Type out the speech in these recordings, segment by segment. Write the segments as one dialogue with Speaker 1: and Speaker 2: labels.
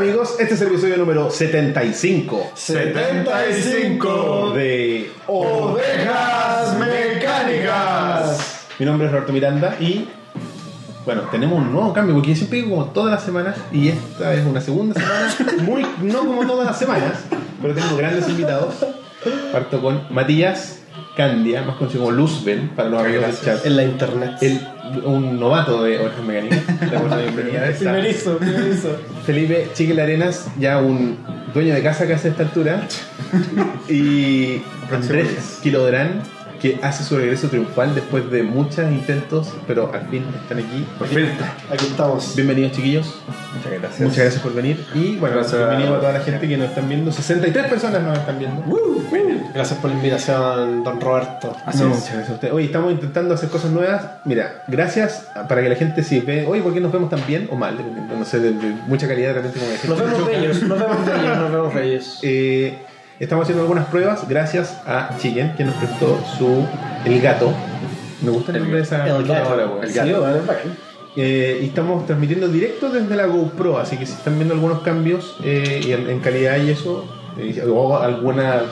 Speaker 1: amigos, este es el episodio número 75
Speaker 2: 75
Speaker 1: de
Speaker 2: Ovejas Mecánicas.
Speaker 1: Mi nombre es Roberto Miranda y bueno, tenemos un nuevo cambio porque siempre digo como todas las semanas y esta es una segunda semana, muy no como todas las semanas, pero tenemos grandes invitados. Parto con Matías Candia, más conocido como Luzbel para los amigos del chat.
Speaker 3: En la internet.
Speaker 1: El- un novato de Ovejas Mecánicas. Le damos la bienvenida. Está
Speaker 3: Primerizo, primerizo.
Speaker 1: Felipe Chiquel Arenas, ya un dueño de casa casi a esta altura. Y Andrés Quilodrán, que hace su regreso triunfal después de muchos intentos, pero al fin están aquí.
Speaker 2: Perfecto.
Speaker 3: Aquí estamos.
Speaker 1: Bienvenidos, chiquillos.
Speaker 2: Muchas gracias.
Speaker 1: Muchas gracias por venir. Y bueno,
Speaker 2: Gracias.
Speaker 1: bienvenido a toda la gente que nos están viendo. 63 personas nos están viendo.
Speaker 3: Gracias por la invitación, don Roberto.
Speaker 2: Así
Speaker 1: No,
Speaker 2: es.
Speaker 1: muchas gracias a ustedes. Hoy estamos intentando hacer cosas nuevas. Mira, gracias para que la gente si ve, oye, ¿por qué nos vemos tan bien o mal? No sé, de, de mucha calidad de repente como decir.
Speaker 3: Nos vemos bellos, nos vemos bellos, nos vemos bellos.
Speaker 1: Eh, estamos haciendo algunas pruebas gracias a Chicken, que nos prestó su El Gato. Me gusta el nombre de esa
Speaker 3: El gato.
Speaker 1: weón.
Speaker 3: El gato, ¿vale? Bacán.
Speaker 1: Eh, y estamos transmitiendo directo desde la GoPro, así que si están viendo algunos cambios eh, y en, calidad y eso, eh, o alguna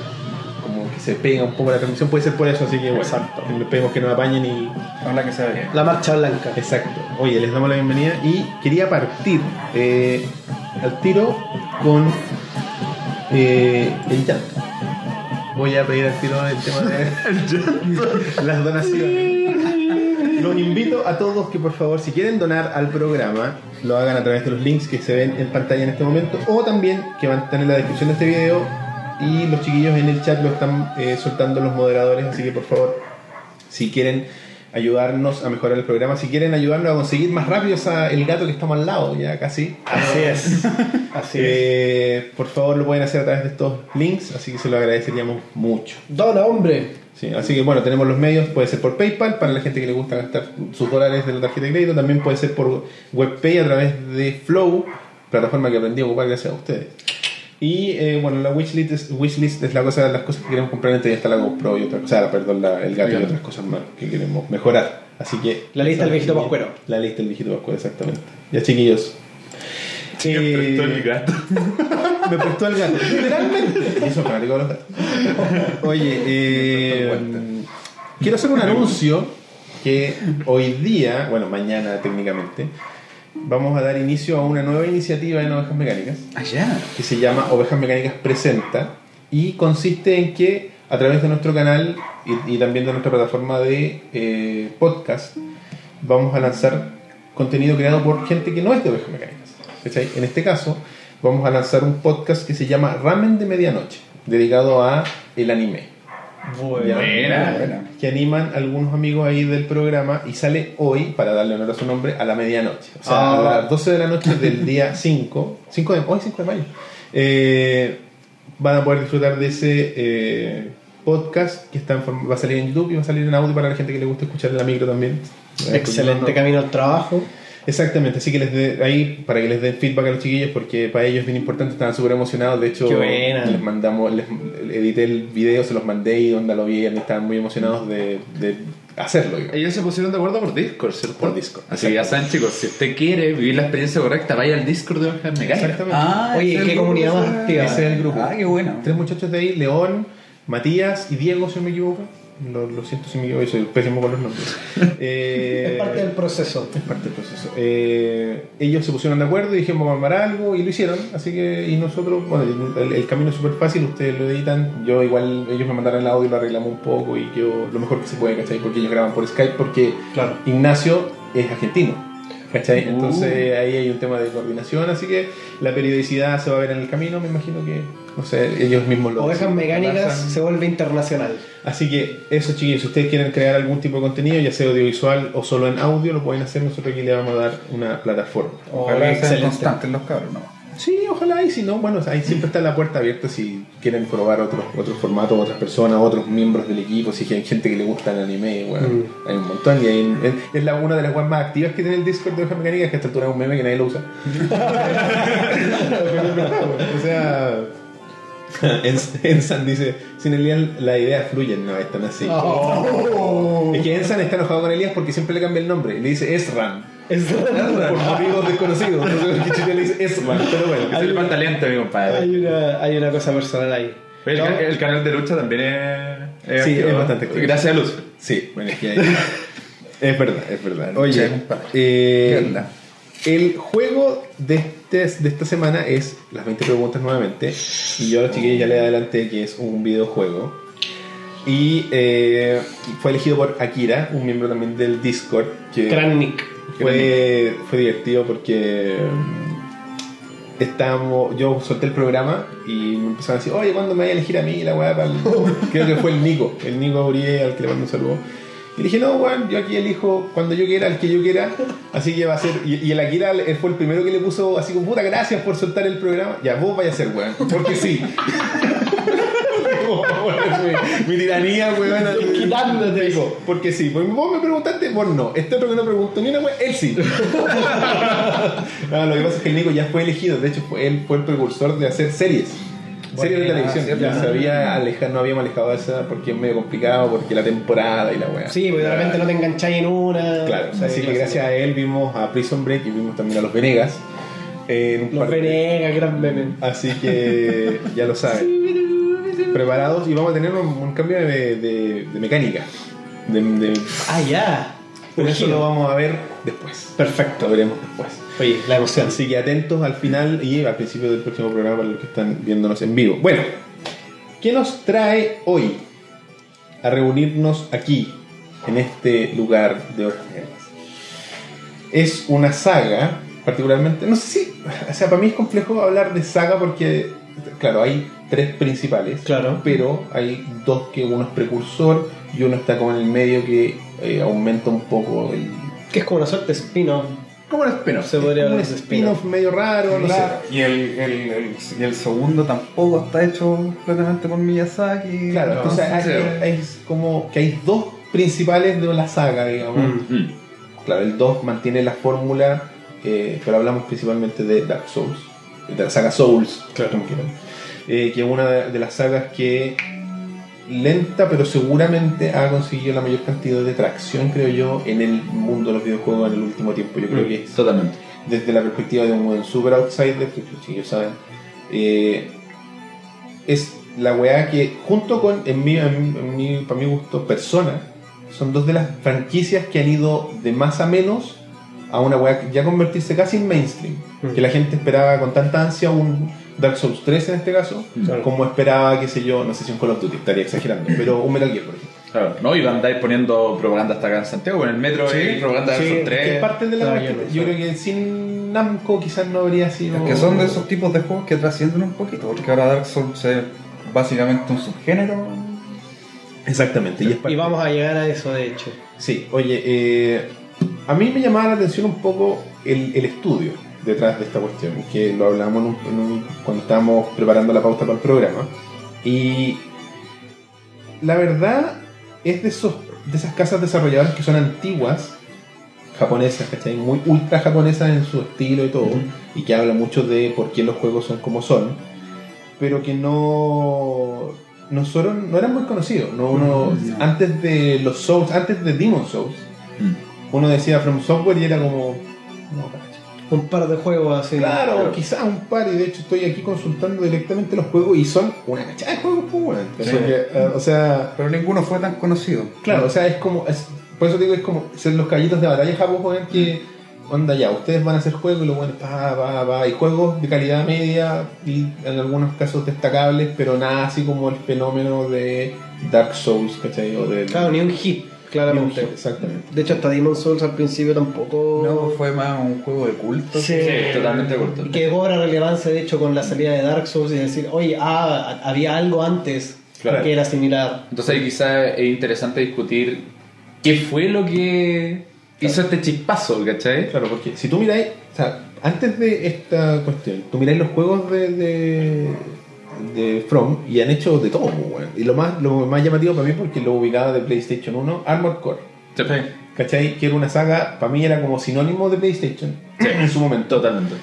Speaker 1: como que se pega un poco la transmisión, puede ser por eso, así que bueno,
Speaker 3: Exacto.
Speaker 1: esperemos que nos apañen y
Speaker 2: Ojalá que sea bien.
Speaker 3: La marcha blanca.
Speaker 1: Exacto. Oye, les damos la bienvenida y quería partir eh, al tiro con eh, el llanto. Voy a pedir al tiro el tema de las donaciones. Los invito a todos que por favor, si quieren donar al programa, lo hagan a través de los links que se ven en pantalla en este momento o también que van a estar en la descripción de este video y los chiquillos en el chat lo están eh, soltando los moderadores, así que por favor, si quieren ayudarnos a mejorar el programa, si quieren ayudarnos a conseguir más rápido esa- el gato que estamos al lado, ya casi.
Speaker 3: Así es. Así es.
Speaker 1: Eh, por favor lo pueden hacer a través de estos links, así que se lo agradeceríamos mucho.
Speaker 3: Dona, hombre.
Speaker 1: Sí, así que bueno, tenemos los medios, puede ser por PayPal para la gente que le gusta gastar sus dólares de la tarjeta de crédito, también puede ser por WebPay a través de Flow, plataforma que aprendí a ocupar gracias a ustedes. Y eh, bueno, la wishlist es, wishlist es la cosa, las cosas que queremos comprar entre está la GoPro y otras cosas, perdón, la- el gato y otras cosas más que queremos mejorar. Así que
Speaker 3: La lista del viejito pascuero.
Speaker 1: La lista del viejito pascuero, exactamente. Ya chiquillos. Eh,
Speaker 2: gato.
Speaker 1: me prestó el gato. Literalmente. Y eso es fanático de los gatos. Oye, eh, quiero hacer un anuncio que hoy día, bueno, mañana técnicamente, vamos a dar inicio a una nueva iniciativa en Ovejas Mecánicas
Speaker 2: Allá.
Speaker 1: que se llama Ovejas Mecánicas Presenta y consiste en que a través de nuestro canal y, y también de nuestra plataforma de eh, podcast vamos a lanzar contenido creado por gente que no es de Ovejas Mecánicas. ¿cachai? En este caso vamos a lanzar un podcast que se llama Ramen de Medianoche, dedicado a el anime.
Speaker 2: Buena, buena.
Speaker 1: Que animan algunos amigos ahí del programa y sale hoy, para darle honor a su nombre, a la medianoche. O sea,
Speaker 3: Ah.
Speaker 1: a las 12 de la noche del día 5, 5 de, hoy 5 de mayo, eh, van a poder disfrutar de ese eh, podcast que está en forma- va a salir en YouTube y va a salir en audio para la gente que le gusta escuchar en la micro también.
Speaker 3: Excelente camino al trabajo.
Speaker 1: Exactamente, así que les dé ahí para que les den feedback a los chiquillos porque para ellos es bien importante, estaban súper emocionados, de hecho les mandamos, les edité el video, se los mandé y onda lo vieron y estaban muy emocionados de, de hacerlo. digamos.
Speaker 2: Ellos se pusieron de acuerdo por Discord, ¿cierto?
Speaker 1: Por Discord,
Speaker 2: Así que ya saben, chicos, si usted quiere vivir la experiencia correcta, vaya al Discord de Ovejas Mecánicas.
Speaker 1: Exactamente.
Speaker 4: Ah,
Speaker 3: Oye, qué comunidad más activa.
Speaker 1: Ese es el grupo.
Speaker 4: Ah, qué bueno.
Speaker 1: Tres muchachos de ahí, León, Matías y Diego, si no me equivoco. Lo, lo siento si me equivoco, soy pésimo con los nombres. Eh,
Speaker 3: Es parte del proceso.
Speaker 1: Es parte del proceso. Eh, ellos se pusieron de acuerdo y dijimos vamos a armar algo y lo hicieron. Así que, y nosotros, bueno, el, el camino es súper fácil, ustedes lo editan. Yo igual, ellos me mandaron el audio y lo arreglamos un poco y yo lo mejor que se puede, ¿cachai? Porque ellos graban por Skype porque
Speaker 3: Claro.
Speaker 1: Ignacio es argentino. ¿Cachai?
Speaker 4: Uh.
Speaker 1: Entonces ahí hay un tema de coordinación, así que la periodicidad se va a ver en el camino, me imagino que, no sé, ellos mismos lo
Speaker 3: Ovejas mecánicas se vuelve internacional.
Speaker 1: Así que eso chiquillos, si ustedes quieren crear algún tipo de contenido, ya sea audiovisual o solo en audio, lo pueden hacer, nosotros aquí le vamos a dar una plataforma.
Speaker 4: Ojalá sean constantes los cabros, ¿no?
Speaker 1: Sí, ojalá y si no, bueno, ahí siempre está la puerta abierta si quieren probar otros otros formatos, otras personas, otros miembros del equipo, si hay gente que le gusta el anime, bueno,
Speaker 3: Mm.
Speaker 1: hay un montón y hay, es- es la, una de las webs más activas que tiene el Discord de Ovejas Mecánicas, que a esta altura es un meme que nadie lo usa. o sea, Ens- Ensan dice, sin Elías la idea fluye, no es tan así.
Speaker 3: Oh.
Speaker 1: Es que Ensan está enojado con Elías porque siempre le cambia el nombre. Le dice Esran.
Speaker 3: Es
Speaker 1: Por motivos desconocidos. No sé por qué Chile le dice eso, man, pero bueno.
Speaker 2: Es el más talento, mi compadre.
Speaker 3: hay, una, hay una cosa personal ahí.
Speaker 2: El,
Speaker 3: No,
Speaker 2: ca- el canal de lucha también es. es
Speaker 1: Sí,
Speaker 2: activo,
Speaker 1: es bastante activo.
Speaker 2: Gracias a Luz.
Speaker 1: Sí, bueno, es que hay- Es verdad, es verdad. Oye, eh,
Speaker 4: ¿Qué onda?
Speaker 1: el juego de, este- de esta semana es las 20 preguntas nuevamente. Y yo a los chiquillos ya les adelanté que es un videojuego. Y eh, fue elegido por Akira, un miembro también del Discord. Que
Speaker 3: Gran Nick.
Speaker 1: Fue, fue divertido porque mm, estábamos, yo solté el programa y me empezaron a decir, oye, ¿cuándo me voy a elegir a mí la weá? para el-?" Creo que fue el Nico, el Nico Uriel al que le mando un saludo. Y dije, no, weón, yo aquí elijo cuando yo quiera, el que yo quiera. Así que va a ser. Y, y el Akira fue el primero que le puso así como, puta, gracias por soltar el programa. Ya, vos vaya a ser, weón. Porque sí. mi, mi tiranía, weón. así-
Speaker 3: Quitándote.
Speaker 1: Porque sí. Pues vos me preguntaste, vos no. Este otro que no preguntó ni una weón, él sí. no, lo que pasa es que el Nico ya fue elegido. De hecho, fue, él fue el precursor de hacer series. Series de televisión. Ya
Speaker 3: ya.
Speaker 1: se había alejado, no habíamos alejado de esa porque es medio complicado, porque la temporada y la weá.
Speaker 3: Sí, porque de repente no te engancháis en una.
Speaker 1: Claro,
Speaker 3: Sí,
Speaker 1: así que gracias a él vimos a Prison Break y vimos también a los Venegas. en un
Speaker 3: Los Venegas, gran meme.
Speaker 1: Así que ya lo saben. Preparados y vamos a tener un, un cambio de, de- de mecánica. De,
Speaker 3: Ah, ya.
Speaker 1: pero eso lo vamos a ver después.
Speaker 3: Perfecto.
Speaker 1: Lo veremos después.
Speaker 3: Oye, la emoción.
Speaker 1: Así que atentos al final y al principio del próximo programa para los que están viéndonos en vivo. Bueno, ¿qué nos trae hoy a reunirnos aquí, en este lugar de horas negras? Es una saga, particularmente, no sé si, o sea, para mí es complejo hablar de saga porque, claro, hay tres principales,
Speaker 3: Claro.
Speaker 1: pero hay dos que uno es precursor y uno está como en el medio que eh, aumenta un poco el...
Speaker 3: Que es como una suerte de spin-off.
Speaker 4: ¿Cómo el spin-off?
Speaker 3: Se podría
Speaker 1: un
Speaker 3: hablar de
Speaker 1: spin-off medio raro, no sé.
Speaker 4: Y el, el, el- y el segundo tampoco está hecho completamente por Miyazaki.
Speaker 1: Claro, entonces hay- es como que hay dos principales de la saga, digamos.
Speaker 3: Mm.
Speaker 2: Mm.
Speaker 1: Claro, el 2 mantiene la fórmula, eh, pero hablamos principalmente de Dark Souls, de la saga Souls,
Speaker 3: Claro.
Speaker 1: como quieran. Eh, que es una de, las sagas que lenta pero seguramente ha conseguido la mayor cantidad de tracción, creo yo, en el mundo de los videojuegos en el último tiempo. Yo creo
Speaker 3: Mm,
Speaker 1: que es
Speaker 2: Totalmente.
Speaker 1: desde la perspectiva de un buen super outsider, que los chicos saben, eh, es la weá que, junto con, en mi- en mi- para mi gusto, Persona, son dos de las franquicias que han ido de más a menos a una weá que ya convertirse casi en mainstream.
Speaker 3: Mm.
Speaker 1: Que la gente esperaba con tanta ansia un Dark Souls 3 en este caso,
Speaker 3: Claro.
Speaker 1: como esperaba, qué sé yo, no sé si un Call of Duty, estaría exagerando, pero un Metal Gear, por ejemplo.
Speaker 2: Claro, ¿no? Y andáis poniendo propaganda hasta acá en Santiago, en el metro,
Speaker 1: Sí,
Speaker 2: y propaganda de
Speaker 1: Sí,
Speaker 2: esos
Speaker 1: que es parte de la
Speaker 3: No,
Speaker 1: weá
Speaker 3: yo
Speaker 1: que-
Speaker 3: no
Speaker 1: Yo creo que sin Namco quizás no habría sido.
Speaker 4: Es que son de esos tipos de juegos que trascienden un poquito, porque ahora Dark Souls es básicamente un subgénero.
Speaker 1: Exactamente. Y, es parte-
Speaker 3: Y vamos a llegar a eso, de hecho.
Speaker 1: Sí, oye, eh, a mí me llamaba la atención un poco el, el estudio detrás de esta cuestión, que lo hablamos en un- en un- cuando estábamos preparando la pauta para el programa. Y la verdad es de, esos, de esas casas desarrolladoras que son antiguas, japonesas, ¿cachai? Muy ultra japonesas en su estilo y todo, y que habla mucho de por qué los juegos son como son, pero que no, no, fueron- no eran muy conocidos. No, uno, Antes de los Souls, antes de Demon Souls,
Speaker 2: Mm.
Speaker 1: Uno decía From Software y era como. No, cacho.
Speaker 3: Un par de juegos así.
Speaker 1: Claro, quizás un par, y de hecho estoy aquí consultando directamente los juegos y son una cachada de juegos, pues, weón.
Speaker 4: Sí.
Speaker 1: Eh, o sea,
Speaker 4: Pero ninguno fue tan conocido.
Speaker 1: claro, o sea, es como. es- por eso digo, es como ser los caballitos de batalla Japón, weón, que. Onda ya, ustedes van a hacer juegos y lo bueno, pa, pa, pa, y juegos de calidad media y en algunos casos destacables, pero nada así como el fenómeno de Dark Souls, ¿cachai? O de.
Speaker 3: Claro, ni un hit, claramente.
Speaker 1: Exactamente.
Speaker 3: De hecho, hasta Demon Souls al principio tampoco.
Speaker 4: No, fue más un juego de culto.
Speaker 3: Sí.
Speaker 2: Sí, totalmente corto.
Speaker 3: Y que cobra relevancia, de hecho, con la salida de Dark Souls y decir, oye, ah, había algo antes
Speaker 1: Claro.
Speaker 3: que era similar.
Speaker 2: Entonces ahí quizás es interesante discutir qué fue lo que hizo este chispazo, ¿cachai?
Speaker 1: Claro, porque si tú miráis, o sea, antes de esta cuestión, tú miráis los juegos de, de, de From y han hecho de todo, pues, weón. Y lo más, lo más llamativo para mí, porque lo ubicaba de PlayStation 1, Armored Core.
Speaker 2: Sí.
Speaker 1: ¿Cachai? Que era una saga, para mí era como sinónimo de PlayStation en su momento.
Speaker 2: Totalmente.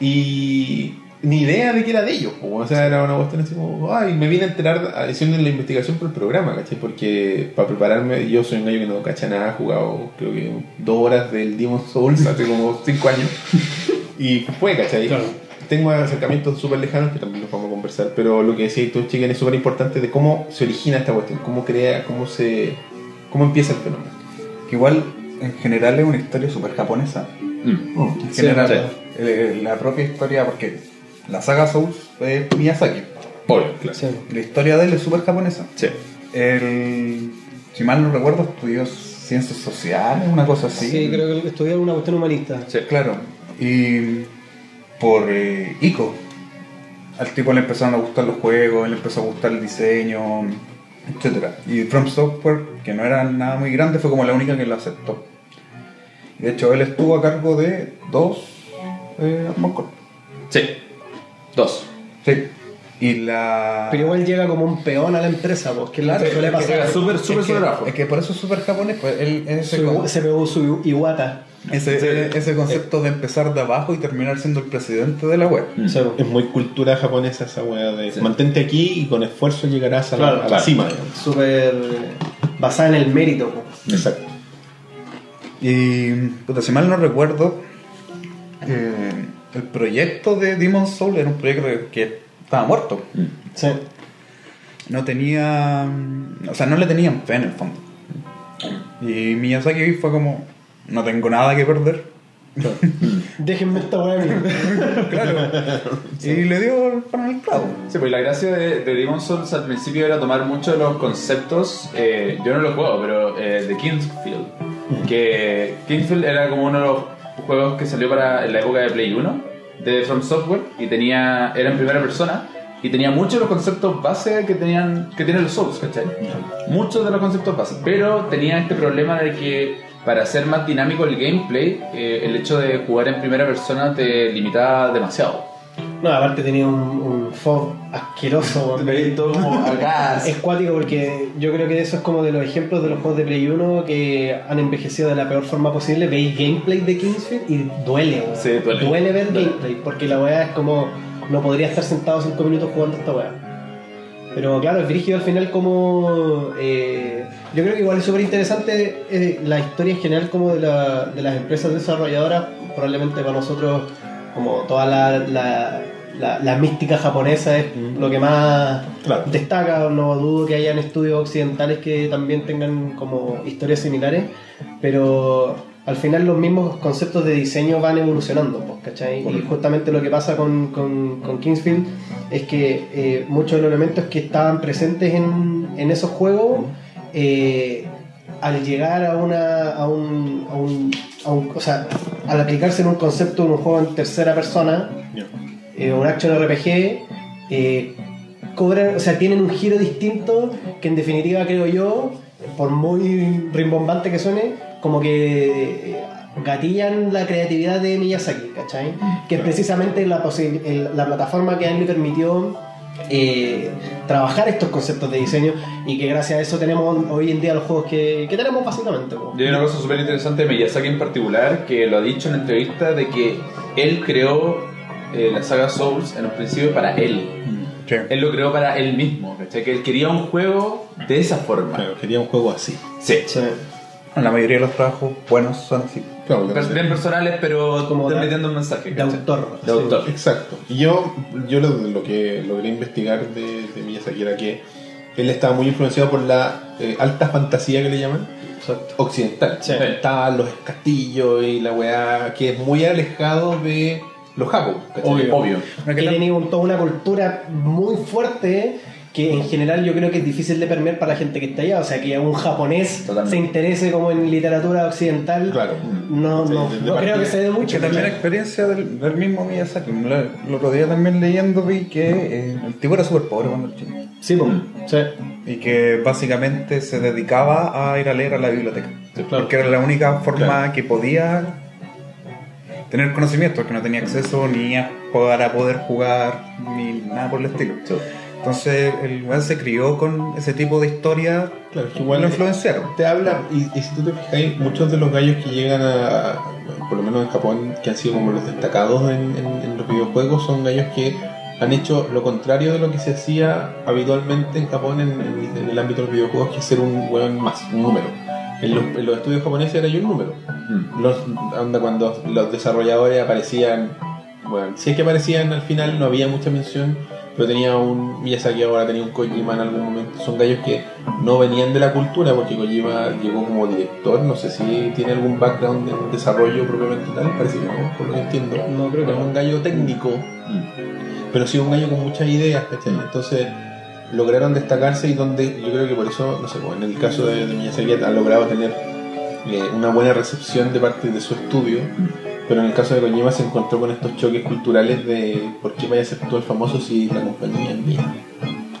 Speaker 1: Y ni idea de que era de ellos. po. O sea, era una cuestión así como, ay, me vine a enterar haciendo la investigación por el programa, ¿cachai? Porque para prepararme, yo soy un gallo que no cacha nada, he jugado creo que dos horas del Demon Souls hace como cinco años. Y fue, ¿cachai?
Speaker 3: Claro.
Speaker 1: Tengo acercamientos súper lejanos que también los vamos conversar, pero lo que decía tú, chicken, es súper importante de cómo se origina esta cuestión, cómo crea, cómo se. cómo empieza el fenómeno.
Speaker 4: Que igual, en general, es una historia súper japonesa.
Speaker 2: Mm.
Speaker 4: En general,
Speaker 2: sí.
Speaker 4: eh, la propia historia, porque la saga Souls es Miyazaki.
Speaker 2: Obvio, claro.
Speaker 3: Sí.
Speaker 4: La historia de él es súper japonesa.
Speaker 2: Sí.
Speaker 4: Él, si mal no recuerdo, estudió ciencias sociales, una cosa así.
Speaker 3: Sí, creo que estudiar una cuestión humanista.
Speaker 2: Sí.
Speaker 4: Claro. Y por eh, Ico, al tipo le empezaron a gustar los juegos, le empezó a gustar el diseño, etcétera. Y From Software, que no era nada muy grande, fue como la única que lo aceptó. De hecho, él estuvo a cargo de dos eh, Armored Core.
Speaker 2: Sí. Dos.
Speaker 4: Sí. Y la.
Speaker 3: Pero igual llega como un peón a la empresa, pues, que que suele pasar.
Speaker 2: súper, súper
Speaker 4: es que-
Speaker 2: súper abajo.
Speaker 4: Es que por eso es súper japonés, pues él ese,
Speaker 3: Su- se pegó su Iwata.
Speaker 4: Ese, ese concepto de empezar de abajo y terminar siendo el presidente de la web.
Speaker 3: Sí.
Speaker 1: Es muy cultura japonesa esa weá de
Speaker 2: Sí.
Speaker 1: mantente aquí y con esfuerzo llegarás a la,
Speaker 3: Claro,
Speaker 1: a la
Speaker 2: claro.
Speaker 1: cima.
Speaker 3: Súper basada en el mérito. pues.
Speaker 1: Exacto.
Speaker 4: Y puta, si mal no recuerdo, eh, el proyecto de Demon Soul era un proyecto que, que estaba muerto.
Speaker 3: Sí.
Speaker 4: No tenía. O sea, no le tenían fe en el fondo. Y Miyazaki fue como: No tengo nada que perder.
Speaker 3: Déjenme esta weá mí.
Speaker 4: Y le dio el pan al clavo.
Speaker 2: Sí, pues la gracia de, de Demon Souls al principio era tomar muchos de los conceptos, eh, yo no los juego, pero eh, de Kingsfield. Que Kingsfield era como uno de los juegos que salió para en la época de Play 1 de From Software y tenía era en primera persona y tenía muchos de los conceptos base que tenían que tienen los Souls, ¿cachai? Muchos de los conceptos base, pero tenía este problema de que para hacer más dinámico el gameplay, eh, el hecho de jugar en primera persona te limitaba demasiado.
Speaker 3: No, aparte tenía un, un fog asqueroso.
Speaker 2: todo como acá.
Speaker 3: Es cuático porque yo creo que eso es como de los ejemplos de los juegos de Play 1 que han envejecido de la peor forma posible. Veis gameplay de Kingsfield y duele.
Speaker 2: Sí, duele.
Speaker 3: ver
Speaker 2: Duele.
Speaker 3: gameplay porque la weá es como. No podría estar sentado 5 minutos jugando esta weá. Pero claro, es brígido al final como... eh, yo creo que igual es súper interesante eh, la historia en general como de, la- de las empresas desarrolladoras, probablemente para nosotros como toda la, la, la- la mística japonesa es lo que más
Speaker 1: Claro.
Speaker 3: destaca, no dudo que hayan estudios occidentales que también tengan como historias similares, pero al final los mismos conceptos de diseño van evolucionando, pues, ¿cachai? Y justamente lo que pasa con, con, con Kingsfield es que eh, muchos de los elementos que estaban presentes en, en esos juegos, eh, al llegar a una a un, a un, a un- o sea, al aplicarse en un concepto de un juego en tercera persona, eh, un action RPG, eh, cobran, o sea, tienen un giro distinto que en definitiva creo yo, por muy rimbombante que suene, como que eh, gatillan la creatividad de Miyazaki, ¿cachai? Que es precisamente la, el- la plataforma que a él le permitió eh, trabajar estos conceptos de diseño y que gracias a eso tenemos hoy en día los juegos que, que tenemos básicamente.
Speaker 2: Y hay una cosa súper interesante de Miyazaki en particular, que lo ha dicho en entrevista, de que él creó eh, la saga Souls en un principio para él.
Speaker 4: Sí.
Speaker 2: Él lo creó para él mismo, ¿cachai? Que él quería un juego de esa forma.
Speaker 1: Claro, quería un juego así.
Speaker 2: Sí.
Speaker 3: Sí.
Speaker 4: La mayoría de los trabajos buenos son así.
Speaker 1: Claro.
Speaker 2: Bien personales, pero
Speaker 3: Como de-
Speaker 2: transmitiendo un mensaje.
Speaker 3: De autor.
Speaker 2: De autor.
Speaker 1: Exacto. Y yo, yo lo, lo que logré investigar de, de Miyazaki era que él estaba muy influenciado por la eh, alta fantasía que le llaman
Speaker 3: Exacto.
Speaker 1: occidental.
Speaker 3: Sí.
Speaker 1: Estaban los castillos y la weá que es muy alejado de los japos.
Speaker 3: Obvio.
Speaker 2: Obvio.
Speaker 4: Una que
Speaker 3: un- toda una cultura muy fuerte que en general yo creo que es difícil de permear para la gente que está allá. O sea, que un japonés
Speaker 2: Totalmente.
Speaker 3: se interese como en literatura occidental,
Speaker 1: Claro.
Speaker 3: no,
Speaker 1: Sí,
Speaker 3: no,
Speaker 1: de- de
Speaker 3: no creo que se dé mucho.
Speaker 4: Que también la experiencia del, del mismo Miyazaki. El otro día también leyendo vi que eh, el tipo era súper pobre cuando era chico.
Speaker 3: Sí, pues, sí.
Speaker 4: Y que básicamente se dedicaba a ir a leer a la biblioteca. Porque era la única forma
Speaker 1: Claro.
Speaker 4: que podía tener conocimiento, porque no tenía acceso ni a, para poder jugar ni nada por el estilo. Entonces el weón se crió con ese tipo de historia,
Speaker 1: Claro, es que
Speaker 4: igual lo influenciaron.
Speaker 1: te habla, y, y si tú te fijas, muchos de los gallos que llegan a, por lo menos en Japón, que han sido como los destacados en, en- en los videojuegos, son gallos que han hecho lo contrario de lo que se hacía habitualmente en Japón en, en- en el ámbito de los videojuegos, que es ser un weón más, un número. En los, en los estudios japoneses era yo un número.
Speaker 2: Mm.
Speaker 1: Los, onda, cuando los desarrolladores aparecían, bueno, si es que aparecían al final no había mucha mención, pero tenía un Miyazaki ahora, tenía un Kojima en algún momento. Son gallos que no venían de la cultura, porque Kojima llegó como director, no sé si tiene algún background en desarrollo propiamente tal, parece que no, por lo que entiendo.
Speaker 3: No, creo que
Speaker 1: es un gallo técnico,
Speaker 2: Mm.
Speaker 1: pero sí un gallo con muchas ideas, ¿cachai? Entonces lograron destacarse y donde yo creo que por eso, no sé, pues, en el caso de, de Miyazaki ha logrado tener eh, una buena recepción de parte de su estudio, pero en el caso de Kojima se encontró con estos choques culturales de por qué vaya a ser tú el famoso si la compañía es mía.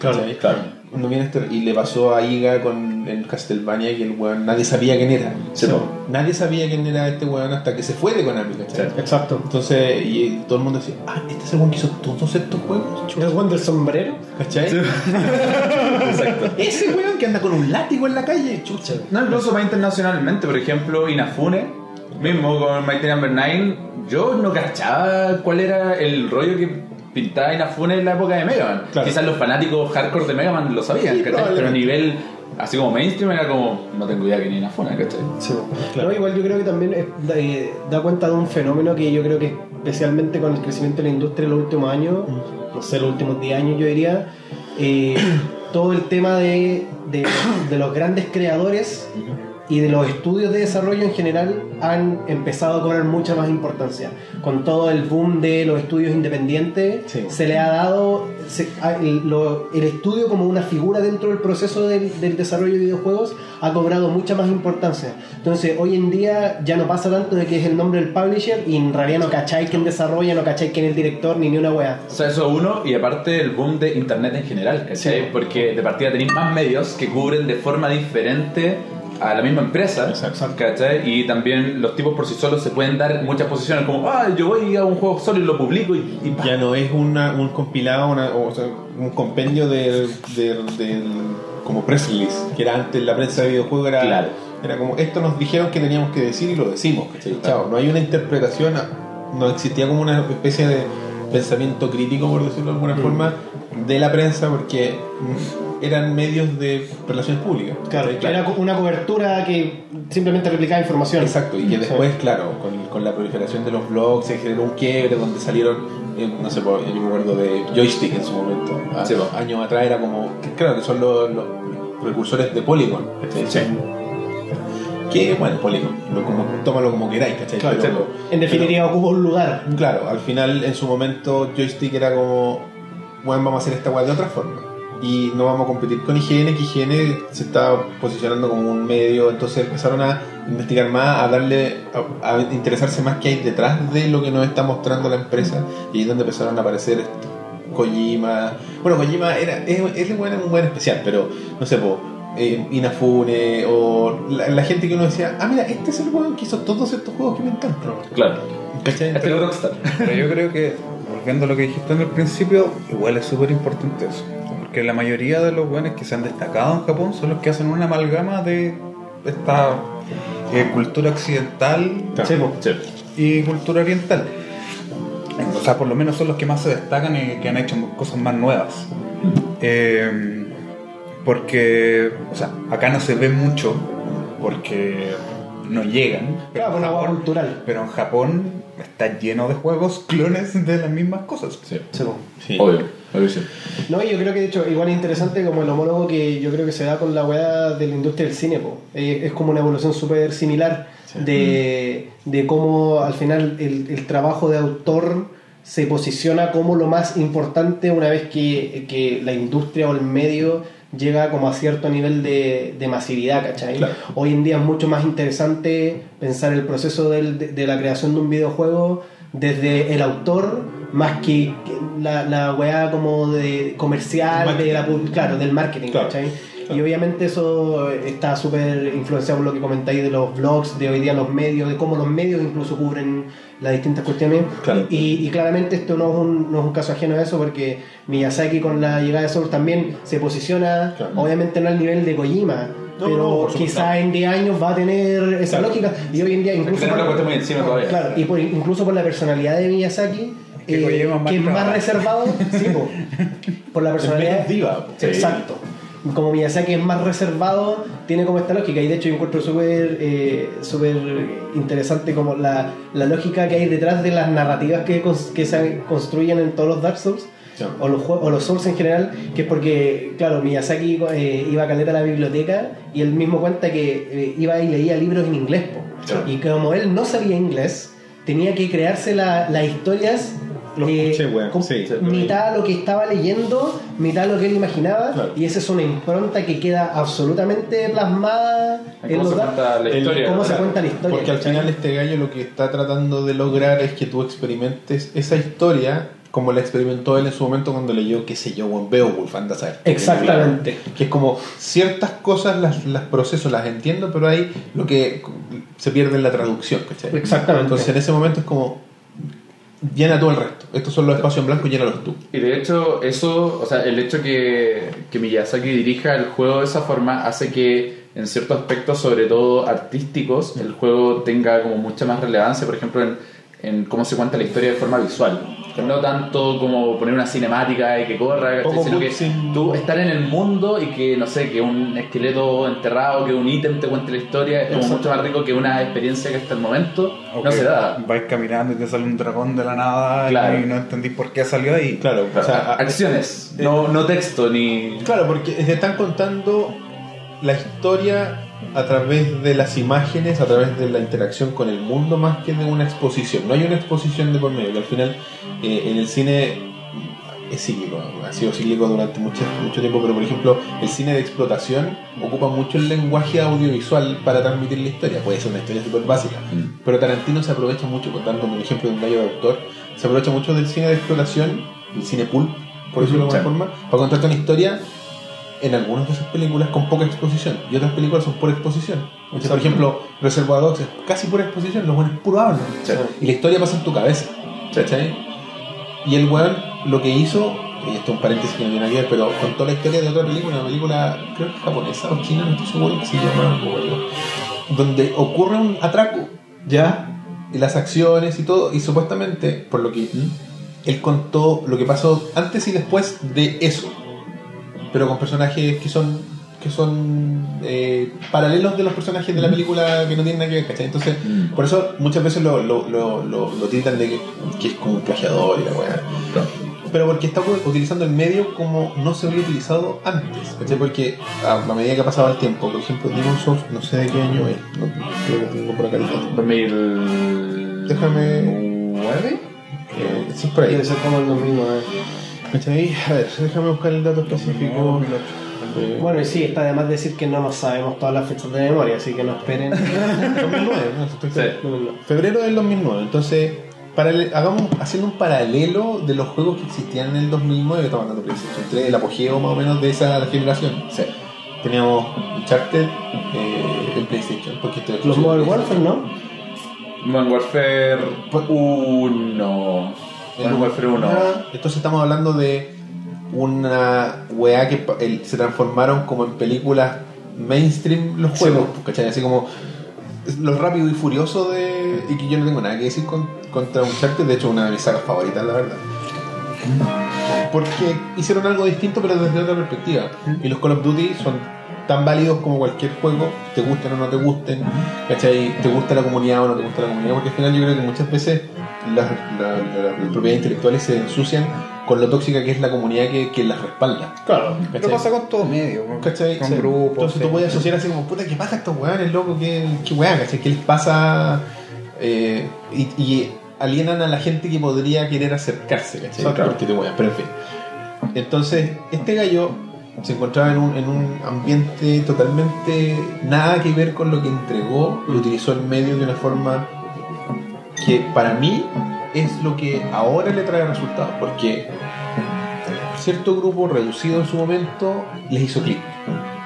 Speaker 3: Claro,
Speaker 1: ¿Cachai?
Speaker 2: Claro.
Speaker 1: No viene este- y le pasó a Iga con el Castlevania que el weón nadie sabía quién era.
Speaker 2: Sí.
Speaker 1: Nadie sabía quién era este weón hasta que se fue de Konami, ¿cachai?
Speaker 2: Sí.
Speaker 3: Exacto.
Speaker 1: Entonces, y todo el mundo decía, ah, este es el weón que hizo todos estos juegos.
Speaker 3: ¿El one del sombrero?
Speaker 1: ¿Cachai?
Speaker 2: Exacto.
Speaker 1: Ese weón que anda con un látigo en la calle, chucha.
Speaker 2: No, incluso más internacionalmente, por ejemplo, Inafune, mismo con Mighty Number 9, yo no cachaba cuál era el rollo que pintaba Inafune en la época de Mega Man.
Speaker 1: Claro.
Speaker 2: Quizás los fanáticos hardcore de Mega Man lo sabían,
Speaker 1: Sí,
Speaker 2: ¿cachai? Pero a nivel así como mainstream era como, no tengo idea que ni Inafune, ¿cachai?
Speaker 3: Sí.
Speaker 1: Claro.
Speaker 3: No, igual yo creo que también es- da, eh, da cuenta de un fenómeno que yo creo que especialmente con el crecimiento de la industria en los últimos años, no sé, los últimos 10 años yo diría, eh, todo el tema de, de- de los grandes creadores y de los estudios de desarrollo en general han empezado a cobrar mucha más importancia. Con todo el boom de los estudios independientes,
Speaker 1: Sí.
Speaker 3: se le ha dado se- a- el, lo- el estudio como una figura dentro del proceso del, del desarrollo de videojuegos ha cobrado mucha más importancia. Entonces, hoy en día ya no pasa tanto de que es el nombre del publisher y en realidad no cacháis quién desarrolla, no cacháis quién es el director, ni ni una wea.
Speaker 2: O sea, eso uno, y aparte el boom de internet en general, ¿cachai?
Speaker 3: Sí.
Speaker 2: Porque de partida tenéis más medios que cubren de forma diferente a la misma empresa. Y también los tipos por sí solos se pueden dar muchas posiciones, como, ah, yo voy a un juego solo y lo publico y.
Speaker 1: Ya no es una, un compilado, una- o sea, un compendio del, del, del- como press release, que era antes la prensa de videojuegos, era,
Speaker 2: Claro.
Speaker 1: era como esto nos dijeron que teníamos que decir y lo decimos. Chao, no hay una interpretación, no existía como una especie de pensamiento crítico, por decirlo de alguna forma, de la prensa, porque mm, eran medios de relaciones públicas.
Speaker 3: Claro, era una cobertura que simplemente replicaba información.
Speaker 1: Exacto, y que
Speaker 3: Sí.
Speaker 1: después, claro, con, con la proliferación de los blogs se generó un quiebre donde salieron, eh, no sé, pues, yo me acuerdo de Joystick en su momento, a-
Speaker 2: Sí, pues.
Speaker 1: años atrás era como, claro, que son los, los precursores de Polygon.
Speaker 2: Sí.
Speaker 1: Que, bueno, Polygon, lo, como, tómalo como queráis, ¿cachai?
Speaker 3: Claro,
Speaker 1: Pero-
Speaker 3: En definitiva, ocupa un lugar.
Speaker 1: Claro, al final en su momento Joystick era como, bueno, vamos a hacer esta weá de otra forma. Y no vamos a competir con IGN, que IGN se estaba posicionando como un medio, entonces empezaron a investigar más, a darle, a, a interesarse más qué hay detrás de lo que nos está mostrando la empresa. Y ahí es donde empezaron a aparecer estos Kojima. Bueno, Kojima era, es, es bueno, un buen especial, pero no sé, po, eh, Inafune o la, la gente que uno decía, ah, mira, este es el weón que hizo todos estos juegos que me encantan.
Speaker 2: Claro.
Speaker 1: ¿Cachai?
Speaker 2: Este es Rockstar.
Speaker 4: Pero yo creo que, volviendo a lo que dijiste en el principio, igual es súper importante eso. Porque la mayoría de los buenos que se han destacado en Japón son los que hacen una amalgama de esta eh, cultura occidental y cultura oriental. O sea, por lo menos son los que más se destacan y que han hecho cosas más nuevas. Eh, porque, o sea, acá no se ve mucho porque no llegan. Pero,
Speaker 3: Claro, una
Speaker 4: Japón,
Speaker 3: cultural.
Speaker 4: pero en Japón está lleno de juegos clones de las mismas cosas.
Speaker 2: Sí.
Speaker 3: Sí.
Speaker 2: Obvio.
Speaker 3: No, y yo creo que de hecho igual es interesante como el homólogo que yo creo que se da con la weá de la industria del cine, po. Eh, es como una evolución súper similar de, de cómo al final el, el trabajo de autor se posiciona como lo más importante una vez que, que la industria o el medio llega como a cierto nivel de, de masividad, ¿cachai?
Speaker 1: Claro.
Speaker 3: Hoy en día es mucho más interesante pensar el proceso del- de, de la creación de un videojuego desde el autor más que la, la weá como de comercial, de la, claro, del marketing,
Speaker 1: Claro.
Speaker 3: ¿cachai? Y obviamente eso está súper influenciado por lo que comentáis de los blogs, de hoy día los medios, de cómo los medios incluso cubren las distintas cuestiones.
Speaker 1: Claro.
Speaker 3: Y, y claramente esto no es, un, no es un caso ajeno a eso porque Miyazaki con la llegada de Soul también se posiciona,
Speaker 1: Claro.
Speaker 3: obviamente no al nivel de Kojima,
Speaker 1: No,
Speaker 3: pero
Speaker 1: no, por supuesto.
Speaker 3: quizá en 10 años va a tener esa lógica. Y hoy en día, incluso.
Speaker 2: Tenemos la cuestión muy encima todavía.
Speaker 3: Claro, y por- incluso por la personalidad de Miyazaki,
Speaker 4: Que
Speaker 3: eh, que es más reservado, sí, po, por la personalidad.
Speaker 1: diva.
Speaker 2: Sí.
Speaker 3: Exacto. Como Miyazaki es más reservado, tiene como esta lógica. Y de hecho, yo encuentro súper eh, súper interesante como la, la lógica que hay detrás de las narrativas que, que se construyen en todos los Dark Souls.
Speaker 1: Sí.
Speaker 3: O los, o los Souls en general, que es porque, claro, Miyazaki eh, iba a caleta a la biblioteca y él mismo cuenta que eh, iba y leía libros en inglés.
Speaker 2: Claro.
Speaker 3: Y como él no sabía inglés, tenía que crearse la- las historias
Speaker 1: Lo
Speaker 3: eh,
Speaker 1: escuché, weón.
Speaker 3: con-
Speaker 1: Sí, sí.
Speaker 3: mitad lo que estaba leyendo, mitad lo que él imaginaba,
Speaker 1: Claro.
Speaker 3: y esa es una impronta que queda absolutamente plasmada en
Speaker 2: ¿Cómo
Speaker 3: los
Speaker 2: se cuenta la
Speaker 1: El-
Speaker 2: historia?
Speaker 3: cómo se cuenta la historia.
Speaker 1: Porque al final este gallo lo que está tratando de lograr es que tú experimentes esa historia como la experimentó él en su momento cuando leyó, qué sé yo, en Beowulf, anda a saber.
Speaker 3: Exactamente.
Speaker 1: Que es como ciertas cosas las, las proceso, las entiendo, pero hay lo que se pierde en la traducción, ¿cachai?
Speaker 3: Exactamente.
Speaker 1: Entonces en ese momento es como llena todo el resto. Estos son los espacios en blanco, llénalos tú.
Speaker 2: Y de hecho, eso, o sea, el hecho que, que Miyazaki dirija el juego de esa forma hace que en ciertos aspectos, sobre todo artísticos, el juego tenga como mucha más relevancia, por ejemplo, en, en cómo se cuenta la historia de forma visual. No tanto como poner una cinemática y que corra, sino que
Speaker 1: cutscene.
Speaker 2: tú estar en el mundo y que, no sé, que un esqueleto enterrado, que un ítem te cuente la historia, es como mucho más rico que una experiencia que hasta el momento no se da.
Speaker 4: Vais caminando y te sale un dragón de la nada
Speaker 2: Claro.
Speaker 4: y no entendís por qué salió ahí.
Speaker 1: Claro, o sea,
Speaker 2: acciones, no, no texto ni...
Speaker 1: Claro, porque te están contando la historia a través de las imágenes, a través de la interacción con el mundo, más que de una exposición. No hay una exposición de por medio, que al final eh, en el cine es cíclico, ha sido cíclico durante mucho, mucho tiempo, pero por ejemplo el cine de explotación ocupa mucho el lenguaje audiovisual para transmitir la historia. Puede ser una historia súper básica, pero Tarantino se aprovecha mucho, por dando un ejemplo de un gallo de autor, se aprovecha mucho del cine de explotación, el cine pulp, por decirlo de alguna forma, para contarte una historia en algunas de sus películas con poca exposición y otras películas son por exposición. Por ejemplo, Reservoir Dogs es casi pura exposición, los buenos puro hablan. Y la historia pasa en tu cabeza. Y el weón lo que hizo, y esto es un paréntesis que no tiene nada que ver, pero contó la historia de otra película, una película creo que japonesa o china, no estoy seguro que se llama, donde ocurre un atraco, ¿ya? Y las acciones y todo, y supuestamente, por lo que él contó lo que pasó antes y después de eso, pero con personajes que son que son eh, paralelos de los personajes de la película que no tienen nada que ver, ¿cachai? Entonces,
Speaker 2: Mm.
Speaker 1: por eso muchas veces lo, lo, lo, lo, lo tildan de que, que es como un plagiador y la weá. Pero porque está utilizando el medio como no se había utilizado antes, ¿cachai? Porque a, a medida que pasaba el tiempo, por ejemplo, Demon Souls, no sé de qué año es, no, creo que tengo por acá el dato.
Speaker 2: 2000...
Speaker 1: Déjame-
Speaker 2: ¿Nueve?
Speaker 1: Eh, sí, es por ahí.
Speaker 3: Debe ser como el 2009.
Speaker 1: ¿Cachai? A ver, déjame buscar el dato específico. Eh,
Speaker 3: Bueno, y sí, está de más decir que no nos sabemos todas las fechas de memoria, así que no esperen.
Speaker 1: 2009, no, estoy
Speaker 2: Sí.
Speaker 1: seguro. Febrero del 2009. Entonces, hagamos haciendo un paralelo de los juegos que existían en el 2009. Estamos hablando de PlayStation 3, el apogeo más o menos de esa generación.
Speaker 2: Sí.
Speaker 1: Teníamos Uncharted eh, en PlayStation. Porque
Speaker 3: Los Modern Warfare, ¿no?
Speaker 2: Modern Warfare 1. Modern Warfare 1.
Speaker 1: Ah, Entonces estamos hablando de una weá que el- se transformaron como en películas mainstream los
Speaker 3: Sí,
Speaker 1: juegos,
Speaker 3: po.
Speaker 1: ¿cachai? Así como lo rápido y furioso de... Y que yo no tengo nada que decir con- contra Uncharted, de hecho una de mis sagas favoritas, la verdad. Porque hicieron algo distinto pero desde otra perspectiva. Y los Call of Duty son tan válidos como cualquier juego, te gusten o no te gusten, ¿cachai? Te gusta la comunidad o no te gusta la comunidad, porque al final yo creo que muchas veces las, la- la- las propiedades intelectuales se ensucian con lo tóxica que es la comunidad que, que las respalda.
Speaker 3: Claro.
Speaker 1: ¿cachai?
Speaker 4: pasa con todo medio, con,
Speaker 1: ¿Cachai?
Speaker 4: con
Speaker 1: Sí.
Speaker 4: grupos.
Speaker 1: Entonces tú
Speaker 4: sí.
Speaker 1: puedes asociar así como, puta, ¿qué pasa a estos weones, loco? ¿Qué, qué weá, cachai? ¿Qué les pasa? Eh, y, y alienan a la gente que podría querer acercarse, ¿cachai?
Speaker 3: Exacto.
Speaker 1: Porque te wean, pero en fin. Entonces, este gallo se encontraba en un, en un ambiente totalmente nada que ver con lo que entregó y utilizó el medio de una forma que para mí es lo que ahora le trae resultados, porque cierto grupo reducido en su momento les hizo clic.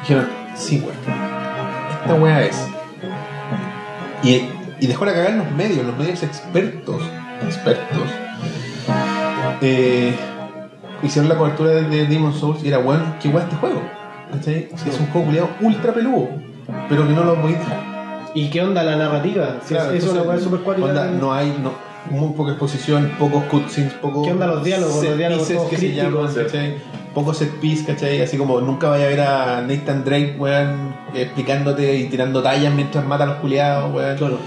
Speaker 1: Dijeron, sí, weón, esta weá es. Y, y dejó la cagar en los medios, los medios expertos, expertos. Eh, hicieron la cobertura de, de Demon Souls y era, weón, qué weá este juego. ¿cachai? Es un juego culiado ultra peludo, pero que no lo podéis dejar.
Speaker 3: ¿Y qué onda la narrativa? Si
Speaker 1: Claro,
Speaker 3: es- una super
Speaker 1: onda, no hay no, muy poca exposición, pocos cutscenes, pocos
Speaker 3: ¿Qué onda los diálogos?
Speaker 1: Pocos set piece, ¿cachai? Así como nunca vaya a ver a Nathan Drake, weón, explicándote y tirando tallas mientras mata a los culiados, weón.
Speaker 3: Claro.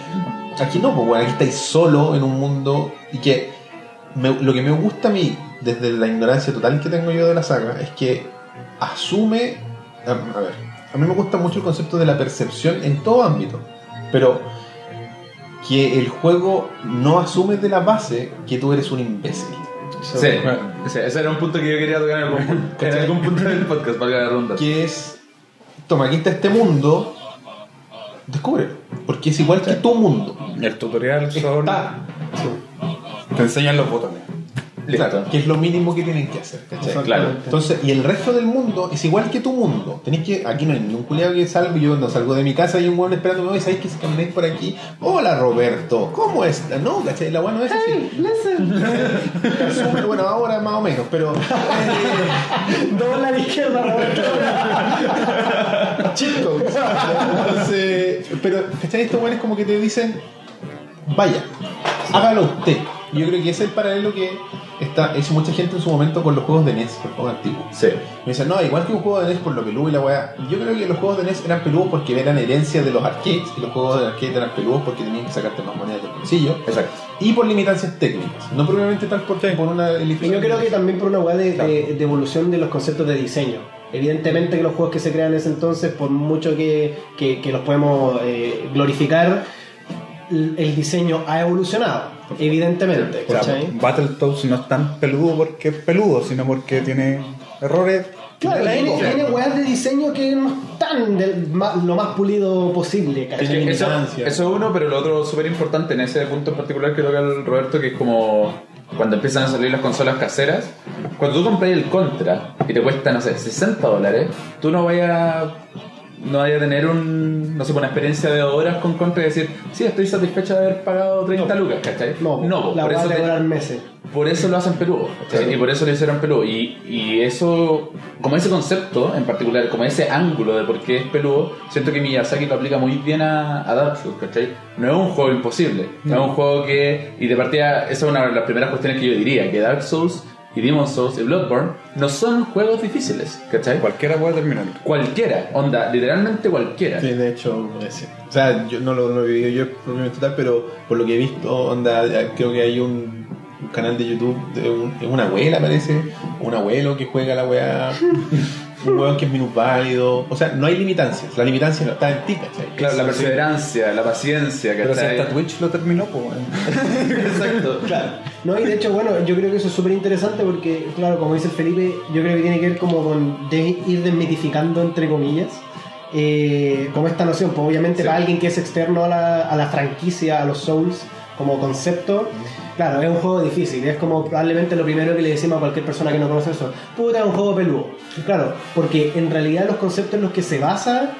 Speaker 1: Aquí no, pues, weón, aquí estáis solo en un mundo y que me- lo que me gusta a mí, desde la ignorancia total que tengo yo de la saga, es que asume, a, ver, a mí me gusta mucho el concepto de la percepción en todo ámbito, pero que el juego no asume de la base que tú eres un imbécil.
Speaker 2: Sí, sí, ese era un punto que yo quería tocar en algún, punto- en algún punto del podcast, valga la ronda.
Speaker 1: Que es, toma, aquí está este mundo, descúbrelo, porque es igual que tu mundo.
Speaker 4: El tutorial son.
Speaker 1: Está,
Speaker 4: Te enseñan los botones.
Speaker 2: Listo.
Speaker 1: claro, que es lo mínimo que tienen que hacer, ¿cachai?
Speaker 2: Claro.
Speaker 1: Entonces, y el resto del mundo es igual que tu mundo. Tenéis que, aquí no hay ningún culiado que salga, yo cuando salgo de mi casa hay un weón esperando, y sabéis que si camináis por aquí, hola Roberto, ¿cómo está? No, ¿cachai? La weá no es así. Súper bueno, ahora más o menos, pero
Speaker 3: Dobla a la izquierda, Roberto.
Speaker 1: chico. Entonces, pero, ¿cachai? Estos weones como que te dicen, vaya, hágalo usted. Yo creo que ese es el paralelo que está, hizo mucha gente en su momento con los juegos de NES, con los juegos antiguos.
Speaker 2: Sí.
Speaker 1: Me dicen, no, igual que un juego de NES por lo peludo y la weá. Yo creo que los juegos de NES eran peludos porque eran herencia de los arcades y los juegos de arcade eran peludos porque tenían que sacarte más monedas del bolsillo.
Speaker 2: Exacto.
Speaker 1: Y por limitancias técnicas. No probablemente tal por, por una
Speaker 3: Y yo creo que también por una weá de,
Speaker 1: Claro.
Speaker 3: de- de evolución de los conceptos de diseño. Evidentemente que los juegos que se crean en ese entonces, por mucho que, que- que los podemos eh, glorificar, el diseño ha evolucionado. Evidentemente.
Speaker 4: O sea,
Speaker 3: ¿cachai?
Speaker 4: Battletoads no es tan peludo porque es peludo, sino porque tiene errores.
Speaker 3: Claro,
Speaker 4: de
Speaker 3: tiene, tiene weas de diseño que no están del ma- lo más pulido posible,
Speaker 2: Es
Speaker 3: ¿cachai?
Speaker 2: que eso, es uno, pero lo otro súper importante en ese punto en particular que toca el Roberto, que es como cuando empiezan a salir las consolas caseras, cuando tú compras el Contra y te cuesta, no sé, 60 dólares, tú no vayas no vaya a tener un, no sé, una experiencia de horas con Contra y decir, sí, estoy satisfecho de haber pagado 30 lucas, ¿cachai?
Speaker 3: No,
Speaker 2: no
Speaker 3: la
Speaker 2: por, eso
Speaker 3: te meses.
Speaker 2: por eso lo hacen peludo, ¿cachai? y por eso lo hicieron peludo. Y, y eso, como ese concepto en particular, como ese ángulo de por qué es peludo, siento que Miyazaki lo aplica muy bien a, a Dark Souls, ¿cachai? No es un juego imposible, no, es un juego que, y de partida, esa es una de las primeras cuestiones que yo diría, que Dark Souls y Demon Souls y Bloodborne no son juegos difíciles, ¿cachai?
Speaker 4: Cualquiera puede terminar.
Speaker 2: Cualquiera, onda, literalmente cualquiera.
Speaker 1: Sí, de hecho, ese. o sea, yo no lo, no lo he vivido yo propiamente tal, pero por lo que he visto, onda, creo que hay un, un canal de YouTube de un- una abuela, parece, un abuelo que juega la weá, un weón que es minusválido, o sea, no hay limitancias, la limitancia está en ti, ¿cachai?
Speaker 2: Claro, la perseverancia, la paciencia,
Speaker 4: Pero si
Speaker 2: ¿cachai?
Speaker 4: hasta Twitch lo terminó, pues.
Speaker 2: Exacto.
Speaker 3: Claro. No, y de hecho, bueno, yo creo que eso es súper interesante porque, claro, como dice el Felipe, yo creo que tiene que ver como con de- ir desmitificando, entre comillas, eh, como esta noción. Pues obviamente
Speaker 2: Sí.
Speaker 3: para alguien que es externo a la, a la franquicia, a los Souls, como concepto, claro, es un juego difícil. Es como probablemente lo primero que le decimos a cualquier persona que no conoce eso. Puta, es un juego peludo. Claro, porque en realidad los conceptos en los que se basa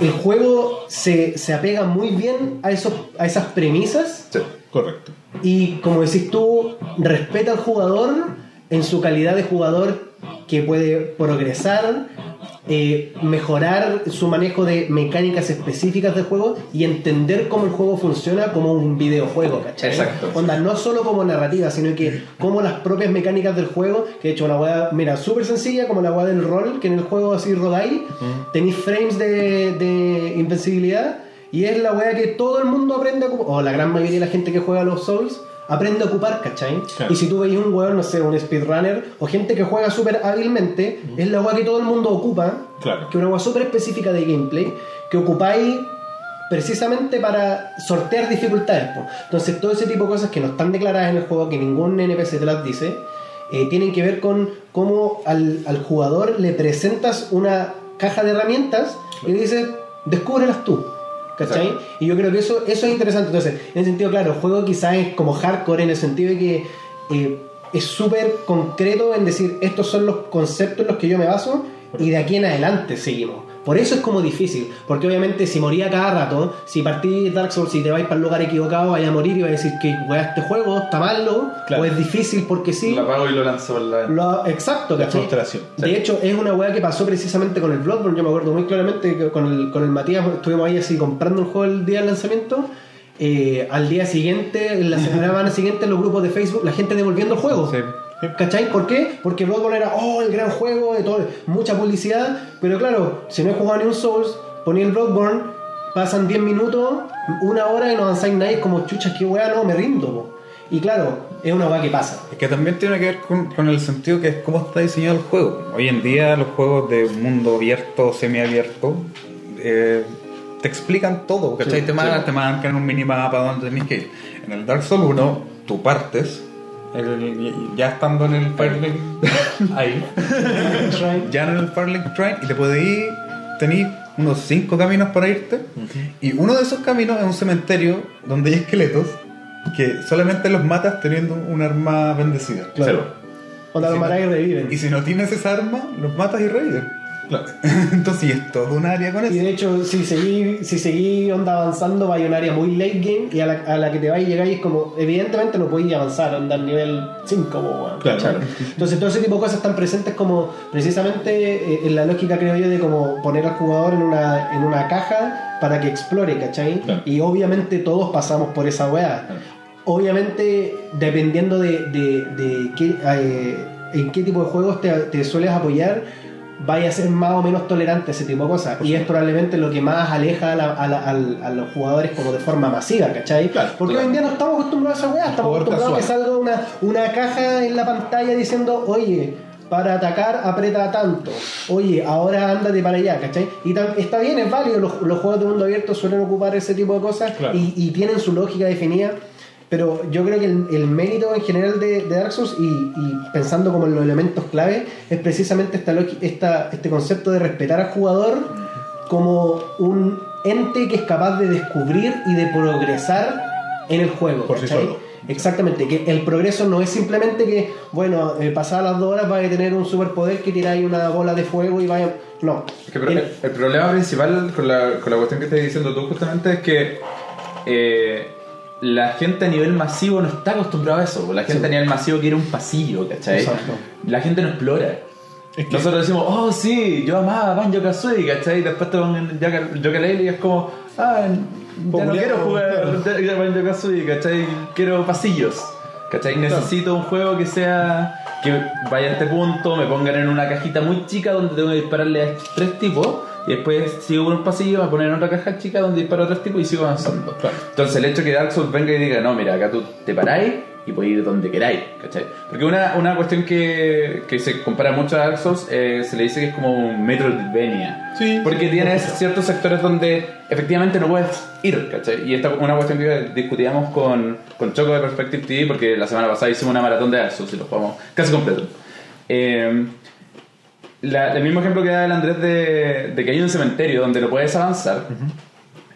Speaker 3: el juego se, se apega muy bien a, esos, a esas premisas
Speaker 2: Sí.
Speaker 1: Correcto.
Speaker 3: y como decís tú, respeta al jugador en su calidad de jugador que puede progresar, eh, mejorar su manejo de mecánicas específicas del juego y entender cómo el juego funciona como un videojuego, ¿cachai?
Speaker 2: Exacto.
Speaker 3: Onda, no solo como narrativa, sino que como las propias mecánicas del juego, que de hecho una weá, mira, súper sencilla, como la weá del rol, que en el juego así rodáis, tenéis frames de, de invencibilidad, y es la weá que todo el mundo aprende o la gran mayoría de la gente que juega a los Souls, aprende a ocupar, ¿cachai?
Speaker 1: Claro.
Speaker 3: Y si tú veis un weón, no sé, un speedrunner, o gente que juega súper hábilmente, es la weá que todo el mundo ocupa,
Speaker 1: Claro.
Speaker 3: que es una weá súper específica de gameplay, que ocupáis precisamente para sortear dificultades. po. Entonces, todo ese tipo de cosas que no están declaradas en el juego, que ningún NPC te las dice, eh, tienen que ver con cómo al, al jugador le presentas una caja de herramientas y le dices, descúbrelas tú. ¿Cachai?
Speaker 2: Exacto.
Speaker 3: Y yo creo que eso, eso es interesante. Entonces, en ese sentido, claro, el juego quizás es como hardcore en el sentido de que eh, es súper concreto en decir, estos son los conceptos en los que yo me baso y de aquí en adelante seguimos. Por eso es como difícil, porque obviamente si moría cada rato, si partís Dark Souls y te vais para el lugar equivocado, vais a morir y vais a decir que weá, este juego está malo,
Speaker 1: Claro.
Speaker 3: o es difícil porque sí.
Speaker 2: Lo apago y lo lanzo por la
Speaker 3: Lo- exacto,
Speaker 1: La
Speaker 3: ¿cachai?
Speaker 1: frustración.
Speaker 3: De hecho, es una weá que pasó precisamente con el Bloodborne. Yo me acuerdo muy claramente que con el, con el Matías estuvimos ahí así comprando el juego el día del lanzamiento. Eh, al día siguiente, en la semana siguiente, en los grupos de Facebook, la gente devolviendo el juego.
Speaker 4: Sí.
Speaker 3: ¿Cachai? ¿Por qué? Porque Bloodborne era, oh, el gran juego, de todo, mucha publicidad. Pero claro, si no he jugado ni un Souls, poní el Bloodborne, pasan 10 minutos, una hora y no avanzáis es como, chucha, qué weá, no, me rindo. po". Y claro, es una weá que pasa.
Speaker 4: Es que también tiene que ver con, con el sentido que es cómo está diseñado el juego. Hoy en día los juegos de mundo abierto o semiabierto eh, te explican todo, ¿cachai?
Speaker 3: Sí,
Speaker 4: te, marcan, te marcan un minimapa donde tenés que ir. En el Dark Souls 1, tú partes, el- ya estando en el Firelink, ahí, ya en el Firelink Shrine, y te puedes ir, tenés unos 5 caminos para irte, y uno de esos caminos es un cementerio donde hay esqueletos que solamente los matas teniendo un arma bendecida.
Speaker 3: Claro.
Speaker 4: Y
Speaker 3: los
Speaker 4: si
Speaker 3: maráis
Speaker 4: no-
Speaker 3: reviven.
Speaker 4: Y si no tienes esa arma, los matas y reviven.
Speaker 1: Claro.
Speaker 4: Entonces, y es todo un área con
Speaker 3: Y
Speaker 4: eso.
Speaker 3: de hecho, si seguí, si seguí onda avanzando, va a un área muy late game y a la, a la que te vais y llegáis como, evidentemente no podéis avanzar, andar nivel 5,
Speaker 1: Claro.
Speaker 3: Entonces todo ese tipo de cosas están presentes como precisamente eh, en la lógica creo yo de como poner al jugador en una, en una caja para que explore, ¿cachai?
Speaker 1: Claro.
Speaker 3: Y obviamente todos pasamos por esa weá. Obviamente, dependiendo de, de, de qué, eh, en qué tipo de juegos te, te sueles apoyar, vaya a ser más o menos tolerante a ese tipo de cosas. Y es probablemente lo que más aleja a, la- a la- al- a los jugadores como de forma masiva, ¿cachai?
Speaker 1: Claro,
Speaker 3: Porque
Speaker 2: claro.
Speaker 3: hoy en día no estamos acostumbrados a esa weá, estamos acostumbrados a que salga una, una caja en la pantalla diciendo, oye, para atacar aprieta tanto, oye, ahora ándate para allá, ¿cachai? Y está bien, es válido, los, los juegos de mundo abierto suelen ocupar ese tipo de cosas
Speaker 1: Claro.
Speaker 3: y, y tienen su lógica definida. Pero yo creo que el, el mérito en general de, de Dark Souls y, y pensando como en los elementos clave es precisamente esta, esta, este concepto de respetar al jugador como un ente que es capaz de descubrir y de progresar en el juego.
Speaker 1: Por sí solo.
Speaker 3: Exactamente, que el progreso no es simplemente que, bueno, eh, pasadas las dos horas vaya a tener un superpoder que tiráis una bola de fuego y vaya... No.
Speaker 2: Es que
Speaker 3: el,
Speaker 2: el problema principal con la, con la cuestión que estás diciendo tú justamente es que eh, la gente a nivel masivo no está acostumbrada a eso. La gente
Speaker 3: Sí.
Speaker 2: a nivel masivo quiere un pasillo, ¿cachai?
Speaker 3: Exacto.
Speaker 2: La gente no explora.
Speaker 1: Es que-
Speaker 2: Nosotros decimos, oh sí, yo amaba Banjo Kazooie, ¿cachai? Y después te ponen Yooka-Laylee y es como, ah, ya no quiero jugar. Banjo Kazooie, ¿cachai? Quiero pasillos, ¿cachai? Necesito un juego que sea, que vaya a este punto, me pongan en una cajita muy chica donde tengo que dispararle a tres tipos y después sigo por un pasillo, me ponen en otra caja chica donde disparo a tres tipos y sigo avanzando.
Speaker 1: Claro.
Speaker 2: Entonces el hecho que Dark Souls venga y diga, no, mira, acá tú te paráis y podéis ir donde queráis, ¿cachai? Porque una, una cuestión que, que se compara mucho a Dark Souls eh, se le dice que es como un Metroidvania.
Speaker 1: Sí,
Speaker 2: Porque
Speaker 1: sí,
Speaker 2: tienes
Speaker 1: mucho.
Speaker 2: ciertos sectores donde efectivamente no puedes ir, ¿cachai? Y esta es una cuestión que discutíamos con, con Choco de Perspective TV porque la semana pasada hicimos una maratón de Dark Souls y lo jugamos casi completo. Eh, la- el mismo ejemplo que da el Andrés de, de que hay un cementerio donde no puedes avanzar,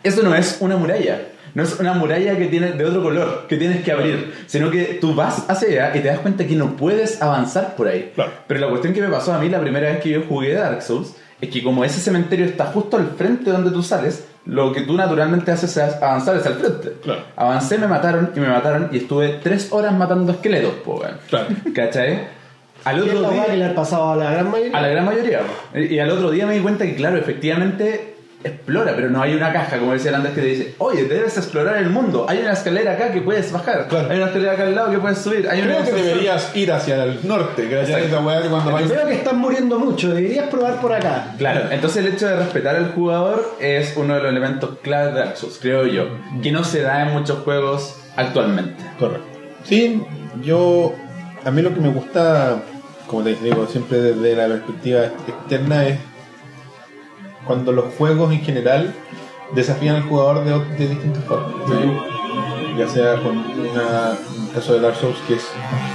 Speaker 2: eso no es una muralla. No es una muralla que tiene de otro color, que tienes que abrir, sino que tú vas hacia allá y te das cuenta que no puedes avanzar por ahí.
Speaker 1: Claro.
Speaker 2: Pero la cuestión que me pasó a mí la primera vez que yo jugué Dark Souls es que como ese cementerio está justo al frente donde tú sales, lo que tú naturalmente haces es avanzar hacia el frente.
Speaker 1: Claro.
Speaker 2: Avancé, me mataron y me mataron y estuve tres horas matando esqueletos, po.
Speaker 1: Claro.
Speaker 2: ¿Cachai? Al
Speaker 3: ¿Qué es
Speaker 2: otro
Speaker 3: weá que
Speaker 2: día...
Speaker 3: le ha pasado a la gran mayoría?
Speaker 2: A la gran mayoría. Y al otro día me di cuenta que, claro, efectivamente explora, pero no hay una caja, como decía el Andrés, que te dice, oye, debes explorar el mundo. Hay una escalera acá que puedes bajar.
Speaker 1: Claro.
Speaker 2: Hay una escalera acá al lado que puedes subir. Hay una
Speaker 1: Creo que deberías ir hacia el norte, esa weá cuando vais.
Speaker 3: Veo que están muriendo mucho, deberías probar por acá.
Speaker 2: Claro, entonces el hecho de respetar al jugador es uno de los elementos clave de Dark Souls, creo yo, que no se da en muchos juegos actualmente.
Speaker 1: Correcto. Sí, yo. A mí lo que me gusta, como te digo, siempre desde la perspectiva externa, es cuando los juegos en general desafían al jugador de, de distintas formas. ¿sí? Ya sea con una, un caso de Dark Souls que es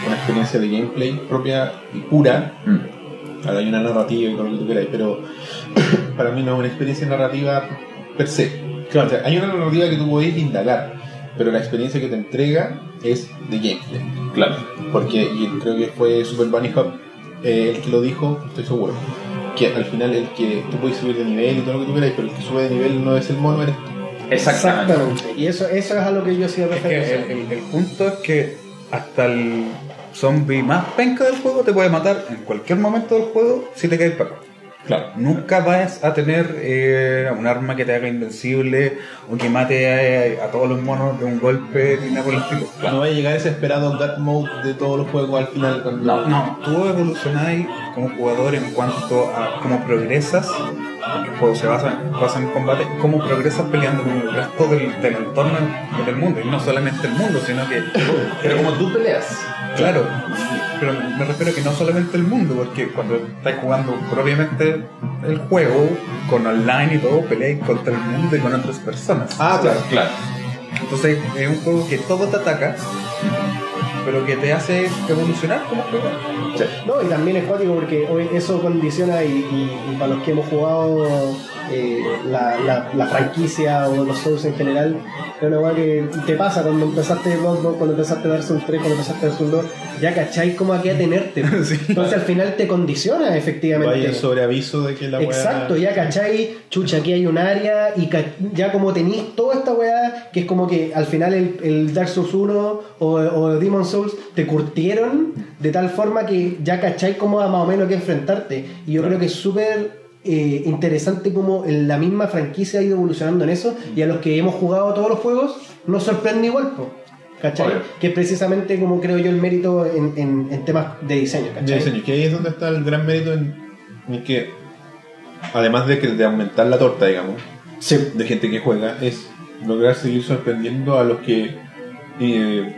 Speaker 1: una experiencia de gameplay propia y pura,
Speaker 2: Mm.
Speaker 1: Ahora hay una narrativa y todo lo que tú queráis, pero para mí no es una experiencia narrativa per se. O sea, hay una narrativa que tú podés indagar, pero la experiencia que te entrega es de gameplay.
Speaker 2: Claro.
Speaker 1: Porque, y creo que fue Super Bunny Hop eh, el que lo dijo, estoy seguro, que al final el que tú puedes subir de nivel y todo lo que tú quieras, pero el que sube de nivel no es el mono, eres tú.
Speaker 2: Exactamente.
Speaker 3: Exactamente. Y eso, eso es a lo que yo hacía
Speaker 4: Es que
Speaker 3: referencia.
Speaker 4: el, el- el punto es que hasta el zombie más penca del juego te puede matar en cualquier momento del juego si te caes para abajo.
Speaker 1: Claro.
Speaker 4: Nunca vas a tener eh, un arma que te haga invencible o que mate a, a todos los monos de un golpe ni nada por el estilo.
Speaker 1: No va a llegar ese esperado God Mode de todos los juegos al final. Cuando...
Speaker 2: No.
Speaker 4: No, tú evolucionáis como jugador en cuanto a cómo progresas, el juego se basa, basa en combate, cómo progresas peleando con el resto del, del entorno del mundo, y no solamente el mundo, sino que
Speaker 2: Pero como tú peleas,
Speaker 4: Claro, pero me refiero a que no solamente el mundo, porque cuando estás jugando propiamente el juego, con online y todo, peleáis contra el mundo y con otras personas.
Speaker 1: Ah, claro.
Speaker 2: claro.
Speaker 4: Entonces es un juego que todo te ataca, pero que te hace evolucionar como jugador.
Speaker 3: No, y también es cuático porque eso condiciona y para los que hemos jugado eh, la, la- la franquicia o los Souls en general, es una weá que te pasa cuando empezaste Bloodborne, cuando empezaste Dark Souls 3, cuando empezaste Dark Souls 2, ya cacháis cómo aquí a tenerte. Entonces al final te condiciona efectivamente.
Speaker 1: Vaya sobre aviso de que la weá-
Speaker 3: Exacto, ya cacháis, chucha, aquí hay un área y ya como tenéis toda esta weá, que es como que al final el, el Dark Souls 1 o, o Demon Souls te curtieron de tal forma que ya cacháis cómo a más o menos que enfrentarte. Y yo creo que es súper eh, interesante como la misma franquicia ha ido evolucionando en eso y a los que hemos jugado todos los juegos nos sorprende igual, po, ¿cachai? Que es precisamente como creo yo el mérito en, en- en temas de diseño,
Speaker 1: de
Speaker 3: ¿cachai?
Speaker 1: diseño, que ahí es donde está el gran mérito en, en que, además de, que, de aumentar la torta, digamos,
Speaker 3: Sí.
Speaker 1: de gente que juega, es lograr seguir sorprendiendo a los que eh,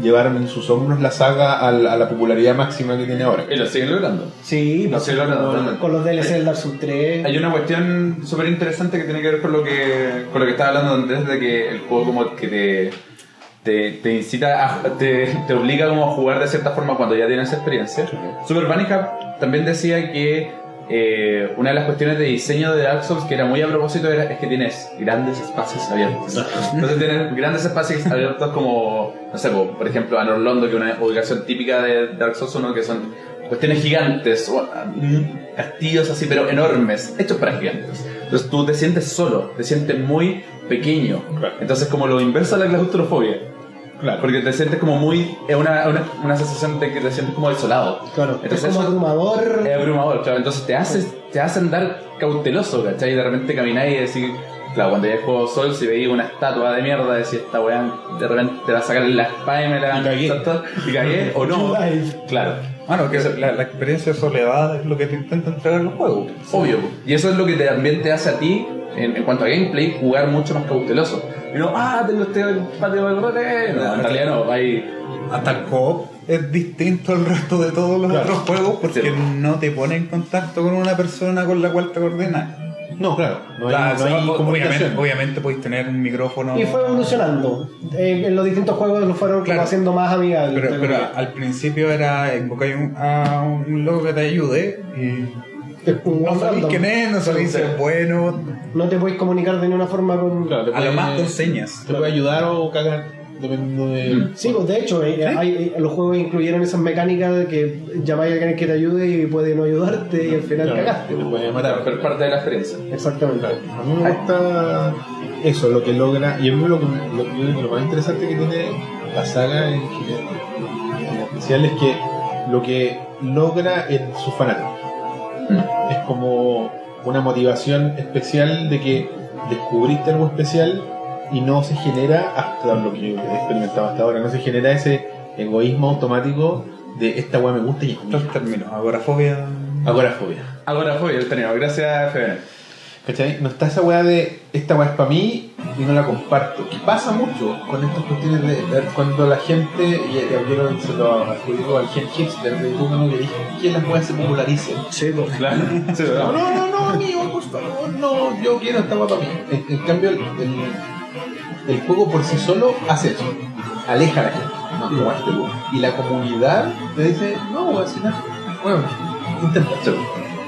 Speaker 1: llevaron en sus hombros la saga a la, a la popularidad máxima que tiene ahora.
Speaker 2: Y lo siguen logrando.
Speaker 3: Sí,
Speaker 2: Lo
Speaker 3: pues,
Speaker 2: siguen logrando.
Speaker 3: con, los DLC del Dark Souls 3.
Speaker 2: Hay una cuestión súper interesante que tiene que ver con lo que con lo que estaba hablando antes de que el juego como que te te, te incita a, te, te obliga como a jugar de cierta forma cuando ya tienes experiencia. Super Bunny Hub también decía que eh, una de las cuestiones de diseño de Dark Souls que era muy a propósito era, es que tienes grandes espacios abiertos. Entonces tienes grandes espacios abiertos como, no sé, po, por ejemplo, Anor Londo, que es una ubicación típica de Dark Souls 1, que son cuestiones gigantes, o, mm, castillos así, pero enormes, hechos para gigantes. Entonces tú te sientes solo, te sientes muy pequeño. Entonces como lo inverso a la claustrofobia.
Speaker 1: Claro.
Speaker 2: Porque te sientes como muy. Es una, una, una sensación de que te sientes como desolado.
Speaker 3: Claro,
Speaker 2: Entonces
Speaker 3: es como abrumador.
Speaker 2: Es abrumador, claro. Entonces te hace, te hace andar cauteloso, ¿cachai? Y de repente camináis y decir. Claro, cuando ya juego Sol, si veis una estatua de mierda, decís, esta weá de repente te va a sacar la espada y me la va a
Speaker 1: Y cagué.
Speaker 2: o no. Claro.
Speaker 4: Bueno, que la, la experiencia de soledad es lo que te intenta entregar el juego.
Speaker 2: Obvio. Y eso es lo que te- también te hace a ti, en, en cuanto a gameplay, jugar mucho más cauteloso. Y no, ah, tengo este patio de correr. No, en realidad no, hay.
Speaker 4: Hasta el co es distinto al resto de todos los
Speaker 1: Claro.
Speaker 4: otros juegos porque
Speaker 2: Sí.
Speaker 4: no te pone en contacto con una persona con la cual te coordenas.
Speaker 1: No, claro. No hay,
Speaker 4: Claro,
Speaker 1: no hay
Speaker 4: o- obviamente,
Speaker 1: comunicación.
Speaker 4: obviamente podéis tener un micrófono.
Speaker 3: Y fue evolucionando. Eh, en los distintos juegos lo fueron
Speaker 4: Claro.
Speaker 3: haciendo más amigables.
Speaker 4: Pero, al principio era invocar un- a un loco que te ayude y no sabéis quién es, no sabéis si es bueno.
Speaker 3: No te puedes comunicar de ninguna forma con.
Speaker 1: Claro, te
Speaker 4: A lo más con señas.
Speaker 1: Te puede ayudar o cagar dependiendo de.
Speaker 3: Sí, pues de hecho, eh, hay- eh, los juegos incluyeron esas mecánicas de que llamáis a alguien que te ayude y puede no ayudarte y al final
Speaker 1: Claro,
Speaker 3: cagaste.
Speaker 1: te puede matar.
Speaker 2: pero es parte de la experiencia.
Speaker 3: Exactamente.
Speaker 1: Claro. A mí me gusta eso, lo que logra. Y a mí lo, que, lo, yo creo que lo más interesante que tiene la saga en, en especial es que lo que logra en sus fanáticos es como una motivación especial de que descubriste algo especial y no se genera, hasta lo que yo he experimentado hasta ahora, no se genera ese egoísmo automático de esta weá me gusta y es
Speaker 4: términos, agorafobia.
Speaker 1: Agorafobia.
Speaker 2: Ahora fue el tenido. Gracias, FBN.
Speaker 1: ¿Cachai? No está esa weá de esta weá es para mí y no la comparto. Y pasa mucho con estas cuestiones de, de cuando la gente, y y yo lo- se lo adjudico al gen hipster de YouTube, ¿no? que dijo que las weas se popularizan.
Speaker 3: Sí, pues.
Speaker 2: Claro.
Speaker 1: No, no, no, amigo, por favor, no, yo quiero esta weá para mí. En, en cambio, el, el- el juego por sí solo hace eso, aleja a la gente. No, no, este y la comunidad te dice, no, weón, si no, bueno, intenta,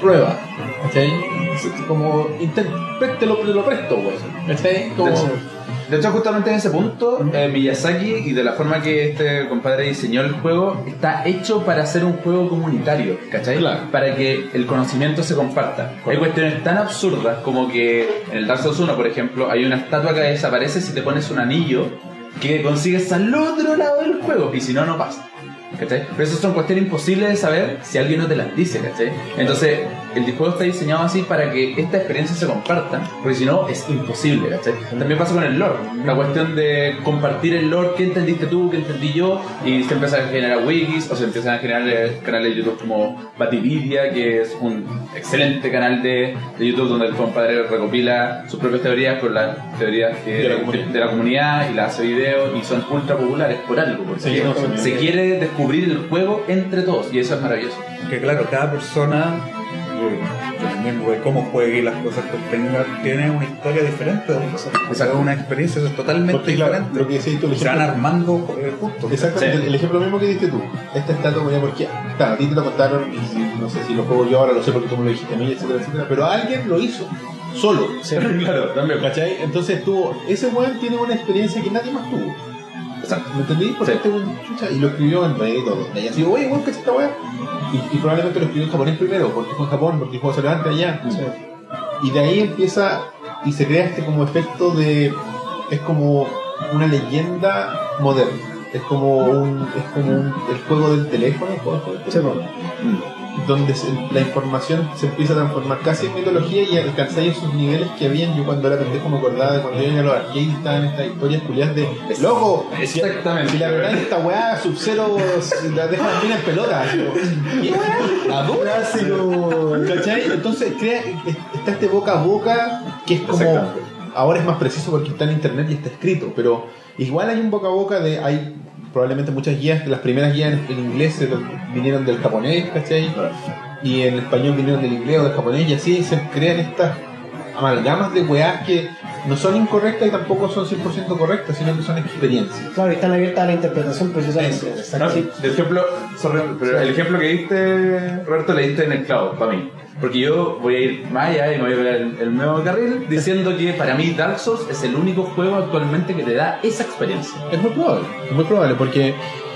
Speaker 1: prueba, ¿cachai? Como, intenta, te lo, presto, weón, ¿cachai? Como,
Speaker 2: De hecho, justamente en ese punto, eh, Miyazaki y de la forma que este compadre diseñó el juego, está hecho para ser un juego comunitario, ¿cachai?
Speaker 1: Claro.
Speaker 2: Para que el conocimiento se comparta. Hay cuestiones tan absurdas como que en el Dark Souls 1, por ejemplo, hay una estatua que desaparece si te pones un anillo que consigues al otro lado del juego y si no, no pasa. ¿Cachai? Pero esas son cuestiones imposibles de saber si alguien no te las dice, ¿cachai? Entonces, el juego está diseñado así para que esta experiencia se comparta, porque si no, es imposible, ¿cachai? También pasa con el lore, la cuestión de compartir el lore, qué entendiste tú, qué entendí yo, y se empiezan a generar wikis, o se empiezan a generar eh, canales de YouTube como Batividia, que es un excelente canal de, de YouTube donde el compadre recopila sus propias teorías con las teorías que-
Speaker 1: De la comunidad.
Speaker 2: de la comunidad y las hace videos y son ultra populares por algo, porque
Speaker 1: Sí, no,
Speaker 2: se quiere descubrir el juego entre todos y eso es maravilloso.
Speaker 4: Que claro, cada persona, dependiendo de cómo juegue y las cosas que obtenga, tiene una historia diferente. O sea, una experiencia totalmente
Speaker 1: Porque, claro,
Speaker 4: diferente.
Speaker 1: lo que decís tú, el
Speaker 4: Se van armando eh, juntos.
Speaker 1: Exactamente,
Speaker 2: Sí.
Speaker 1: el, ejemplo mismo que diste tú. Esta estatua, mira, porque, claro, a ti te lo contaron, y si- no sé si lo juego yo ahora, lo sé porque tú me lo dijiste a mí, etcétera, etcétera, pero alguien lo hizo, solo.
Speaker 2: claro, también.
Speaker 1: ¿Cachai? Entonces tuvo, ese weón tiene una experiencia que nadie más tuvo.
Speaker 2: Exacto.
Speaker 1: ¿Me entendí? Porque
Speaker 2: Sí.
Speaker 1: este weón, chucha, y lo escribió en Reddit o donde haya sido, oye, weón, ¿qué es esta weá? Y, y probablemente lo escribió en japonés primero, porque fue en Japón, porque salió antes allá. Y de ahí empieza y se crea este como efecto de. Es como una leyenda moderna. Es como un. Es como un, el juego del teléfono. el juego del teléfono, Donde se- la información se empieza a transformar casi en mitología y alcanzáis esos niveles que habían. Yo cuando era pendejo me acordaba de cuando yo iba a los arcades estaban estas historias culiadas de. ¡Loco!
Speaker 2: Exactamente.
Speaker 1: Si la verdad es que esta weá Sub-Zero la deja también en pelota. ¿Cachai? Entonces crea, está este boca a boca que es como. Ahora es más preciso porque está en internet y está escrito, pero igual hay un boca a boca de. Hay probablemente muchas guías, las primeras guías en, en inglés se vinieron del japonés, ¿cachai? Y en español vinieron del inglés o del japonés, y así se crean estas amalgamas de weás que no son incorrectas y tampoco son 100% correctas, sino que son experiencias.
Speaker 3: Claro, y están abiertas a la interpretación precisamente.
Speaker 2: ¿No? El ejemplo, sorry, pero el ejemplo que diste, Roberto, le diste en el clavo, para mí. Porque yo voy a ir más allá y me voy a ver el, el nuevo carril diciendo que para mí Dark Souls es el único juego actualmente que te da esa experiencia.
Speaker 1: Es muy probable, es muy probable, porque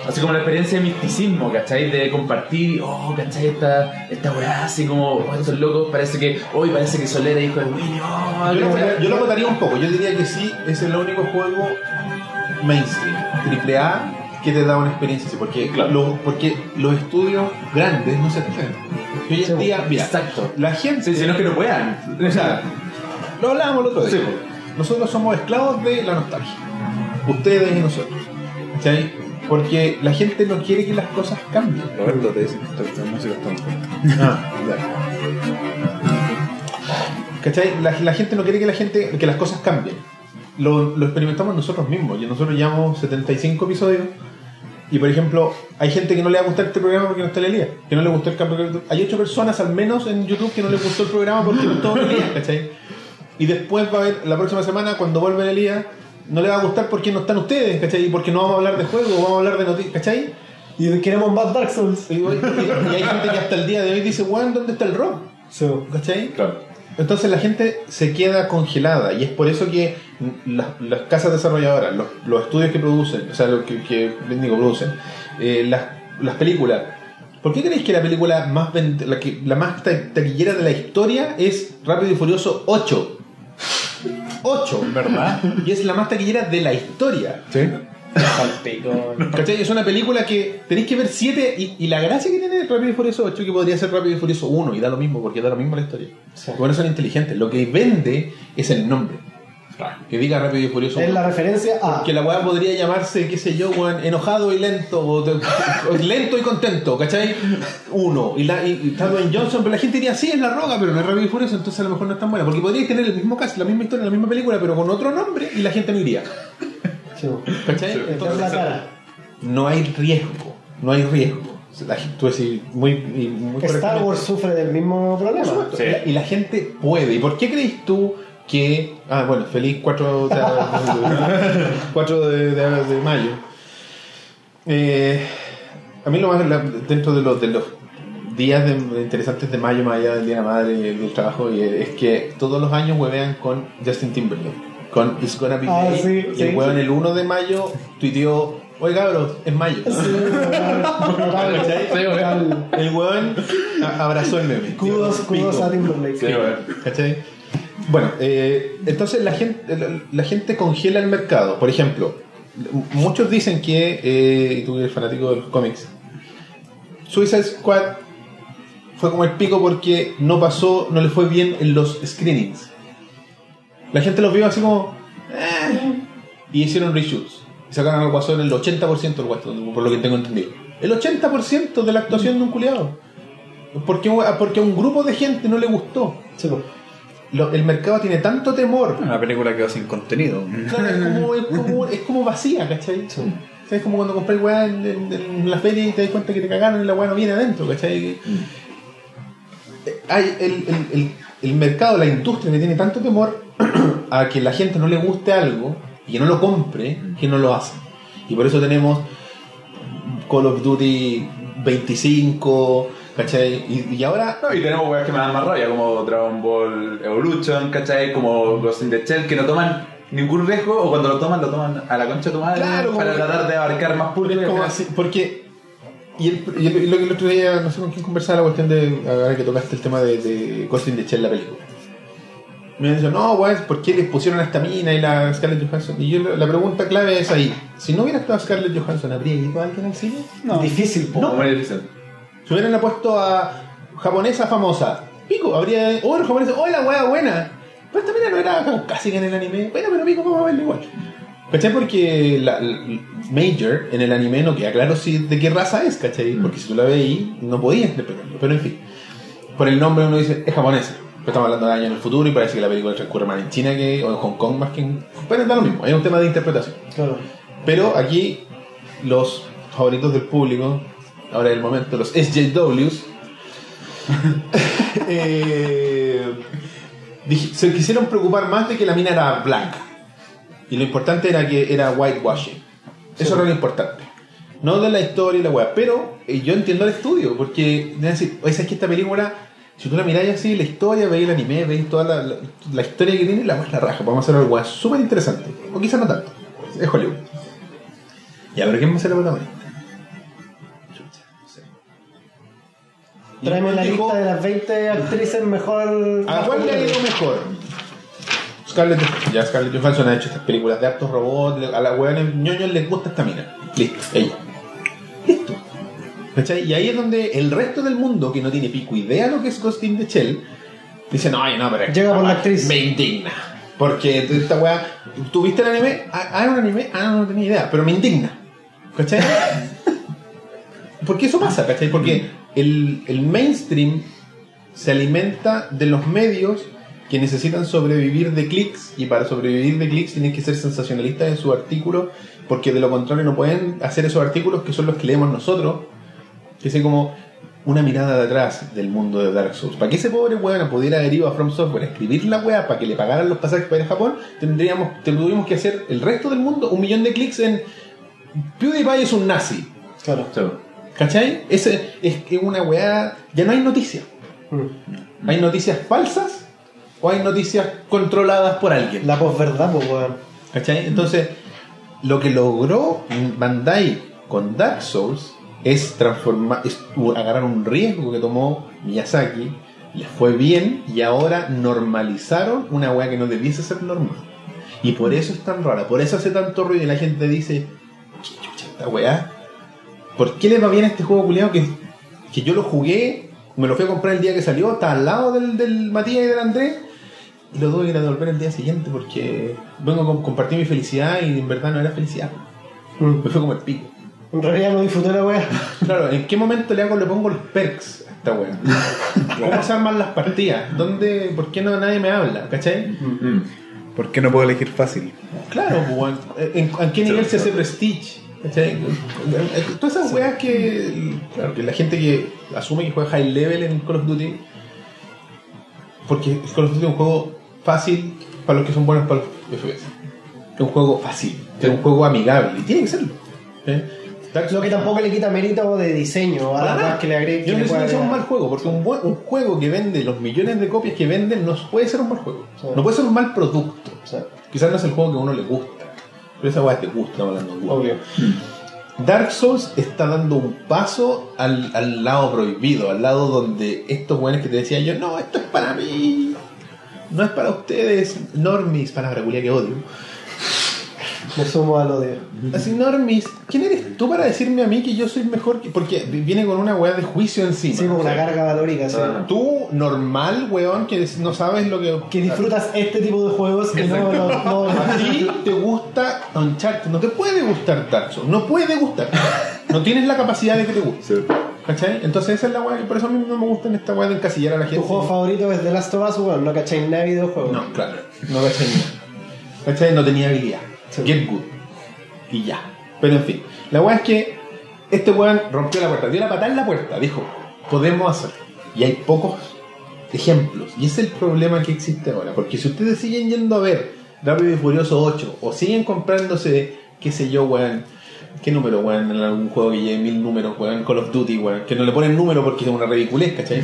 Speaker 2: Así como la experiencia de misticismo, ¿cachai? De compartir, oh, ¿cachai? Esta, esta weá, así como, oh, estos locos, parece que, hoy parece que Solera dijo de Winnie, oh,
Speaker 1: yo lo, yo lo votaría un poco. Yo diría que sí, es el único juego mainstream, triple A, te da una experiencia así. Porque,
Speaker 2: Claro.
Speaker 1: lo- porque los estudios grandes no se atreven. Y hoy en día, mira,
Speaker 2: Exacto.
Speaker 1: la gente.
Speaker 2: Sí, si no es que no puedan.
Speaker 1: O sea, lo hablábamos el otro día.
Speaker 2: Sí.
Speaker 1: Nosotros somos esclavos de la nostalgia. Ustedes y nosotros. ¿Cachai? Porque la gente no quiere que las cosas cambien.
Speaker 4: Roberto te dice que la música está.
Speaker 1: Ah, ¿Cachai? La, la gente no quiere que la gente que las cosas cambien. Lo, lo experimentamos nosotros mismos. Y nosotros llevamos 75 episodios. Y por ejemplo, hay gente que no le va a gustar este programa porque no está Elías. Que no le gustó el cambio. Hay 8 personas al menos en YouTube que no les gustó el programa porque no estuvo Elías, ¿cachai? Y después va a haber, la próxima semana, cuando vuelve Elías, no le va a gustar porque no están ustedes, ¿cachai? Y porque no vamos a hablar de juego, vamos a hablar de noticias, ¿cachai?
Speaker 3: Y queremos más Dark Souls.
Speaker 1: Y, y- y hay gente que hasta el día de hoy dice, weón, ¿dónde está el rock? ¿Cachai?
Speaker 2: Claro.
Speaker 1: Entonces la gente se queda congelada y es por eso que las, las casas desarrolladoras, los, los estudios que producen, o sea, lo que, que digo, producen, eh, las, las películas. ¿Por qué creéis que la película más la, que, la más ta- taquillera de la historia es Rápido y Furioso 8? 8, ¿verdad? Y es la más taquillera de la historia.
Speaker 4: ¿Sí?
Speaker 1: ¿Cachai? Es una película que tenéis que ver 7 y, y la gracia que tiene Rápido y Furioso 8 que podría ser Rápido y Furioso 1 y da lo mismo porque da lo mismo la historia. Bueno, son inteligentes. Lo que vende es el nombre. Que diga Rápido y Furioso
Speaker 3: Es
Speaker 1: 1.
Speaker 3: la referencia a.
Speaker 1: Que la weá podría llamarse, qué sé yo, weón, enojado y lento, o, lento y contento, ¿cachai? Uno. Y, la, y, y está Dwayne Johnson, pero la gente diría, sí, es la roca, pero no es Rápido y Furioso, entonces a lo mejor no es tan buena. Porque podría tener el mismo caso, la misma historia, la misma película, pero con otro nombre y la gente no iría.
Speaker 3: Sí.
Speaker 1: ¿Cachai?
Speaker 3: Meter
Speaker 1: Entonces,
Speaker 3: la cara.
Speaker 1: no hay riesgo, no hay riesgo. La, gente- tú decís muy, y muy
Speaker 3: Star. Wars sufre del mismo problema.
Speaker 2: Sí.
Speaker 1: Y la- gente puede. ¿Y por qué crees tú que... Ah, bueno, feliz 4, o sea, 4 de, de- de mayo. Eh, a mí lo más... dentro de los, de los días de- interesantes de mayo, más allá del Día de la Madre y del trabajo, y es que todos los años huevean con Justin Timberlake. Con It's Gonna Be
Speaker 3: Ah, sí,
Speaker 1: y
Speaker 3: sí,
Speaker 1: el weón
Speaker 3: sí.
Speaker 1: el 1 de mayo tuiteó, oiga, cabros, es mayo. El weón abrazó el meme.
Speaker 3: Kudos, kudos a Timberlake.
Speaker 2: Sí, bueno.
Speaker 1: ¿Cachai? Bueno, eh, entonces la gente, la, la gente congela el mercado. Por ejemplo, muchos dicen que, eh, y tú eres fanático de los cómics, Suicide Squad fue como el pico porque no pasó, no le fue bien en los screenings. La gente los vio así como... "Eh", y hicieron reshoots. Y sacaron al guasón el 80% del guasón, por lo que tengo entendido. El 80% de la actuación de un culiado. Porque, porque a un grupo de gente no le gustó.
Speaker 3: Sí, pues.
Speaker 1: Lo- el mercado tiene tanto temor.
Speaker 4: Una película quedó sin contenido.
Speaker 1: Claro, es, como, es, como, es como vacía, ¿cachai? Es como cuando compras weá en, en- en la feria y te das cuenta que te cagaron y la weá no viene adentro, ¿cachai? Eh, Hay el, el- el- el mercado, la industria que tiene tanto temor a que la gente no le guste algo y que no lo compre, que no lo hace. Y por eso tenemos Call of Duty 25, ¿cachai? Y, y ahora
Speaker 2: No, y tenemos weas que me dan más rabia, como Dragon Ball Evolution, ¿cachai? Como Ghost in the Shell, que no toman ningún riesgo, o cuando lo toman, lo toman a la concha
Speaker 1: Claro,
Speaker 2: para tratar de abarcar más público.
Speaker 1: Porque. Y, el, y el- lo que el otro día, no sé con quién conversaba la cuestión de. Ahora que tocaste el tema de, de Ghost in the Shell, la película. Me han dicho, no, weón, ¿por qué les pusieron a esta mina y la Scarlett Johansson? Y yo, la pregunta clave es ahí: si no hubiera estado Scarlett Johansson, ¿habría ido alguien al cine?
Speaker 3: Difícil, po.
Speaker 2: No, muy difícil.
Speaker 1: Si hubieran puesto a japonesa famosa, pico, habría. Oh, los japoneses, oh, la weá buena. Pero esta mina no era como casi que en el anime. Bueno, pero pico, vamos a verlo igual. ¿Cachai? Porque la, la- Major en el anime no queda claro si, de qué raza es, ¿cachai? Porque si tú la veis, no podías interpretarlo. Pero en fin, por el nombre uno dice, es japonesa. Pero estamos hablando de años en el futuro y parece que la película transcurre más en China que, o en Hong Kong más que en. Bueno, da lo mismo, es un tema de interpretación.
Speaker 3: Claro.
Speaker 1: Pero aquí los favoritos del público, ahora es el momento, los SJWs, eh, se quisieron preocupar más de que la mina era blanca. Y lo importante era que era whitewashing. Eso era lo importante. No de la historia y la weá. Pero eh, yo entiendo el estudio, porque deben decir, oye, ¿sabes que esta película, si tú la miráis así, la historia, veis el anime, veis toda la, la, la historia que tiene, la es la raja. Podemos hacer algo súper interesante. O quizás no tanto. Es Hollywood. Ya, pero ¿quién va a ser la protagonista?
Speaker 3: La
Speaker 1: dijo,
Speaker 3: lista de las 20 actrices mejor.
Speaker 1: ¿A cuál le ha ido mejor? Scarlett Johansson. Ya Scarlett Johansson ha hecho estas películas de hartos robots. A la weá ñoños les gusta esta mina. Listo, ella. ¿Cachai? Y ahí es donde el resto del mundo, que no tiene pico idea lo que es Ghost in the Shell, dice, no, ay, no, pero
Speaker 3: Llega por la actriz.
Speaker 1: Me indigna. Porque esta weá, ¿tú viste el anime? Ah, ah, un anime, ah, no, no tenía idea, pero me indigna. ¿Cachai? Porque eso pasa, ¿cachai? Porque el, el mainstream se alimenta de los medios que necesitan sobrevivir de clics y para sobrevivir de clics tienen que ser sensacionalistas en su artículo porque de lo contrario no pueden hacer esos artículos que son los que leemos nosotros que es como una mirada de atrás del mundo de Dark Souls. Para que ese pobre weón pudiera haber ido a From Software a escribir la weá para que le pagaran los pasajes para ir a Japón, tendríamos, tendríamos que hacer el resto del mundo un millón de clics en PewDiePie es un nazi.
Speaker 3: Claro.
Speaker 1: ¿Cachai? Ese es que una weá. Ya no hay noticias.
Speaker 3: Mm.
Speaker 1: Hay noticias falsas o hay noticias controladas por alguien.
Speaker 3: La posverdad, pues, weón.
Speaker 1: ¿Cachai? Entonces, lo que logró Bandai con Dark Souls es transformar, es agarrar un riesgo que tomó Miyazaki, les fue bien y ahora normalizaron una weá que no debiese ser normal. Y por eso es tan rara, por eso hace tanto ruido y la gente dice, ¿qué chucha esta weá? ¿Por qué le va bien a este juego culiado que, que yo lo jugué, me lo fui a comprar el día que salió, está al lado del, del Matías y del Andrés? Y lo tuve que ir a devolver el día siguiente porque vengo a com- compartir mi felicidad y en verdad no era felicidad.
Speaker 3: Mm.
Speaker 1: Me fue como el pico.
Speaker 3: En realidad no disfruté la weá.
Speaker 1: Claro, ¿en qué momento le hago, le pongo los perks a esta wea? ¿Cómo se arman las partidas? ¿Dónde, ¿Por qué no nadie me habla? ¿Cachai?
Speaker 2: Mm.
Speaker 4: ¿Por qué no puedo elegir fácil?
Speaker 1: Claro, pues. ¿En, ¿a qué nivel se hace Prestige? ¿Cachai? Todas esas weas que, claro, que la gente que asume que juega high level en Call of Duty, porque Call of Duty es un juego fácil para los que son buenos para los FPS. Es un juego fácil, es un juego amigable, y tiene que serlo. ¿eh? Dark
Speaker 3: Lo que tampoco le quita mérito de diseño a las que le agregue.
Speaker 1: Yo no
Speaker 3: que pueda
Speaker 1: sea un mal juego, porque un, buen- un juego que vende los millones de copias que venden no puede ser un mal juego. No puede ser un mal producto. Quizás no es el juego que a uno le gusta, pero esa weá es gusto, estamos hablando de
Speaker 3: obvio.
Speaker 1: Dark Souls está dando un paso al, al lado prohibido, al lado donde estos weones que te decían yo, no, esto es para mí, no es para ustedes, normis, palabra culia que odio.
Speaker 3: Me sumo a lo de.
Speaker 1: Así, normis, ¿quién eres tú para decirme a mí que yo soy mejor? que-?" Porque viene con una weá de juicio encima.
Speaker 3: Sí,
Speaker 1: O sea,
Speaker 3: una carga valórica. sí.
Speaker 1: Tú, normal, weón, que no sabes lo que...
Speaker 3: Que disfrutas este tipo de juegos y no, no, no-
Speaker 1: A ti te gusta Uncharted, no te puede gustar Souls, no puede gustar. No tienes la capacidad de que te guste. ¿Cachai? Entonces esa es la weá, y por eso a mí no me gusta en esta weá de encasillar a la gente.
Speaker 3: Tu juego favorito es The Last of Us, bueno, no cacháis nada de videojuegos.
Speaker 1: No, claro, no cachai nada. ¿Cachai? No tenía habilidad. Get good. Y ya. Pero en fin, la weá es que este weón rompió la puerta, dio la patada en la puerta, dijo, podemos hacerlo. Y hay pocos ejemplos. Y es el problema que existe ahora. Porque si ustedes siguen yendo a ver Rápido y Furioso 8 o siguen comprándose, qué sé yo, weón. ¿Qué número, weón? En algún juego que lleve mil números, weón. Call of Duty, weón. Que no le ponen número porque es una ridiculez, ¿cachai?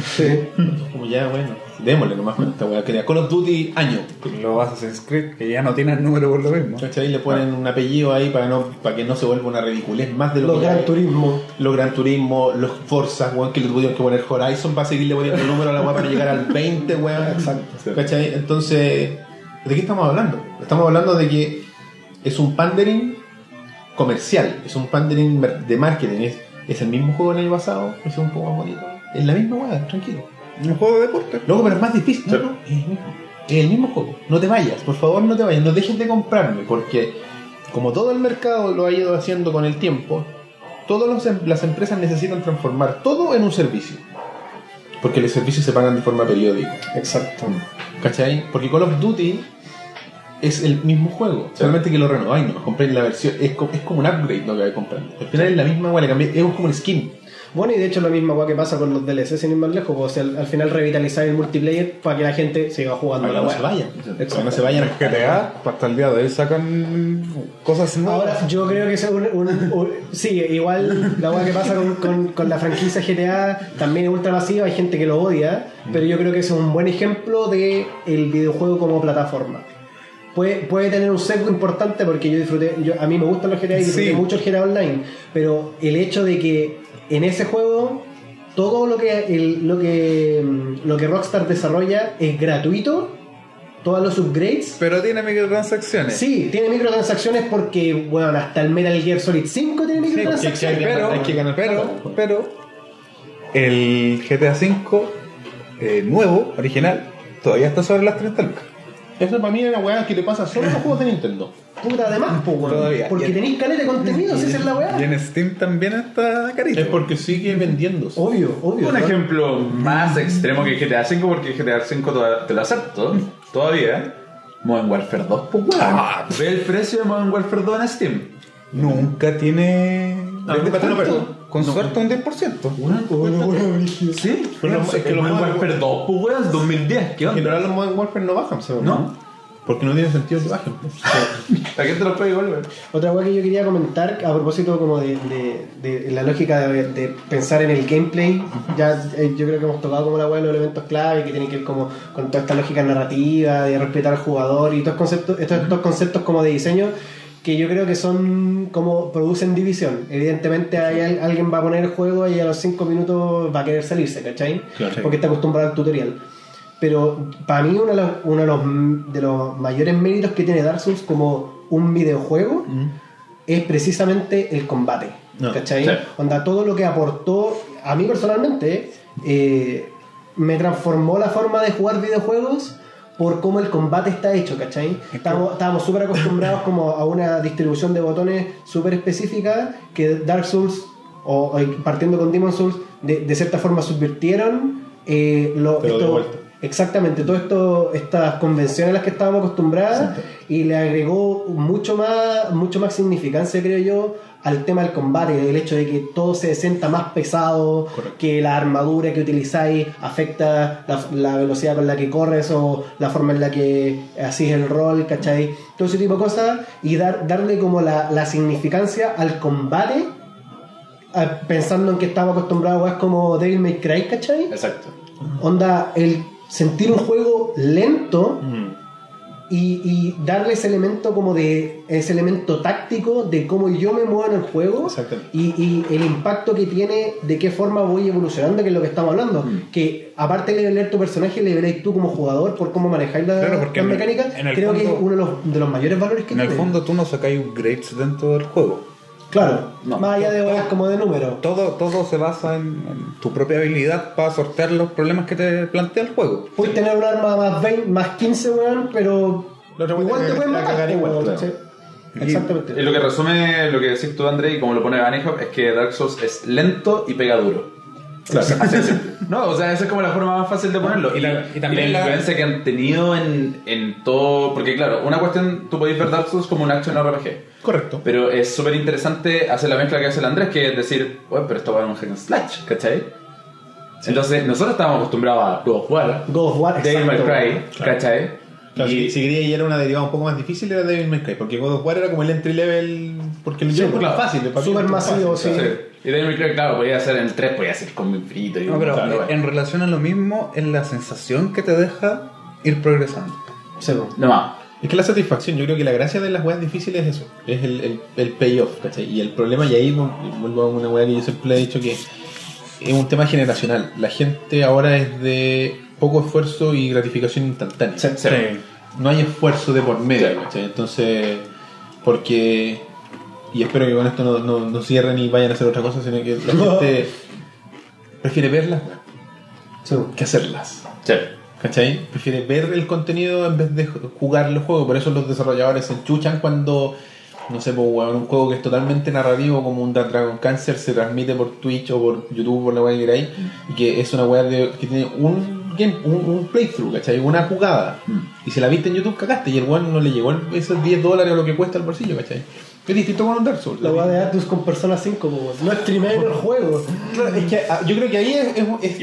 Speaker 1: Como ya, bueno, démosle nomás con esta weá. Que era Call of Duty año.
Speaker 4: Los Assassin's Creed, que ya no tienen número por lo mismo.
Speaker 1: ¿Cachai? Le ponen un apellido ahí para no para que no se vuelva una ridiculez más de lo
Speaker 3: Los
Speaker 1: que
Speaker 3: Gran
Speaker 1: es.
Speaker 3: Turismo.
Speaker 1: Los Gran Turismo, los Forza, weón, que le tuvieron que poner Horizon para seguirle poniendo el número a la weá para llegar al 20, weón.
Speaker 3: Exacto.
Speaker 1: ¿Cachai? Entonces, ¿de qué estamos hablando? Estamos hablando de que es un pandering comercial, es un pandering mer- de marketing. Es, es el mismo juego del año pasado, es un poco más bonito. Es la misma weá, tranquilo.
Speaker 4: Un juego de deporte.
Speaker 1: Luego, pero es más difícil. No, no, es el mismo. Es el mismo juego. No te vayas, por favor, no te vayas. No dejes de comprarme, porque como todo el mercado lo ha ido haciendo con el tiempo, todas las empresas necesitan transformar todo en un servicio. Porque los servicios se pagan de forma periódica.
Speaker 3: Exacto.
Speaker 1: ¿Cachai? Porque Call of Duty es el mismo juego, solamente que lo renováis, no compréis la versión, es, co- es como un upgrade lo que vais comprando. Al final es la misma, weá, es como un skin.
Speaker 3: Bueno, y de hecho lo mismo weá, que pasa con los DLC, sin ir más lejos, pues, al, al final revitalizar el multiplayer para que la gente siga jugando
Speaker 1: Para que
Speaker 3: la
Speaker 1: no se vayan. Para que no se vayan.
Speaker 4: GTA, hasta el día de hoy sacan cosas nuevas.
Speaker 3: Ahora, yo creo que es un, un- un- sí, igual la weá que pasa con, con- con la franquicia GTA también es ultra masiva, hay gente que lo odia, pero yo creo que es un buen ejemplo de el videojuego como plataforma. Puede, puede tener un sesgo importante porque yo disfruté, yo, a mí me gustan los GTA y disfruté
Speaker 4: Sí.
Speaker 3: mucho el GTA Online, pero el hecho de que en ese juego todo lo que, el- lo que mm, lo que Rockstar desarrolla es gratuito, todos los upgrades
Speaker 4: Pero tiene microtransacciones.
Speaker 3: Sí, tiene microtransacciones porque, bueno, hasta el Metal Gear Solid 5 tiene microtransacciones.
Speaker 4: pero,
Speaker 1: que ganar
Speaker 4: pero,
Speaker 1: plata,
Speaker 4: pero el GTA V eh, nuevo, original, todavía está sobre las 30 lucas.
Speaker 1: Eso para mí es una weá que te pasa solo en los juegos de Nintendo.
Speaker 3: Puta, además, pues, weón.
Speaker 4: Todavía.
Speaker 3: Porque
Speaker 4: Y en-
Speaker 3: tenéis caleta de contenido, si esa es la
Speaker 4: Y
Speaker 3: weá.
Speaker 4: en Steam también está carito.
Speaker 1: Es porque sigue vendiéndose.
Speaker 3: Obvio, obvio.
Speaker 2: Un
Speaker 3: ¿no?
Speaker 2: ejemplo más extremo que GTA V, porque GTA V te lo acepto todavía. Modern Warfare 2, pues weón.
Speaker 4: Ah.
Speaker 2: Ve el precio de Modern Warfare 2 en Steam.
Speaker 4: Nunca tiene.
Speaker 1: Nunca perdo.
Speaker 4: Con suerte un 10%.
Speaker 2: Sí,
Speaker 1: Pero
Speaker 2: no
Speaker 1: es que lo
Speaker 2: Modern Warfare 2, pues weón, 2010, ¿qué
Speaker 1: En
Speaker 2: onda?
Speaker 1: general los Modern Warfare no bajan, ¿sabes?
Speaker 2: ¿No?
Speaker 1: Porque no tiene sentido que bajen.
Speaker 2: ¿A quién te lo puede igual, weón?
Speaker 3: Otra weá que yo quería comentar a propósito como de, de- de la lógica de, de pensar en el gameplay, ya eh, yo creo que hemos tocado como la weá de los elementos clave que tienen que ver como con toda esta lógica narrativa, de respetar al jugador y todos conceptos, estos, estos conceptos como de diseño que yo creo que son como producen división. Evidentemente hay, al- alguien va a poner el juego y a los 5 minutos va a querer salirse, ¿cachai?
Speaker 1: Claro.
Speaker 3: Porque está acostumbrado al tutorial. Pero para mí uno de los, uno de los, de los mayores méritos que tiene Dark Souls como un videojuego es precisamente el combate.
Speaker 1: No,
Speaker 3: ¿Cachai?
Speaker 2: sí.
Speaker 3: Onda, todo lo que aportó a mí personalmente eh, me transformó la forma de jugar videojuegos por cómo el combate está hecho, ¿cachai? Estábamos súper acostumbrados como a una distribución de botones súper específica que Dark Souls, o, o partiendo con Demon Souls, de, de cierta forma subvirtieron eh, lo,
Speaker 1: Pero de
Speaker 3: esto-
Speaker 1: vuelta.
Speaker 3: Exactamente, todas estas convenciones a las que estábamos acostumbradas y le agregó mucho más, mucho más significancia, creo yo, al tema del combate, el hecho de que todo se sienta más pesado,
Speaker 1: Correcto.
Speaker 3: que la armadura que utilizáis afecta la, la velocidad con la que corres o la forma en la que hacís el rol, ¿cachai? Todo ese tipo de cosas y dar, darle como la, la significancia al combate pensando en que estaba acostumbrado a como Devil May Cry, ¿cachai?
Speaker 2: Exacto.
Speaker 3: Onda, el sentir un juego lento
Speaker 1: Mm.
Speaker 3: y, y darle ese elemento como de ese elemento táctico de cómo yo me muevo en el juego y, y el impacto que tiene de qué forma voy evolucionando que es lo que estamos hablando
Speaker 4: Mm.
Speaker 3: que aparte de leer tu personaje le veréis tú como jugador por cómo manejáis la,
Speaker 4: Claro,
Speaker 3: las
Speaker 4: en el-
Speaker 3: mecánicas
Speaker 4: en el
Speaker 3: creo que es uno de los, de los mayores valores que
Speaker 4: En el
Speaker 3: tiene
Speaker 4: fondo tú no sacáis upgrades dentro del juego.
Speaker 3: Claro
Speaker 2: No.
Speaker 3: más allá de weas como de números
Speaker 4: Todo, todo se basa en, en tu propia habilidad para sortear los problemas que te plantea el juego.
Speaker 3: puedes tener un arma más 20 más 15 weón pero igual te pueden
Speaker 1: cagar
Speaker 3: matar
Speaker 1: igual,
Speaker 3: exactamente
Speaker 2: Y lo que resume lo que decís tú, André, y como lo pone Vanishop, es que Dark Souls es lento y pega duro.
Speaker 1: Claro.
Speaker 2: No, o sea, esa es como la forma más fácil de ponerlo.
Speaker 4: y
Speaker 2: Y,
Speaker 4: la-
Speaker 2: la,
Speaker 4: y también la-
Speaker 2: influencia que han tenido en, en todo. Porque, claro, una cuestión, tú podéis ver Dark Souls como un action RPG.
Speaker 1: Correcto.
Speaker 2: Pero es súper interesante hacer la mezcla que hace el Andrés, que es decir, bueno, pero esto va a un hack and slash, ¿cachai? Entonces, nosotros estábamos acostumbrados a God of War,
Speaker 3: God of War
Speaker 2: Devil May Cry.
Speaker 1: Claro.
Speaker 2: ¿cachai?
Speaker 1: Claro,
Speaker 2: y,
Speaker 1: si, si quería ir a una derivada un poco más difícil era Devil May Cry, porque God of War era como el entry level, porque yo por la
Speaker 2: claro.
Speaker 1: fácil,
Speaker 3: Súper
Speaker 1: es
Speaker 3: masivo,
Speaker 1: fácil,
Speaker 3: sí.
Speaker 2: sí. Y Devil May Cry, claro, podía ser en el 3, podía ser con infinito. Y
Speaker 4: No, pero
Speaker 2: claro,
Speaker 4: en relación a lo mismo, es la sensación que te deja ir progresando.
Speaker 3: Sí, weón.
Speaker 2: No más.
Speaker 1: Es que la satisfacción, yo creo que la gracia de las weas difíciles es eso, es el, el, el payoff, ¿cachai? Y el problema, y ahí vuelvo a una wea que yo siempre he dicho que es un tema generacional. La gente ahora es de poco esfuerzo y gratificación instantánea.
Speaker 3: Sí.
Speaker 2: Sí.
Speaker 1: No hay esfuerzo de por medio,
Speaker 2: Sí.
Speaker 1: ¿cachai? Entonces, porque, y espero que con esto no, no, no cierren y vayan a hacer otra cosa, sino que la gente prefiere verlas que hacerlas. ¿Cachai? Prefiere ver el contenido en vez de jugar los juegos. Por eso los desarrolladores se enchuchan cuando, no sé, pues, un juego que es totalmente narrativo, como un Dragon Cancer, se transmite por Twitch o por YouTube, por la weá que queráis, y que es una de, que tiene un, game, un, un playthrough, ¿cachai? Una jugada. Y si la viste en YouTube, cagaste, y el weón no le llegó el- esos 10 dólares o lo que cuesta el bolsillo, ¿cachai? Es distinto con un Dark Souls.
Speaker 3: La weá de Atlus con Persona 5, po, weón. no streamé el juego.
Speaker 1: Claro, es que ah, yo creo que ahí es, es, es-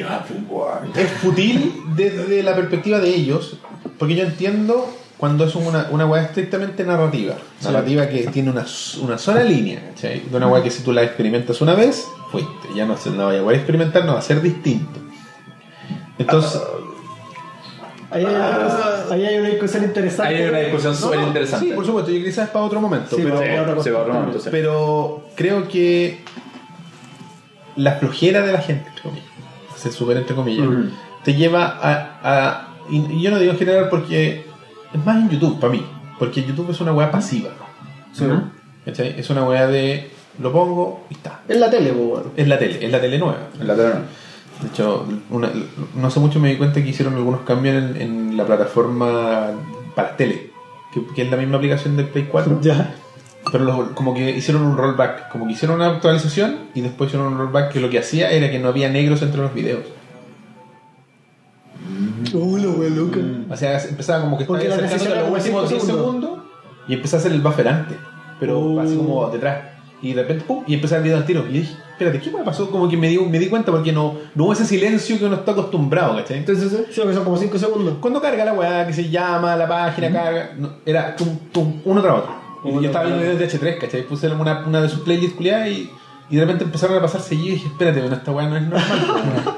Speaker 1: es fútil desde la perspectiva de ellos, porque yo entiendo cuando es una, una weá estrictamente narrativa. Narrativa que tiene una, una sola línea, ¿cachai? De una weá que si tú la experimentas una vez, fuiste. Ya no, se, no vaya a experimentar, no va a ser distinto. Entonces,
Speaker 3: Ahí hay, una cosa- ahí hay una discusión interesante.
Speaker 2: Ahí hay una discusión súper
Speaker 1: no,
Speaker 2: interesante.
Speaker 1: Sí, por supuesto, y quizás es para otro momento.
Speaker 3: Sí,
Speaker 1: pero,
Speaker 3: para.
Speaker 2: Sí, otro momento, sí.
Speaker 1: pero creo que la flojera de la gente, entre comillas, se super entre comillas, te lleva a, a- y y yo no digo en general porque es más en YouTube para mí, porque YouTube es una weá pasiva. Es una weá de lo pongo y está.
Speaker 3: En la tele, po, weón.
Speaker 1: Es la tele, es la tele nueva.
Speaker 2: En la tele no.
Speaker 1: De hecho, una- no hace mucho me di cuenta que hicieron algunos cambios en, en la plataforma para tele, que, que es la misma aplicación del Play 4.
Speaker 3: Ya.
Speaker 1: Pero lo- como que hicieron un rollback, como que hicieron una actualización y después hicieron un rollback que lo que hacía era que no había negros entre los videos.
Speaker 3: Uh, la wea loca.
Speaker 1: O sea, empezaba como que estaba acercándote los últimos
Speaker 3: cinco
Speaker 1: 10 segundos.
Speaker 3: segundos.
Speaker 1: y empecé a hacer el buffer antes, pero así como detrás. Y de repente, pum, y empecé el video al tiro. Y dije, espérate, ¿qué me pasó? Como que me di, me di cuenta porque no, no hubo ese silencio que uno está acostumbrado, ¿cachai? Entonces,
Speaker 3: Sí, que son como 5 segundos.
Speaker 1: cuando carga la weá, que se llama, la página carga, no, era tum, tum, uno tras otro. Y yo estaba viendo videos de H3, ¿cachai? Puse una, una de sus playlists culiadas y, y de repente empezaron a pasar seguido y dije, espérate, bueno, esta weá no es normal.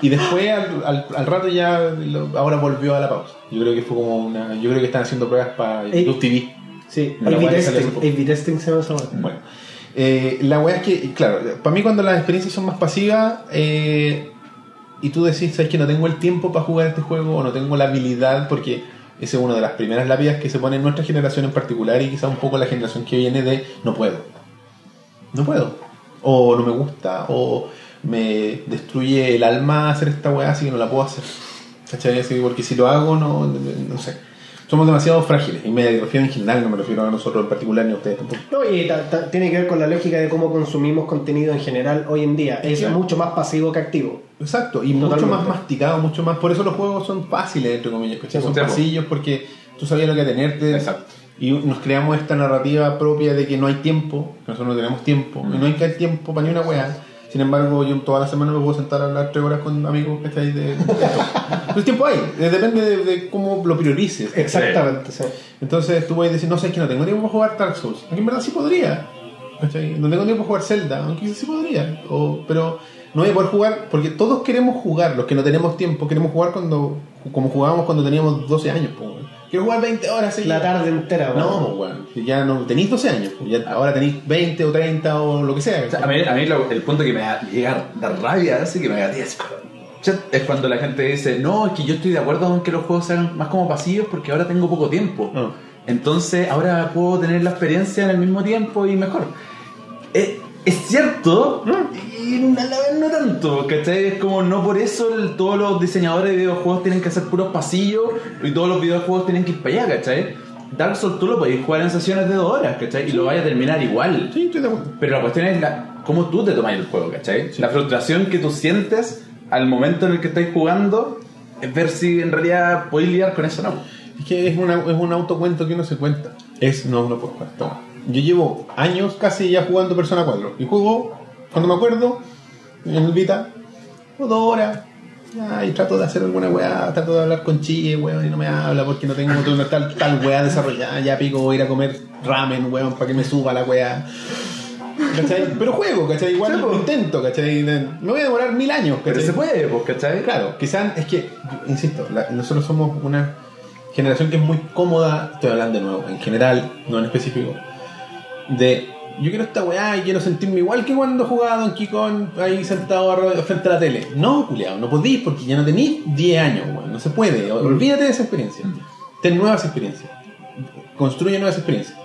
Speaker 1: y después, al, al, al rato ya, lo- ahora volvió a la pausa. Yo creo que fue como una. Yo creo que están haciendo pruebas para
Speaker 3: Ey.
Speaker 1: YouTube TV.
Speaker 3: Sí, A-B testing. A-B testing se llama esa wea.
Speaker 1: Bueno, eh, la weá es que, claro, para mí cuando las experiencias son más pasivas eh, y tú decís, sabes que no tengo el tiempo para jugar este juego o no tengo la habilidad, porque esa es una de las primeras lápidas que se pone en nuestra generación en particular y quizá un poco la generación que viene de no puedo. No puedo. O no me gusta, o me destruye el alma hacer esta weá, así que no la puedo hacer. ¿Cachai? Porque si lo hago, no, no sé. Somos demasiado frágiles, y me refiero en general, no me refiero a nosotros en particular ni a ustedes tampoco.
Speaker 3: No, y ta- ta- tiene que ver con la lógica de cómo consumimos contenido en general hoy en día. Es
Speaker 1: Claro.
Speaker 3: mucho más pasivo que activo.
Speaker 1: Exacto, y mucho más masticado, mucho más. Por eso los juegos son fáciles, entre comillas, son
Speaker 2: po.
Speaker 1: pasillos porque tú sabías lo que tenerte.
Speaker 2: Exacto.
Speaker 1: Y nos creamos esta narrativa propia de que no hay tiempo, que nosotros no tenemos tiempo,
Speaker 2: Mm.
Speaker 1: y no hay que hay tiempo para ni una weá. Sin embargo, yo toda la semana me puedo sentar a hablar tres horas con amigos, ¿cachai? De, de Entonces, tiempo hay, eh, depende de, de cómo lo priorices.
Speaker 3: Exactamente, sí.
Speaker 1: Entonces tú puedes decir, no sé, es que no tengo tiempo para jugar Dark Souls. Aunque en verdad sí podría. ¿cachai? No tengo tiempo para jugar Zelda, aunque quizás sí podría. O- pero no voy a poder jugar, porque todos queremos jugar, los que no tenemos tiempo, queremos jugar cuando como jugábamos cuando teníamos 12 años. po, quiero jugar 20 horas seguidas.
Speaker 3: La tarde entera,
Speaker 1: No,
Speaker 3: weón.
Speaker 1: pues, weón. Ya no tenéis 12 años. ya ahora tenéis 20 o 30 o lo que sea.
Speaker 2: O sea, a mí, a mí lo- el punto que me da, llega a dar rabia, así que me da 10. Es cuando la gente dice, no, es que yo estoy de acuerdo con que los juegos sean más como pasivos porque ahora tengo poco tiempo.
Speaker 1: No.
Speaker 2: Entonces ahora puedo tener la experiencia en el mismo tiempo y mejor. Eh, es cierto, y a la vez no tanto, ¿cachai? Es como no por eso el- todos los diseñadores de videojuegos tienen que hacer puros pasillos y todos los videojuegos tienen que ir para allá, ¿cachai? Dark Souls tú lo podéis jugar en sesiones de dos horas, ¿cachai? Y lo vais a terminar igual.
Speaker 1: Sí, estoy de acuerdo.
Speaker 2: Pero la cuestión es la, cómo tú te tomas el juego, ¿cachai? La frustración que tú sientes al momento en el que estáis jugando es ver si en realidad podéis lidiar con eso o no.
Speaker 1: Es que es, una, es un autocuento que uno se cuenta. Es, no, no puedo jugar. Yo llevo años casi ya jugando Persona 4. Y juego, cuando me acuerdo, en el Vita, dos horas. Y trato de hacer alguna weá, trato de hablar con Chille, weón, y no me habla porque no tengo una tal, tal weá desarrollada. Ya pico, ir a comer ramen, weón, para que me suba la weá. ¿Cachai? Pero juego, ¿cachai? Igual lo intento, ¿cachai? Me voy a demorar mil años,
Speaker 2: Pero
Speaker 1: ¿cachai?
Speaker 2: se puede, pues, ¿cachai?
Speaker 1: Claro, quizás es que, insisto, la- nosotros somos una generación que es muy cómoda, estoy hablando de nuevo, en general, no en específico, de yo quiero esta weá y quiero sentirme igual que cuando jugaba Donkey Kong ahí sentado frente a la tele. No, culiao, no podéis porque ya no tenéis 10 años, weón, no se puede. Olvídate de esa experiencia. Ten nuevas experiencias. Construye nuevas experiencias.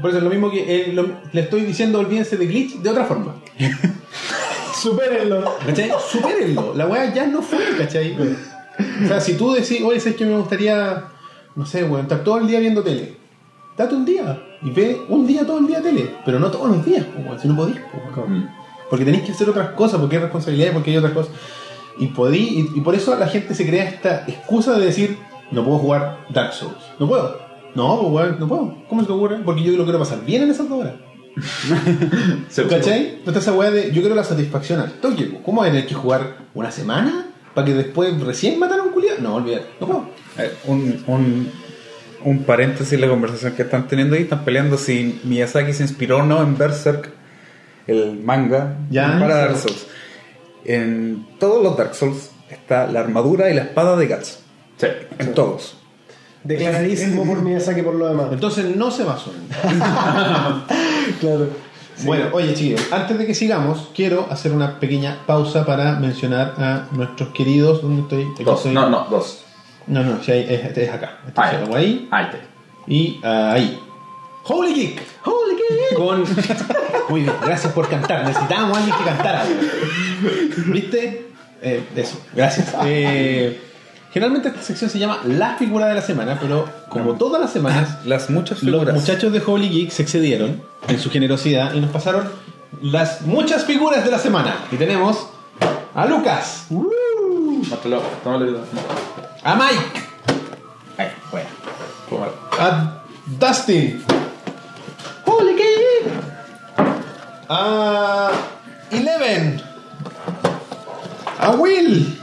Speaker 1: Por eso es lo mismo que eh, lo- le estoy diciendo, olvídense de glitch de otra forma.
Speaker 3: Supérenlo.
Speaker 1: ¿Cachai? Supérenlo. La weá ya no fue, ¿cachai? O sea, si tú decís, oye, ¿sabes que me gustaría, no sé, weón, estar todo el día viendo tele? Date un día y ve un día todo el día tele, pero no todos los días, po, weón, si no podís, po, weón.
Speaker 2: Mm.
Speaker 1: Porque tenéis que hacer otras cosas, porque hay responsabilidades, porque hay otras cosas. Y, podí, y, y por eso la gente se crea esta excusa de decir, no puedo jugar Dark Souls. No puedo. No, weón, no puedo. ¿Cómo se te ocurre? Porque yo lo quiero pasar bien en esas dos horas. ¿Cachai? Entonces esa weá de yo quiero la satisfacción al toque. po. ¿Cómo voy a tener que jugar una semana? ¿Para que después recién matar a un culiado? No, olvidar. No puedo.
Speaker 4: Eh, un, un, un paréntesis en la conversación que están teniendo ahí. Están peleando si Miyazaki se inspiró o no en Berserk, el manga,
Speaker 1: Ya,
Speaker 4: para. Dark Souls. En todos los Dark Souls está la armadura y la espada de Guts.
Speaker 2: Sí.
Speaker 4: En todos.
Speaker 3: Declaradísimo por Miyazaki por lo demás.
Speaker 1: Entonces no se basó
Speaker 3: Claro.
Speaker 1: Bueno, oye chiquillos, antes de que sigamos, quiero hacer una pequeña pausa para mencionar a nuestros queridos. ¿Dónde estoy? Aquí
Speaker 2: Dos.
Speaker 1: soy.
Speaker 2: No, no, dos.
Speaker 1: No, no, sí, es, este es acá. Este
Speaker 2: Ahí.
Speaker 1: es ahí y ah, ahí. Holy Geek. Holy Geek. Con. Muy bien, gracias por cantar. Necesitábamos a alguien que cantara. ¿Viste? Eh, eso, gracias. Eh, generalmente esta sección se llama La figura de la semana, pero como todas las semanas,
Speaker 4: Las muchas
Speaker 1: los
Speaker 4: figuras.
Speaker 1: muchachos de Holy Geek se excedieron en su generosidad y nos pasaron las muchas figuras de la semana. Y tenemos a Lucas,
Speaker 2: Mátalo, tómalo.
Speaker 1: a Mike,
Speaker 2: Ahí, bueno. Tómalo.
Speaker 1: a Dustin, Holy Geek, a Eleven, a Will,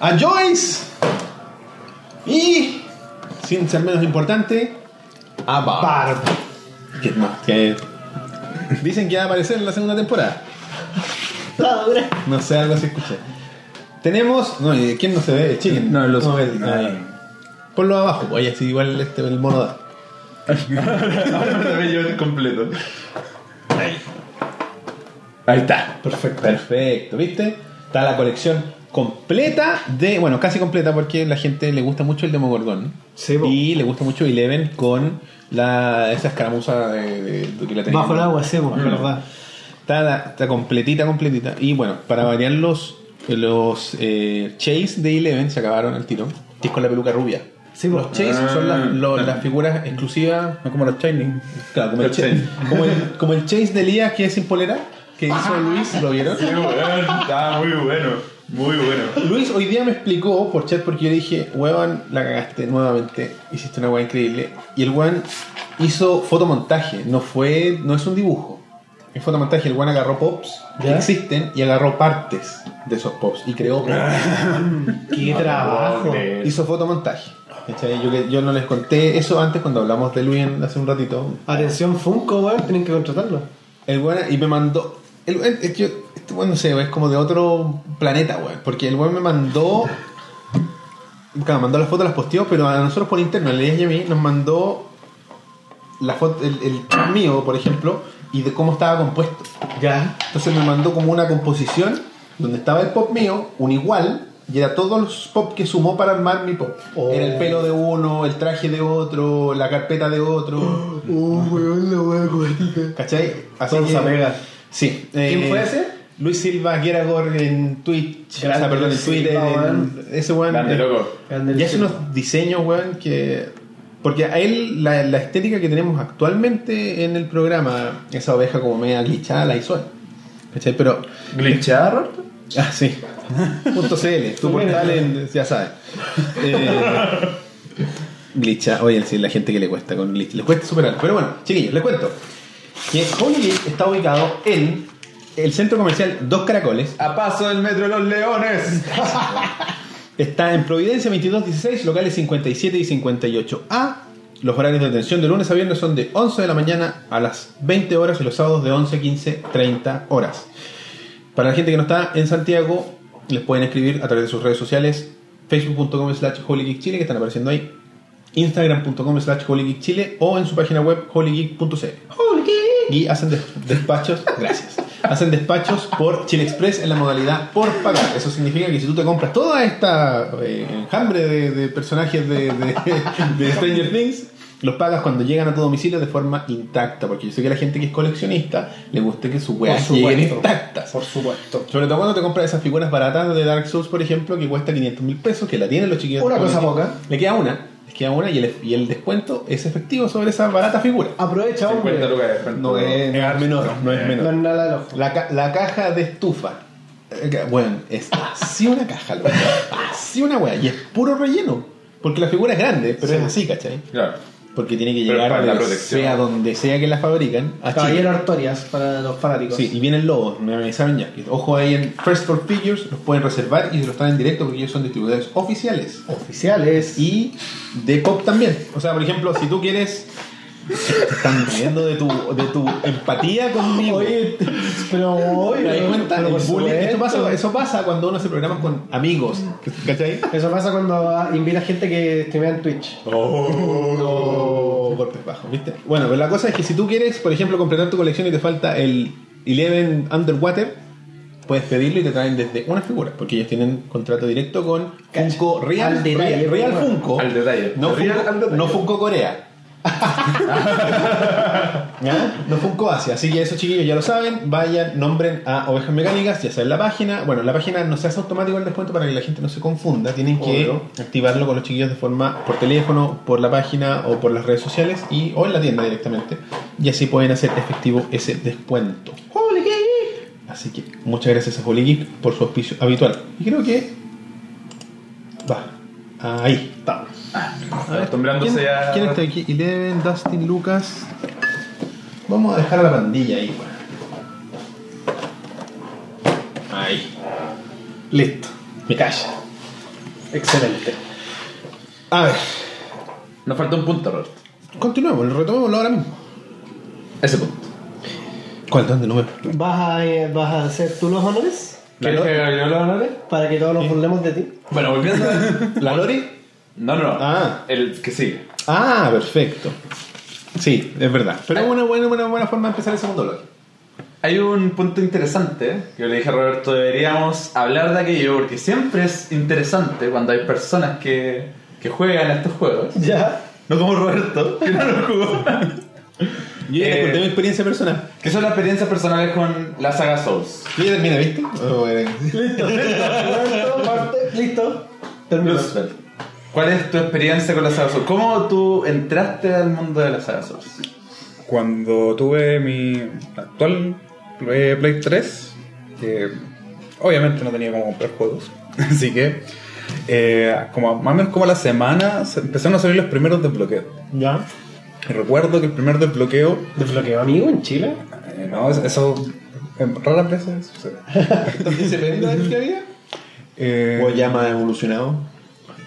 Speaker 1: a Joyce y, sin ser menos importante, a Barb.
Speaker 3: Barb.
Speaker 1: Que, que dicen que va a aparecer en la segunda temporada. No sé, algo así escuché. Tenemos. No, ¿y ¿quién no se ve? Chicken.
Speaker 2: No, los-
Speaker 1: No, ahí. Ponlo abajo, pues así igual este, el mono da.
Speaker 2: Ahora me lo veo yo completo. Ahí está.
Speaker 1: Perfecto. Perfecto, ¿viste? Está la colección completa de. Bueno, casi completa porque la gente le gusta mucho el Demogorgon.
Speaker 3: Sí,
Speaker 1: y le gusta mucho Eleven con la, esa escaramuza de, de- de que la tenía.
Speaker 3: Bajo el agua, sí, pues, verdad.
Speaker 1: Está, la- está completita, completita. Y bueno, para variar los, los eh, Chase de Eleven se acabaron al tiro. Que es con la peluca rubia.
Speaker 3: Sí,
Speaker 1: Los. Chase son las,
Speaker 2: Ah.
Speaker 1: los- las figuras exclusivas.
Speaker 4: No como los Shining.
Speaker 1: Claro, como el, Chase, como, el, como el Chase de Elías que es sin polera. Que hizo Luis, ¿lo vieron?
Speaker 2: Está muy bueno. Muy bueno.
Speaker 1: Luis hoy día me explicó por chat porque yo le dije, weón, la cagaste nuevamente, hiciste una weá increíble. Y el weón hizo fotomontaje, no fue, no es un dibujo. Es fotomontaje, el weón agarró pops que
Speaker 3: ¿Ya?
Speaker 1: existen y agarró partes de esos pops y creó pops.
Speaker 3: Qué trabajo.
Speaker 1: hizo fotomontaje. ¿Cachai? Yo, no les conté eso antes cuando hablamos de Luis en- hace un ratito.
Speaker 3: Atención, Funko, weón, tienen que contratarlo.
Speaker 1: El weón, y me mandó. El, es que yo- este weón no sé, es como de otro planeta, weón. Porque el weón me mandó claro, mandó las fotos, las posteó, pero a nosotros por interno, a mí, nos mandó la foto, el, el mío, por ejemplo, y de cómo estaba compuesto.
Speaker 3: Ya.
Speaker 1: Entonces me mandó como una composición donde estaba el pop mío, un igual, y era todos los pop que sumó para armar mi pop.
Speaker 3: Oh.
Speaker 1: Era el pelo de uno, el traje de otro, la carpeta de otro.
Speaker 3: Uh, weón, la cuática.
Speaker 1: ¿Cachai? Así que-. Sí.
Speaker 3: ¿Quién
Speaker 1: eh,
Speaker 3: fue ese?
Speaker 1: Luis Silva Geragor en Twitch, o sea, perdón, en Twitter.
Speaker 3: Silva,
Speaker 1: en-
Speaker 3: weón.
Speaker 1: ese weón.
Speaker 2: Grande
Speaker 1: eh,
Speaker 2: loco.
Speaker 1: Y hace unos diseños, weón, que. Porque a él, la, la estética que tenemos actualmente en el programa, esa oveja como media glitchada, la hizo él. ¿Cachai? Pero.
Speaker 2: ¿Glitchada, Roberto?
Speaker 1: Ah, sí. Punto CL, tu portal en, ya sabes. Eh, glitcha, oye, sí, la gente que le cuesta con glitch, le cuesta superar. Pero bueno, chiquillos, les cuento que Holy está ubicado en el centro comercial Dos Caracoles.
Speaker 2: A paso del metro de los leones.
Speaker 1: Está en Providencia 2216, locales 57 y 58A. Los horarios de atención de lunes a viernes son de 11 de la mañana a las 20 horas y los sábados de 11, 15, 30 horas. Para la gente que no está en Santiago, les pueden escribir a través de sus redes sociales facebook.com slash holygeekchile que están apareciendo ahí instagram.com slash holygeekchile o en su página web holygeek.cl y hacen des- despachos gracias hacen despachos por Chile Express en la modalidad por pagar eso significa que si tú te compras toda esta eh, enjambre de, de personajes de, de- de Stranger Things los pagas cuando llegan a tu domicilio de forma intacta porque yo sé que a la gente que es coleccionista le gusta que sus weas lleguen intactas
Speaker 3: Por supuesto.
Speaker 1: sobre todo cuando te compras esas figuras baratas de Dark Souls, por ejemplo, que cuesta 500 mil pesos, que la tienen los chiquillos.
Speaker 3: Una cosa poca.
Speaker 1: Le queda una, queda una y el, y el descuento es efectivo sobre esa barata figura.
Speaker 3: Aprovecha,
Speaker 2: 50
Speaker 3: hombre.
Speaker 2: lucas.
Speaker 1: No es, no es menor, no es
Speaker 3: No
Speaker 1: menor.
Speaker 3: es nada del ojo.
Speaker 1: La, ca- la caja de estufa. eh, Bueno, es así una caja, loco. Así una wea. Y es puro relleno. Porque la figura es grande, pero es así, ¿cachai?
Speaker 2: Claro.
Speaker 1: Porque tiene que
Speaker 2: Pero
Speaker 1: llegar
Speaker 2: para la
Speaker 1: de-
Speaker 2: protección.
Speaker 1: sea donde sea que la fabrican. A Chile.
Speaker 3: Caballero Artorias para los fanáticos.
Speaker 1: Sí, y vienen lobos, me avisaron ya. Ojo ahí en First for Figures, los pueden reservar y se los traen en directo porque ellos son distribuidores oficiales.
Speaker 3: Oficiales.
Speaker 1: Y de pop también. O sea, por ejemplo, si tú quieres. Te están riendo de tu, de tu empatía conmigo.
Speaker 3: Oye, pero oye,
Speaker 1: ¿Te das cuenta?
Speaker 3: pero
Speaker 1: El
Speaker 3: por
Speaker 1: bullying, esto pasa, eso pasa cuando uno se programa con amigos. ¿Cachai?
Speaker 3: Eso pasa cuando ah, invita gente que streamea en Twitch.
Speaker 1: Oh, golpes bajos, ¿viste? Bueno, pero la cosa es que si tú quieres, por ejemplo, completar tu colección y te falta el Eleven Underwater, puedes pedirlo y te traen desde una figura, porque ellos tienen contrato directo con
Speaker 3: Cacha.
Speaker 1: Funko Real,
Speaker 3: Al detalle,
Speaker 1: Real, Real. Funko.
Speaker 2: Al detalle.
Speaker 1: No
Speaker 2: Real
Speaker 1: Funko,
Speaker 2: al detalle.
Speaker 1: no Funko Corea. No Funko Asia. Así que esos chiquillos ya lo saben. Vayan, nombren a Ovejas Mecánicas, ya saben la página. Bueno, la página no se hace automático el descuento para que la gente no se confunda. Tienen que
Speaker 3: Obvio.
Speaker 1: activarlo con los chiquillos de forma por teléfono, por la página o por las redes sociales y o en la tienda directamente. Y así pueden hacer efectivo ese descuento.
Speaker 3: Holy Geek.
Speaker 1: Así que muchas gracias a Holy Geek por su auspicio habitual. Y creo que va. Ahí está.
Speaker 2: Acostumbrándose
Speaker 1: ¿Quién,
Speaker 2: ya.
Speaker 1: ¿Quién está aquí? Eleven, Dustin, Lucas. Vamos a dejar a la pandilla ahí, weón. Ahí. Listo. Me calla.
Speaker 3: Excelente.
Speaker 1: A ver,
Speaker 2: Nos falta un punto, Roberto.
Speaker 1: continuemos, retomemos ahora mismo.
Speaker 2: Ese punto.
Speaker 1: ¿Cuál? ¿Dónde no veo?
Speaker 3: ¿Vas a, eh, ¿Vas a hacer tú los honores?
Speaker 2: ¿La que ganó los honores?
Speaker 3: Para que todos nos burlemos de ti.
Speaker 2: Bueno, volviendo a...
Speaker 1: ¿La Lori?
Speaker 2: No, no, no.
Speaker 1: Ah.
Speaker 2: El que sigue.
Speaker 1: Ah, perfecto. Sí, es verdad. Pero es una buena, buena, buena forma de empezar el segundo bloque.
Speaker 2: Hay un punto interesante que yo le dije a Roberto, deberíamos hablar de aquello porque siempre es interesante cuando hay personas que, que juegan estos juegos.
Speaker 3: Ya.
Speaker 2: No como Roberto, que no lo jugó.
Speaker 1: Yo ya
Speaker 2: Eh,
Speaker 1: conté mi experiencia personal.
Speaker 2: que son las experiencias personales con la saga Souls.
Speaker 1: Yo ya terminé, ¿viste? Oh, era-
Speaker 3: Listo. Listo. parte, Listo. Terminó.
Speaker 2: ¿Cuál es tu experiencia con la saga Souls? ¿Cómo tú entraste al mundo de la saga Souls?
Speaker 4: Cuando tuve mi actual Play, Play 3, que obviamente no tenía cómo comprar juegos, así que eh, como más o menos como a la semana se- empezaron a salir los primeros desbloqueos.
Speaker 3: Ya.
Speaker 4: Y recuerdo que el primer desbloqueo,
Speaker 3: ¿Desbloqueo amigo en Chile?
Speaker 4: eh, no, eso- eh, raras veces sucede.
Speaker 1: ¿Entonces se pedía el que había?
Speaker 4: Eh,
Speaker 1: ¿O ya más evolucionado?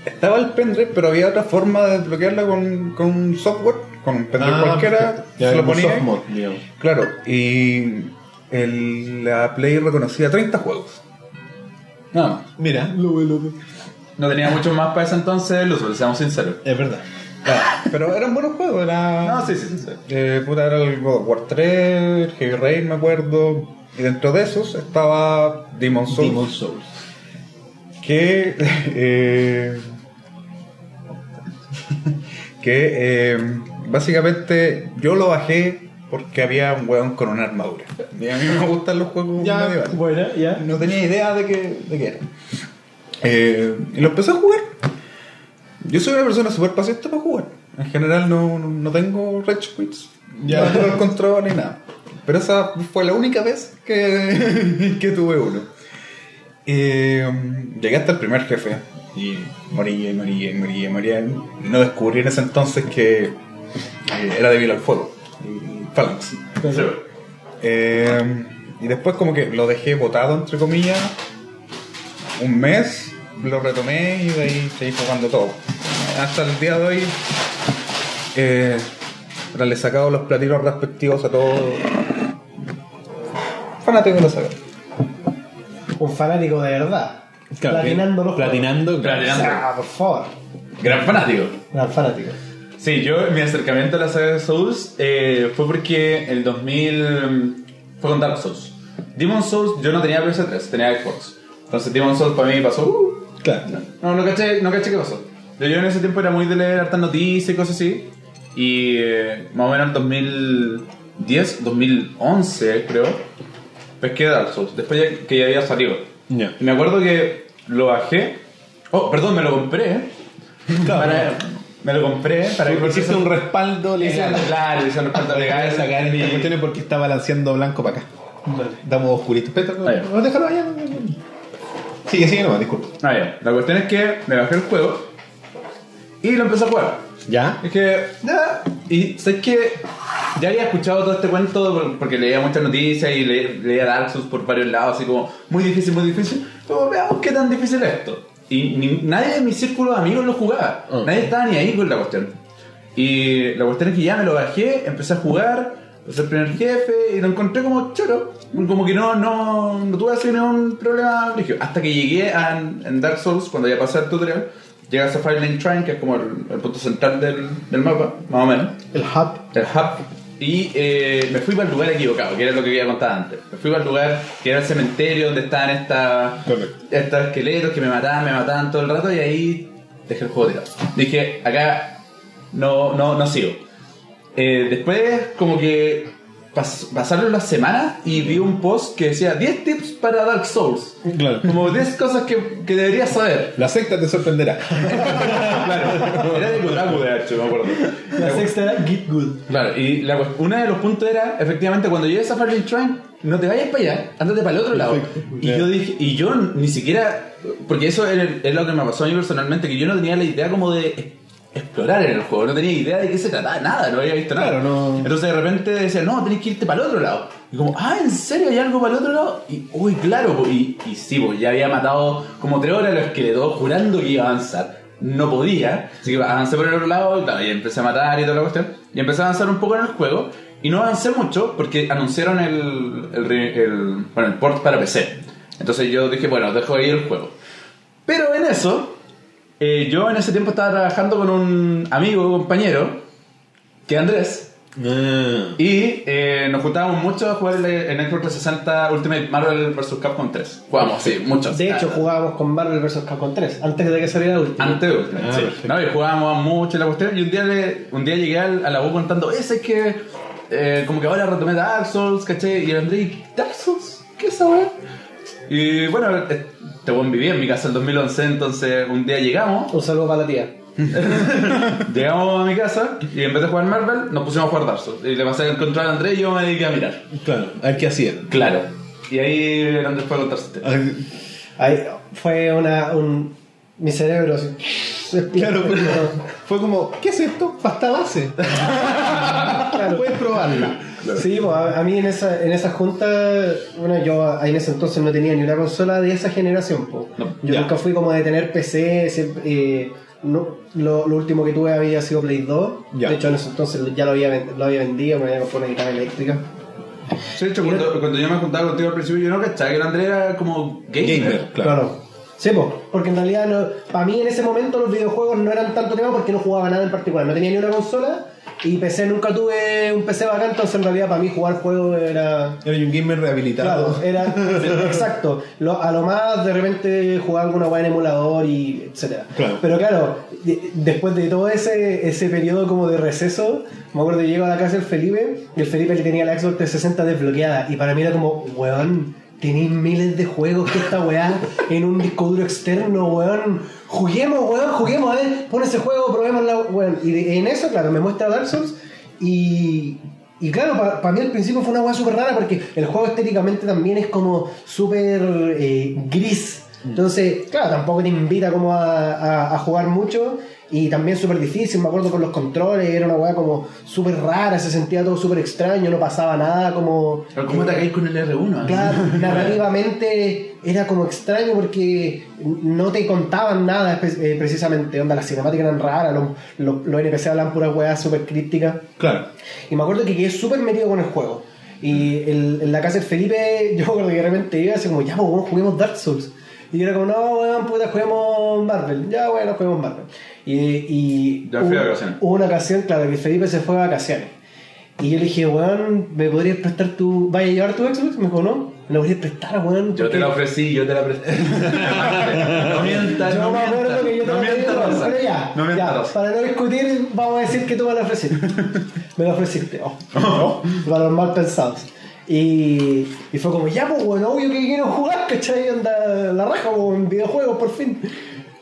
Speaker 4: Estaba el pendrive, pero había otra forma de desbloquearla con, con un software, con un pendrive
Speaker 1: Ah,
Speaker 4: cualquiera, se lo ponía.
Speaker 1: mod.
Speaker 4: Claro, y el- la Play reconocía 30 juegos. Nada más.
Speaker 1: Mira, lo loco.
Speaker 2: no tenía mucho más para ese entonces, lo seamos sinceros.
Speaker 1: Es verdad.
Speaker 4: Ah, pero eran buenos juegos, era.
Speaker 2: No, sí, sí, sí.
Speaker 4: Eh, puta, era el God of War 3, el Heavy Rain, me acuerdo. Y dentro de esos estaba Demon Souls.
Speaker 1: Demon Souls.
Speaker 4: Que. eh, que eh, básicamente yo lo bajé porque había un weón con una armadura. Y a mí me gustan los juegos
Speaker 1: Ya,
Speaker 4: medievales.
Speaker 3: Bueno, ya.
Speaker 4: No tenía idea de qué, de qué era. Eh, y lo empecé a jugar. Yo soy una persona súper paciente para jugar. En general no, no, no tengo rage quits.
Speaker 1: Ya.
Speaker 4: No tengo el control ni nada. Pero esa fue la única vez que, que tuve uno. Eh, llegué hasta el primer jefe. Y moría y moría y moría y moría. No descubrí en ese entonces que eh, era débil al fuego. Phalanx. Eh, y después como que lo dejé botado, entre comillas, un mes, lo retomé y de ahí seguí jugando todo. Hasta el día de hoy, eh, le he sacado los platinos respectivos a todos. Fanático de la saga.
Speaker 3: Un fanático de verdad.
Speaker 1: Claro,
Speaker 3: Platinando los
Speaker 1: Platinando,
Speaker 3: juegos.
Speaker 2: Platinando.
Speaker 3: Por favor.
Speaker 2: Gran fanático.
Speaker 3: Gran fanático.
Speaker 2: Sí, yo, mi acercamiento a la saga de Souls eh, fue porque el 2000 fue con Dark Souls. Demon Souls, yo no tenía PS3, tenía Xbox. Entonces Demon Souls para mí pasó. uh,
Speaker 1: Claro.
Speaker 2: no, no caché, no caché qué pasó. Yo en ese tiempo era muy de leer hartas noticias y cosas así. Y eh, más o menos en 2010, 2011 creo, pesqué Dark Souls. Después ya- que ya había salido. Y me acuerdo que lo bajé. Oh, perdón, me lo compré. Para- me lo compré para que
Speaker 1: Hiciste un respaldo legal.
Speaker 2: Claro, hice un respaldo legal.
Speaker 1: Sacar
Speaker 2: Mi-
Speaker 1: esta cuestión es porque está balanceando blanco para acá. Damos oscurito. Espera, no, déjalo allá. Sigue, sigue nomás, disculpa.
Speaker 2: Ah, ya. La cuestión es que me bajé el juego y lo empecé a jugar.
Speaker 1: ¿Ya?
Speaker 2: Es que, ya. Y sabes que ya había escuchado todo este cuento por- porque leía muchas noticias y le- leía Dark Souls por varios lados, así como muy difícil, muy difícil. Como veamos qué tan difícil es esto. Y ni- nadie de mi círculo de amigos lo jugaba.
Speaker 1: Ah.
Speaker 2: Nadie estaba ni ahí con la cuestión. Y la cuestión es que ya me lo bajé, empecé a jugar, empecé el primer jefe y lo encontré como choro. Como que no, no, no tuve así ningún problema. Hasta que llegué a, en Dark Souls, cuando ya pasé el tutorial, llegas a Firelink Shrine, que es como el, el punto central del, del mapa, más o menos,
Speaker 3: El hub.
Speaker 2: el hub. Y eh, me fui para el lugar equivocado, que era lo que había contado antes. Me fui para el lugar que era el cementerio donde estaban estas estos esqueletos que me mataban, me mataban todo el rato y ahí dejé el juego tirado. Dije, acá no, no, no sigo. Eh, después, como que pas- pasaron las semanas y vi un post que decía 10 tips para Dark Souls.
Speaker 1: Claro.
Speaker 2: Como 10 cosas que, que deberías saber.
Speaker 1: La secta te sorprenderá.
Speaker 2: Claro, era de Kotaku de hecho, me acuerdo.
Speaker 3: La sexta era Get Good.
Speaker 2: Claro, y la, uno de los puntos era, efectivamente, cuando llegues a Firelink Shrine, no te vayas para allá, ándate para el otro lado. Y yo dije, y yo ni siquiera, porque eso es, es lo que me pasó a mí personalmente, que yo no tenía la idea como de explorar en el juego, no tenía idea de qué se trataba, nada, no había visto nada.
Speaker 1: Claro, no-
Speaker 2: Entonces de repente decía, no, tenés que irte para el otro lado. Y como, ah, ¿en serio hay algo para el otro lado? Y, uy, claro, po, y, y sí, pues ya había matado como tres horas los esqueletos jurando que iba a avanzar. No podía, así que avancé por el otro lado y, claro, y empecé a matar y toda la cuestión. Y empecé a avanzar un poco en el juego. Y no avancé mucho porque anunciaron el, el, el- bueno, el port para PC. Entonces yo dije, bueno, dejo ahí el juego. Pero en eso, eh, yo en ese tiempo estaba trabajando con un amigo, compañero, que es Andrés.
Speaker 1: Ah,
Speaker 2: Y eh, nos juntábamos mucho a jugar en Xbox 360 Ultimate Marvel vs. Capcom 3. Jugamos, sí, muchos.
Speaker 3: De hecho, jugábamos con Marvel vs. Capcom 3 antes de que saliera último.
Speaker 2: Antes de Ultimate,
Speaker 1: Ah,
Speaker 2: sí.
Speaker 1: perfecto.
Speaker 2: No, y jugábamos mucho en la cuestión. Y un día, le- un día llegué al- a la U contando, ese es que, eh, como que ahora retomé Dark Souls, ¿caché? Y el Andrés, ¿Dark Souls? ¿Qué es weá? Y bueno, este buen vivía en mi casa en 2011, entonces un día llegamos,
Speaker 3: Un saludo para la tía.
Speaker 2: llegamos a mi casa y en vez de jugar Marvel, nos pusimos a jugar Dark Souls. Y le pasé el control a Andrés y yo me dediqué a mirar.
Speaker 1: claro, a ver qué hacían.
Speaker 2: Claro. Y ahí Andrés fue a contar.
Speaker 1: Ah,
Speaker 3: Ahí fue una. Un, mi cerebro así. se.
Speaker 1: Claro, fue, fue como, ¿qué es esto? Pasta base.
Speaker 3: Claro.
Speaker 1: Puedes probarla.
Speaker 3: Sí, pues, a, a mí en esa, en esa junta, bueno, yo en ese entonces no tenía ni una consola de esa generación. pues.
Speaker 2: No,
Speaker 3: yo
Speaker 1: ya.
Speaker 3: nunca fui como de tener PC, siempre, eh, no- lo, lo último que tuve había sido Play 2.
Speaker 1: Ya.
Speaker 3: De hecho, en ese entonces ya lo había, lo había vendido, me había comprado una guitarra eléctrica.
Speaker 2: Sí, de hecho, cuando, cuando yo me juntaba contigo al principio, yo no cachaba que el Andrés era como gamer.
Speaker 1: Gamer, claro.
Speaker 3: Claro. Sí, po, porque en realidad no, para mí en ese momento los videojuegos no eran tanto tema porque no jugaba nada en particular. No tenía ni una consola y PC nunca tuve un PC bacán, entonces en realidad para mí jugar juegos era...
Speaker 1: Era un gamer rehabilitado.
Speaker 3: Claro, era exacto. Lo- a lo más de repente jugaba alguna weá en emulador y etcétera.
Speaker 1: Claro.
Speaker 3: Pero claro, de- después de todo ese, ese periodo como de receso, me acuerdo que llego a la casa del Felipe y el Felipe le tenía la Xbox 360 desbloqueada y para mí era como, weón, tenéis miles de juegos que esta weá en un disco duro externo, weón. Juguemos, weón, juguemos, a ver, pon ese juego, probemos la weón. Y de- en eso, claro, me muestra Dark Souls y, y claro, para mí al principio fue una weá súper rara porque el juego estéticamente también es como súper eh, gris. Entonces, claro, tampoco te invita como a, a- a jugar mucho y también súper difícil, me acuerdo con los controles, era una weá como súper rara, se sentía todo súper extraño, no pasaba nada como...
Speaker 2: Pero ¿Cómo te caes con el R1?
Speaker 3: Claro, narrativamente era como extraño porque no te contaban nada eh, precisamente, onda, las cinemáticas eran raras, los, los, los NPC hablan puras weas súper crípticas.
Speaker 1: Claro.
Speaker 3: Y me acuerdo que quedé súper metido con el juego. Y el- en la casa de Felipe, yo me acuerdo que de repente iba así como, ya, pues, juguemos Dark Souls. Y yo era como, no, weón, puta, juguemos Marvel. Ya, bueno, juguemos Marvel. Y, y
Speaker 2: Ya fui
Speaker 3: hubo-
Speaker 2: vacaciones.
Speaker 3: Hubo una ocasión, claro, que Felipe se fue de vacaciones. Y yo le dije, weón, ¿me podrías prestar tu. ¿Vaya a llevar tu Xbox? Me dijo, no, me la podrías prestar, weón.
Speaker 2: Yo te la ofrecí, yo te la presté. no mientas,
Speaker 3: Yo
Speaker 2: no
Speaker 3: me acuerdo
Speaker 2: mientas.
Speaker 3: que yo te
Speaker 2: No mientas,
Speaker 3: weón,
Speaker 2: Rosa.
Speaker 3: pero ya,
Speaker 2: No mientas, Rosa.
Speaker 3: para no discutir, vamos a decir que tú me la ofreciste. me la ofreciste, oh. para los mal pensados. Y, y fue como, ya, pues, bueno, obvio que quiero jugar, ¿cachai? Anda la raja, en videojuegos, por fin.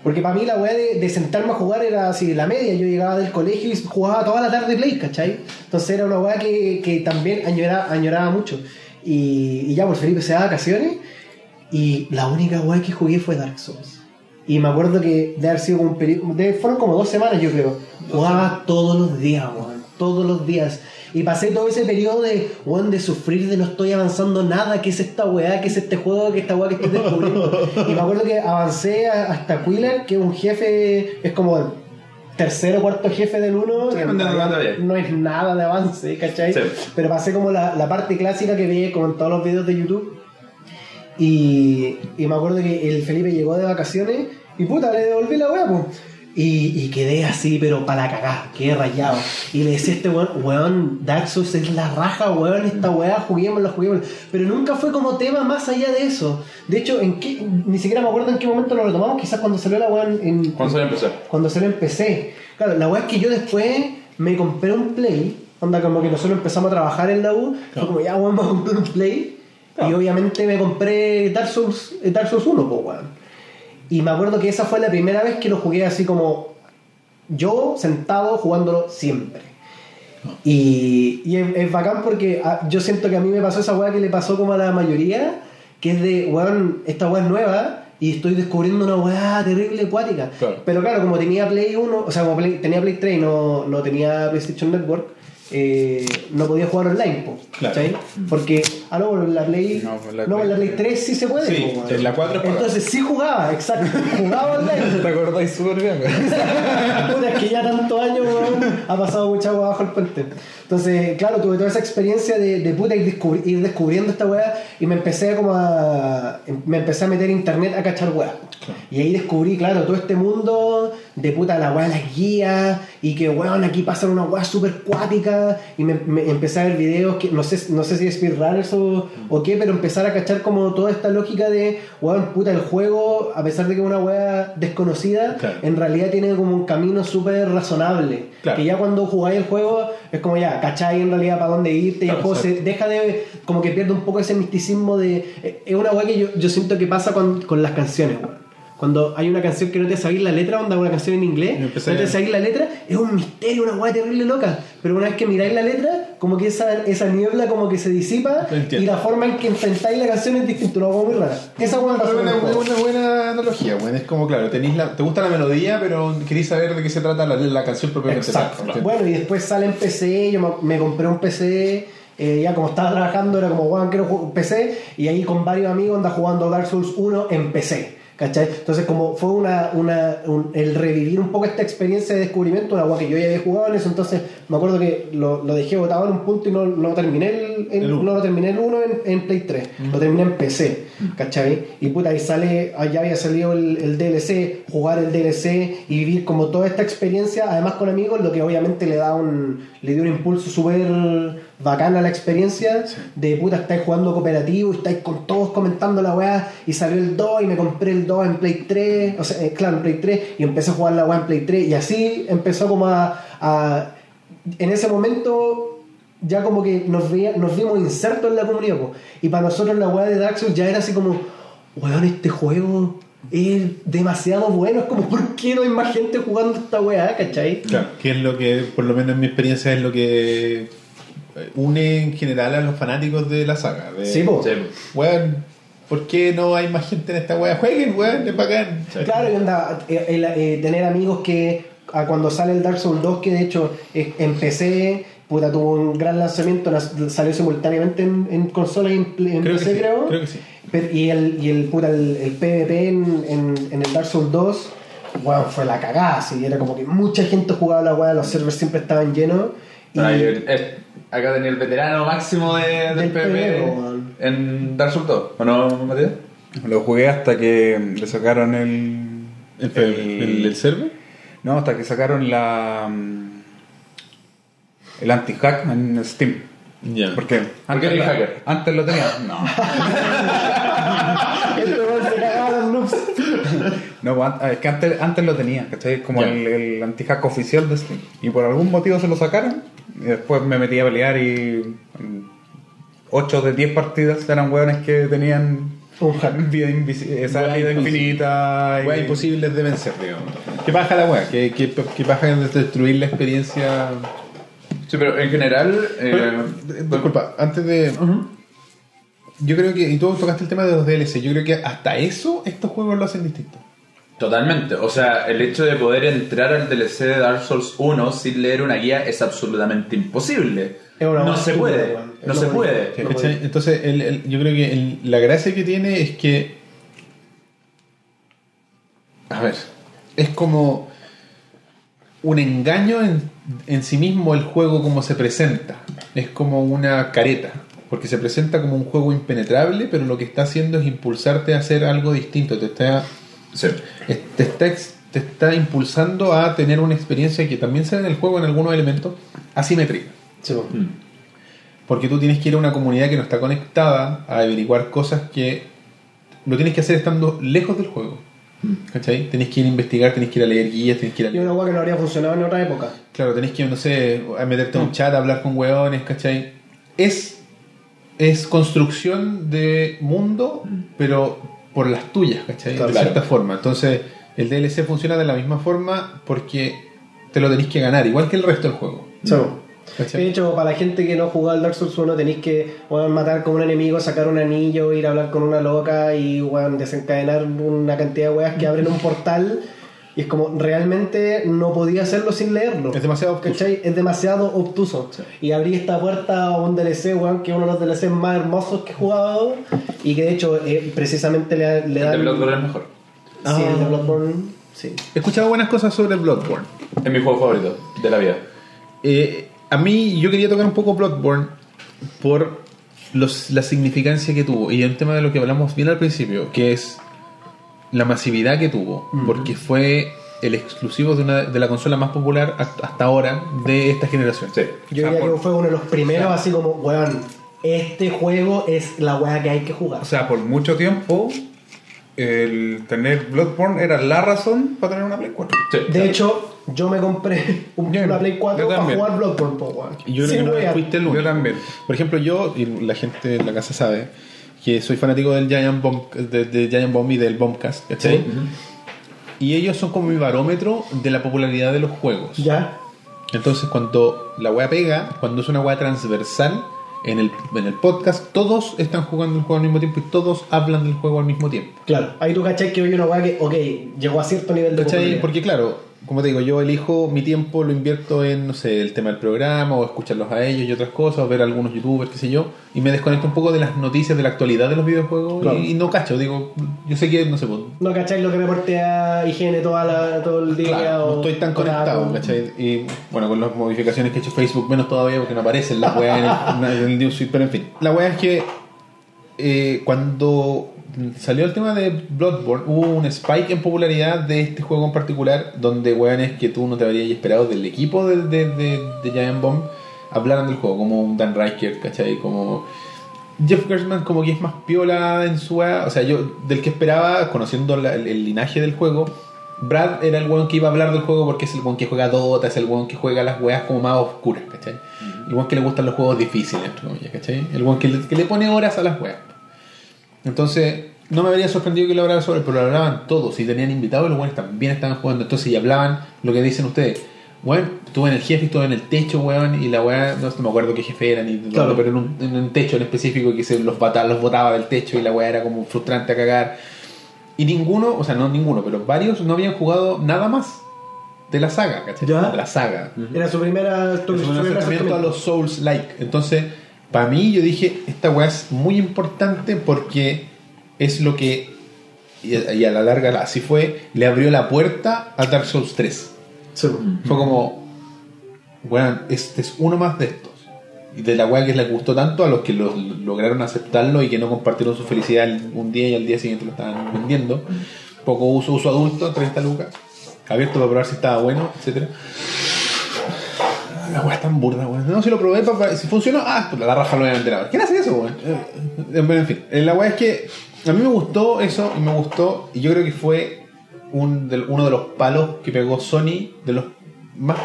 Speaker 3: Porque para mí la weá de, de sentarme a jugar era así, la media. Yo llegaba del colegio y jugaba toda la tarde Play, ¿cachai? Entonces era una weá que, que también añoraba, añoraba mucho. Y, y ya, pues Felipe se da vacaciones y la única weá que jugué fue Dark Souls. Y me acuerdo que de haber sido un periodo. fueron como dos semanas, yo creo. Jugaba todos los días, weón. Todos los días. Y pasé todo ese periodo de, weón, de sufrir, de no estoy avanzando nada. ¿Qué es esta weá? ¿Qué es este juego? ¿Qué es esta weá que estoy descubriendo? y me acuerdo que avancé hasta Quiller, que es un jefe. Es como el tercero o cuarto jefe del uno.
Speaker 2: Sí,
Speaker 3: que
Speaker 2: no, no
Speaker 3: es nada de avance, ¿cachai?
Speaker 2: Sí.
Speaker 3: Pero pasé como la, la parte clásica que veía como en todos los videos de YouTube. Y, y me acuerdo que el Felipe llegó de vacaciones y puta, le devolví la weá, pues. Y, y quedé así, pero para la cagá, quedé rayado. Y le decía a este weón, weón, Dark Souls es la raja, weón, esta weá, juguémosla, juguémosla. Pero nunca fue como tema más allá de eso. De hecho, en qué, ni siquiera me acuerdo en qué momento lo retomamos, quizás cuando salió la weá en, en-
Speaker 2: ¿Cuándo se empezó?
Speaker 3: cuando salió en PC. Claro, la weá es que yo después me compré un Play, onda como que nosotros empezamos a trabajar en la U, fue como ya weón, vamos a comprar un Play. Y obviamente me compré Dark Souls, eh, Dark Souls 1, pues weón. Y me acuerdo que esa fue la primera vez que lo jugué así como yo sentado jugándolo siempre. Y, y es, es bacán porque ah, yo siento que a mí me pasó esa weá que le pasó como a la mayoría, que es de, weón, esta weá es nueva y estoy descubriendo una weá terrible acuática.
Speaker 1: Claro.
Speaker 3: Pero claro, como tenía Play 1, o sea, como Play- tenía Play 3 y no, no tenía PlayStation Network, eh, no podía jugar online, po,
Speaker 1: Claro.
Speaker 3: Porque, ah, no, en la Play,
Speaker 4: No, en la
Speaker 3: no, en la
Speaker 4: Play-
Speaker 3: Play 3 sí se puede.
Speaker 1: Sí,
Speaker 3: po,
Speaker 1: en la 4 es para-
Speaker 3: Entonces sí jugaba, exacto, jugaba online.
Speaker 4: ¿Te acordáis súper bien?
Speaker 3: Es que ya tantos años ha pasado mucha agua bajo el puente. Entonces, claro, tuve toda esa experiencia de, de puta ir, descubri- ir descubriendo esta weá y me empecé como a. Me empecé a meter internet a cachar weá. Y ahí descubrí, claro, todo este mundo de puta la weá, las guías y que weón, aquí pasan una weá súper cuática y me, me empecé a ver videos que no sé, no sé si es speedrunners o, o qué, pero empezar a cachar como toda esta lógica de weón, puta, el juego, a pesar de que es una weá desconocida,
Speaker 1: Claro.
Speaker 3: en realidad tiene como un camino súper razonable.
Speaker 1: Claro.
Speaker 3: Que ya cuando jugáis el juego es como ya, cacháis en realidad para dónde irte y el juego se deja de. como que pierde un poco ese misticismo de. eh, Es una weá que yo, yo siento que pasa con, con las canciones, weón. Cuando hay una canción que no te sabéis la letra, onda una canción en inglés, no te sabéis la letra, es un misterio, una weá terrible loca. Pero una vez que miráis la letra, como que esa, esa niebla como que se disipa y la forma en que enfrentáis la canción es distinta, una weá muy rara. Esa weá
Speaker 1: Es una, buena analogía, bueno, es como, claro, tenéis la, te gusta la melodía, pero queréis saber de qué se trata la, la canción propiamente
Speaker 3: Exacto.
Speaker 1: tal.
Speaker 3: Bueno, y después sale en PC, yo me, me compré un PC, eh, ya como estaba trabajando era como, bueno, quiero jugar PC, y ahí con varios amigos anda jugando Dark Souls 1 en PC. ¿Cachai? Entonces, como fue una, una, un- el revivir un poco esta experiencia de descubrimiento, una agua que yo ya había jugado en eso, entonces me acuerdo que lo, lo dejé botado en un punto y no, no terminé el, el-
Speaker 1: El
Speaker 3: no lo terminé el 1 en, en Play 3, lo terminé en PC, ¿cachai? Y puta, ahí sale, allá había salido el, el DLC, jugar el DLC y vivir como toda esta experiencia, además con amigos, lo que obviamente le da un, le dio un impulso súper bacán a la experiencia de puta, estáis jugando cooperativo y estáis con todos comentando la weá y salió el 2 y me compré el 2 en Play 3, o sea, eh, claro, en Play 3 y empecé a jugar la weá en Play 3 y así empezó como a, a- en ese momento ya como que nos, veía, nos vimos insertos en la comunidad po. y para nosotros la weá de Dark Souls ya era así como, weón, este juego es demasiado bueno, es como, ¿por qué no hay más gente jugando esta weá, cachai?
Speaker 1: Claro, que es lo que, por lo menos en mi experiencia, es lo que une en general a los fanáticos de la saga. De,
Speaker 3: Sí, po.
Speaker 2: Sí.
Speaker 1: Weón, ¿por qué no hay más gente en esta weá? Jueguen, weón, es bacán.
Speaker 3: Claro, y onda, eh, el- eh, tener amigos que ah, cuando sale el Dark Souls 2, que de hecho eh, en PC, puta, tuvo un gran lanzamiento, salió simultáneamente en, en consola y en, en
Speaker 1: Creo que
Speaker 3: PC,
Speaker 1: sí,
Speaker 3: creo.
Speaker 1: creo que sí.
Speaker 3: Pero- y el, y el, puta, el, el PvP en, en, en el Dark Souls 2, bueno, fue la cagada, así, era como que mucha gente jugaba la weá, los servers siempre estaban llenos. Y,
Speaker 2: acá tenía el veterano máximo de, del
Speaker 3: Del
Speaker 2: PvP
Speaker 3: PvP, weón.
Speaker 2: en Dark Souls 2, ¿o no, Matías?
Speaker 4: Lo jugué hasta que le sacaron el.
Speaker 1: ¿El, el, el, el server?
Speaker 4: No, hasta que sacaron la. mm, El anti-hack en Steam.
Speaker 1: Ya.
Speaker 4: Porque antes,
Speaker 2: eres
Speaker 4: la-
Speaker 2: hacker?
Speaker 4: antes lo tenía. No.
Speaker 3: Este weón se cagaba los noobs.
Speaker 4: No, pues, an- es que antes, antes lo tenía, ¿cachai? Como el, el anti-hack oficial de Steam. Y por algún motivo se lo sacaron. Y después me metí a pelear y. 8 de 10 partidas eran hueones que tenían. Vida, invisi- esa vida infinita. y-
Speaker 1: Weá imposibles de vencer, digamos. ¿Qué paja la weá? ¿Qué, qué, qué paja de destruir la experiencia?
Speaker 2: Sí, pero en general... eh,
Speaker 1: Pero, disculpa, antes de. Yo creo que. Y tú tocaste el tema de los DLC. Yo creo que hasta eso estos juegos lo hacen distinto.
Speaker 2: Totalmente. O sea, el hecho de poder entrar al DLC de Dark Souls 1 sin leer una guía es absolutamente imposible.
Speaker 3: Es una
Speaker 2: No se puede. No se puede.
Speaker 1: Entonces, el- el- yo creo que el- la gracia que tiene es que. A ver, es como un engaño en, en sí mismo el juego como se presenta. Es como una careta. Porque se presenta como un juego impenetrable, pero lo que está haciendo es impulsarte a hacer algo distinto. Te está,
Speaker 2: Sí.
Speaker 1: es- te está, te está impulsando a tener una experiencia que también se ve en el juego en algunos elementos asimétrica.
Speaker 3: Sí, po.
Speaker 1: Porque tú tienes que ir a una comunidad que no está conectada a averiguar cosas que lo tienes que hacer estando lejos del juego. ¿Cachai? Tenés que ir a investigar, tenés que ir a leer guías, tenés que ir a
Speaker 3: Y una weá que no habría funcionado en otra época.
Speaker 1: Claro, tenés que, no sé, a meterte a un chat, a hablar con hueones, ¿cachai? Es, es construcción de mundo, pero por las tuyas, ¿cachai?
Speaker 3: Claro.
Speaker 1: de cierta forma. Entonces, el DLC funciona de la misma forma porque te lo tenés que ganar, igual que el resto del juego.
Speaker 3: Sí, po.
Speaker 1: ¿Cachai?
Speaker 3: De hecho, para la gente que no ha jugado al Dark Souls 1, tenéis que weón, matar como un enemigo, sacar un anillo, ir a hablar con una loca y weón, desencadenar una cantidad de weas que abren un portal. Y es como, realmente no podía hacerlo sin leerlo.
Speaker 1: Es demasiado obtuso.
Speaker 3: ¿Cachai? Es demasiado obtuso. Y abrí esta puerta a un DLC, weón, que es uno de los DLC más hermosos que he jugado. Y que de hecho, eh, precisamente le, le
Speaker 2: El
Speaker 3: dan.
Speaker 2: de Bloodborne es mejor.
Speaker 3: Sí, el de
Speaker 1: Ah.
Speaker 3: Bloodborne. Sí.
Speaker 1: He escuchado buenas cosas sobre Bloodborne.
Speaker 2: Es mi juego favorito de la vida.
Speaker 1: Eh, a mí, yo quería tocar un poco Bloodborne por los, la significancia que tuvo. Y el tema de lo que hablamos bien al principio, que es la masividad que tuvo. Porque fue el exclusivo de, una, de la consola más popular hasta hasta ahora de esta generación.
Speaker 2: Sí.
Speaker 3: Yo
Speaker 4: O sea,
Speaker 3: diría
Speaker 4: por-
Speaker 3: que fue uno de los primeros, así como, weón, este juego es la wea que hay que jugar.
Speaker 4: O sea, por mucho tiempo, el tener Bloodborne era la razón para tener una Play 4.
Speaker 2: Sí.
Speaker 3: De hecho, yo me compré un-
Speaker 4: Yo-
Speaker 3: una Play 4
Speaker 4: yo
Speaker 3: para jugar Bloodborne, po, weón.
Speaker 1: Y yo creo
Speaker 3: Sin
Speaker 1: que no fuiste el único.
Speaker 4: Yo también.
Speaker 1: Por ejemplo, yo, y la gente en la casa sabe, que soy fanático del Giant Bomb, de, de Giant Bomb y del Bombcast, ¿cachai? Y ellos son como mi barómetro de la popularidad de los juegos.
Speaker 3: Ya.
Speaker 1: Entonces, cuando la wea pega, cuando es una wea transversal, en el, en el podcast, todos están jugando el juego al mismo tiempo y todos hablan del juego al mismo tiempo.
Speaker 3: Claro. Ahí tú cachai que hoy una weá que, ok, llegó a cierto nivel de
Speaker 1: ¿Cachai? Porque, claro, como te digo, yo elijo mi tiempo, lo invierto en, no sé, el tema del programa, o escucharlos a ellos y otras cosas, o ver a algunos youtubers, qué sé yo, y me desconecto un poco de las noticias de la actualidad de los videojuegos
Speaker 3: Claro.
Speaker 1: y, y no cacho, digo, yo sé que, no sé, pues,
Speaker 3: No cacháis lo que reportea higiene toda la, todo el día.
Speaker 1: Claro,
Speaker 3: o
Speaker 1: no estoy tan conectado, ¿cachai? Y bueno, con las modificaciones que ha hecho Facebook, menos todavía porque no aparecen las weas en el, en el newsfeed, pero en fin. La wea es que eh, cuando salió el tema de Bloodborne, hubo un spike en popularidad de este juego en particular, donde weones que tú no te habrías esperado del equipo de, de, de, de Giant Bomb hablaran del juego, como un Dan Reichert, ¿cachai? Como. Jeff Gerstmann como que es más piola en su. O sea, yo del que esperaba, conociendo la- el, el linaje del juego, Brad era el weón que iba a hablar del juego porque es el weón que juega Dota, es el weón que juega las weas como más oscuras, ¿cachai? El weón que le gustan los juegos difíciles, entre comillas, ¿cachai? El weón que le, que le pone horas a las weas. Entonces, no me habría sorprendido que lo hablaran sobre, pero lo hablaban todos y tenían invitados y los weones también estaban jugando. Entonces, y hablaban lo que dicen ustedes. Weón, estuve en el jefe, estuve en el techo, weón, y la weá, no, no me acuerdo qué jefe era, ni
Speaker 3: Claro.
Speaker 1: pero en un, en un techo en específico que se los, bata- los botaba del techo y la weá era como frustrante a cagar. Y ninguno, o sea, no ninguno, pero varios no habían jugado nada más de la saga, ¿cachai?
Speaker 3: Ya.
Speaker 1: De la saga.
Speaker 3: Era su primera. Tu, su primer
Speaker 1: acercamiento a los Souls like. Entonces, para mí, yo dije, esta weá es muy importante porque es lo que, y a la larga así fue, le abrió la puerta a Dark Souls 3.
Speaker 3: Sí.
Speaker 1: Fue como, bueno, este es uno más de estos. Y de la weá que les gustó tanto a los que lo- lograron aceptarlo y que no compartieron su felicidad el- un día y al día siguiente lo estaban vendiendo. Poco uso, uso adulto, 30 lucas. Abierto para probar si estaba bueno, etcétera La weá es tan burda, weón. No, si lo probé, para, si funcionó, ah, pues la raja lo voy a vender ahora. ¿Quién hace eso, weón? Eh, En fin, eh, la weá es que a mí me gustó eso y me gustó, y yo creo que fue un del- uno de los palos que pegó Sony de los más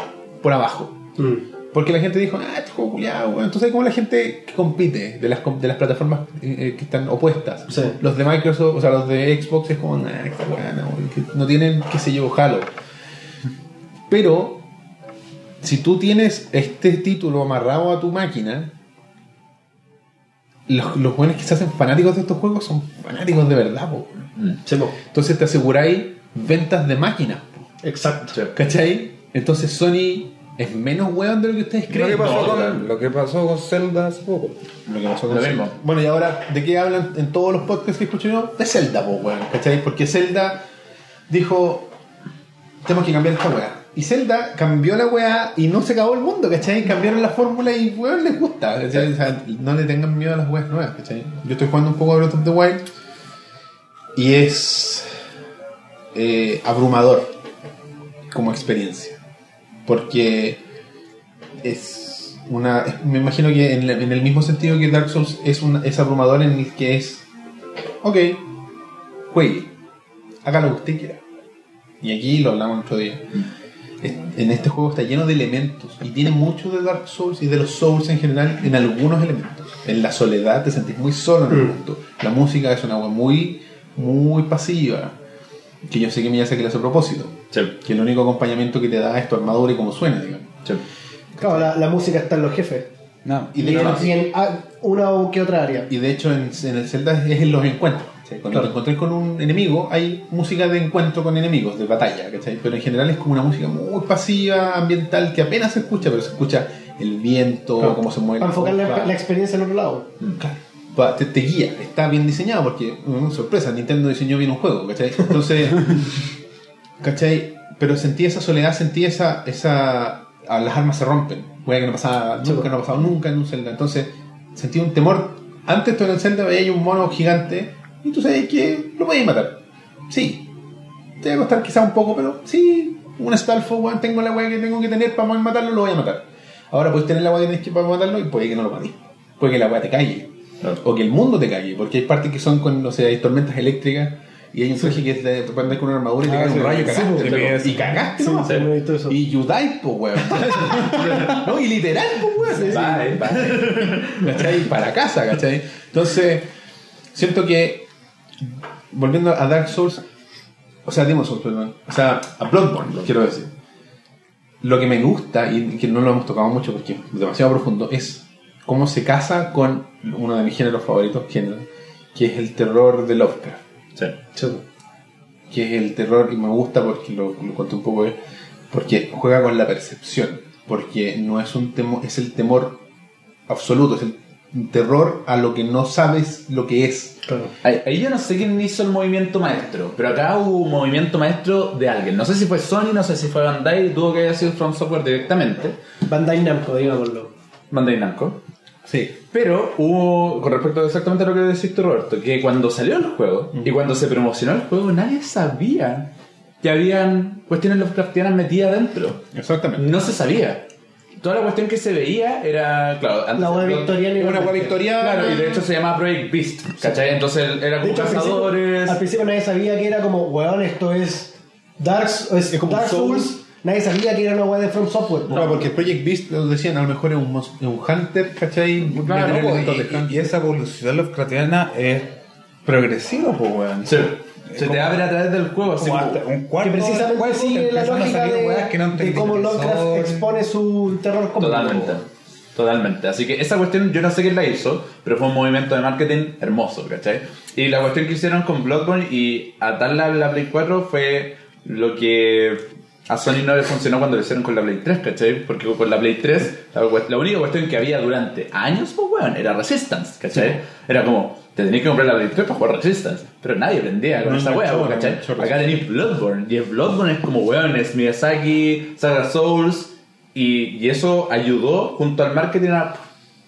Speaker 1: por abajo.
Speaker 3: Mm.
Speaker 1: Porque la gente dijo, ah, este juego culiado, weón. Entonces, como la gente que compite de las, de las plataformas eh, que están opuestas,
Speaker 3: Sí.
Speaker 1: los de Microsoft, o sea, los de Xbox, es como, nah, esta weá, no, no tienen, qué sé yo, Halo. Pero, si tú tienes este título amarrado a tu máquina, los, los buenos que se hacen fanáticos de estos juegos son fanáticos de verdad, po.
Speaker 3: Sí, po.
Speaker 1: Entonces te aseguráis ventas de máquinas, po.
Speaker 3: Exacto.
Speaker 1: ¿cachai? Entonces Sony es menos weón de lo que ustedes
Speaker 4: Lo
Speaker 1: creen.
Speaker 4: que, pasó
Speaker 2: No,
Speaker 4: con, lo que pasó con Zelda hace poco.
Speaker 1: Lo que pasó con
Speaker 2: Lo
Speaker 1: Zelda. Bueno, y ahora, ¿de qué hablan en todos los podcasts que escucho yo? De Zelda, pues, weón, ¿cachai? Porque Zelda dijo, tenemos que cambiar esta weá. Y Zelda cambió la weá y no se acabó el mundo, ¿cachai? Cambiaron la fórmula y, weón, les gusta. O sea, no le tengan miedo a las weas nuevas, ¿cachai? Yo estoy jugando un poco a Breath of the Wild y es eh, abrumador como experiencia. Porque es una. me imagino que en, el mismo sentido que Dark Souls es, un, es abrumador en el que es. Ok, juegue, haga lo que usted quiera. Y aquí lo hablamos otro día. En este juego está lleno de elementos y tiene mucho de Dark Souls y de los Souls en general en algunos elementos. En la soledad te sentís muy solo en el mundo. La música es una agua muy, muy pasiva. Que yo sé que Miyazaki le hace a propósito.
Speaker 2: Sí.
Speaker 1: Que el único acompañamiento que te da es tu armadura y cómo suena, digamos.
Speaker 2: Sí.
Speaker 3: Claro, la, la música está en los jefes.
Speaker 4: No,
Speaker 1: Y
Speaker 3: Y,
Speaker 1: de, hecho,
Speaker 3: y en ah, una o que otra área.
Speaker 1: y de hecho en, en el Zelda es en los encuentros. ¿Cachai? Cuando
Speaker 3: Claro.
Speaker 1: te encontrás con un enemigo, hay música de encuentro con enemigos, de batalla, ¿cachai? Pero en general es como una música muy pasiva, ambiental, que apenas se escucha, pero se escucha el viento,
Speaker 3: Claro.
Speaker 1: cómo se mueve
Speaker 3: Para enfocar la, la experiencia en otro lado.
Speaker 1: Claro. Pa- Te, te guía, está bien diseñado porque, mm, sorpresa, Nintendo diseñó bien un juego, ¿cachai? Entonces, ¿cachai? Pero sentí esa soledad, sentí esa, esa ah, las armas se rompen, Wea que no pasaba,
Speaker 3: Sí,
Speaker 1: nunca, no ha pasado nunca en un Zelda. Entonces, sentí un temor. Antes tú en el Zelda veías un mono gigante y tú sabes que lo podías matar. Sí. Te va a costar quizá un poco, pero sí, un Stalfo, weón, tengo la weá que tengo que tener para matarlo, lo voy a matar. Ahora puedes tener la weá que tienes que para matarlo y puede que no lo mates. Puede que la weá te calle. O que el mundo te calle, porque hay partes que son con, no sé, hay tormentas eléctricas y hay un traje que te andar con una armadura y te
Speaker 4: Ah,
Speaker 1: cae
Speaker 4: sí,
Speaker 1: un rayo y cagaste.
Speaker 4: sí,
Speaker 1: pero-
Speaker 4: sí.
Speaker 1: y cagaste,
Speaker 3: no.
Speaker 1: Y Yudai, pues, weón. no, y literal, pues, weón.
Speaker 2: Bye, bye.
Speaker 1: ¿Cachai? Para casa, ¿cachai? Entonces, siento que, volviendo a Dark Souls, o sea, Demon Souls, perdón, o sea, a Bloodborne, quiero decir, lo que me gusta, y que no lo hemos tocado mucho porque es demasiado profundo, es cómo se casa con uno de mis géneros favoritos, género, que es el terror de Lovecraft
Speaker 2: Sí.
Speaker 3: Sí.
Speaker 1: que es el terror, y me gusta porque lo, lo conté un poco, es Porque juega con la percepción. Porque no es un temor, es el temor absoluto, es el terror a lo que no sabes lo que es.
Speaker 3: Claro.
Speaker 2: Ahí, ahí yo no sé quién hizo el movimiento maestro, pero acá hubo un movimiento maestro de alguien. No sé si fue Sony, no sé si fue Bandai, tuvo que haber sido From Software directamente.
Speaker 3: Bandai Namco, digámoslo.
Speaker 2: Bandai Namco.
Speaker 1: Sí.
Speaker 2: Pero hubo, con respecto a exactamente lo que decís tú, Roberto, que cuando salió el juego y cuando se promocionó el juego, nadie sabía que habían cuestiones Lovecraftianas metidas dentro.
Speaker 1: Exactamente.
Speaker 2: No se sabía. Toda la cuestión que se veía era, claro, antes
Speaker 3: La web
Speaker 2: lo-
Speaker 3: victoriana y
Speaker 1: Una web victoriana.
Speaker 2: Claro, y de hecho se llamaba Project Beast, ¿cachai? Entonces era
Speaker 3: De
Speaker 2: como
Speaker 3: hecho, al principio,
Speaker 2: cazadores.
Speaker 3: al principio nadie sabía que era como, weón, esto es Dark, es
Speaker 1: como
Speaker 3: Dark
Speaker 1: Souls.
Speaker 3: Souls. Nadie sabía que era una weá de From Software.
Speaker 1: Claro, porque Project Beast, lo decían, a lo mejor es un, un hunter, ¿cachai?
Speaker 2: Claro,
Speaker 4: No,
Speaker 1: de
Speaker 4: y, y- y esa evolución Lovecraftiana es progresiva, pues, weón.
Speaker 2: Sí. Se te abre a través del juego, así
Speaker 4: un cuarto
Speaker 3: que precisamente sigue la lógica de,
Speaker 4: que no
Speaker 3: de cómo Lovecraft
Speaker 4: son.
Speaker 3: expone su terror cósmico.
Speaker 2: Totalmente. Totalmente. Así que esa cuestión yo no sé quién la hizo, pero fue un movimiento de marketing hermoso, ¿cachai? Y la cuestión que hicieron con Bloodborne y atarla a la Play 4 fue lo que a Sony no le funcionó cuando lo hicieron con la Play 3, ¿cachai? Porque con la Play 3 la, la única cuestión que había durante años, pues weón, era Resistance, ¿cachai? Era como, te tenías que comprar la Play 3 para jugar Resistance, pero nadie aprendía con
Speaker 1: No
Speaker 2: esa wea,
Speaker 1: enganchó,
Speaker 2: ¿cachai?
Speaker 1: no
Speaker 2: Acá tenéis Bloodborne, y el Bloodborne es como, weón, es Miyazaki, Saga Souls, y, y eso ayudó junto al marketing a,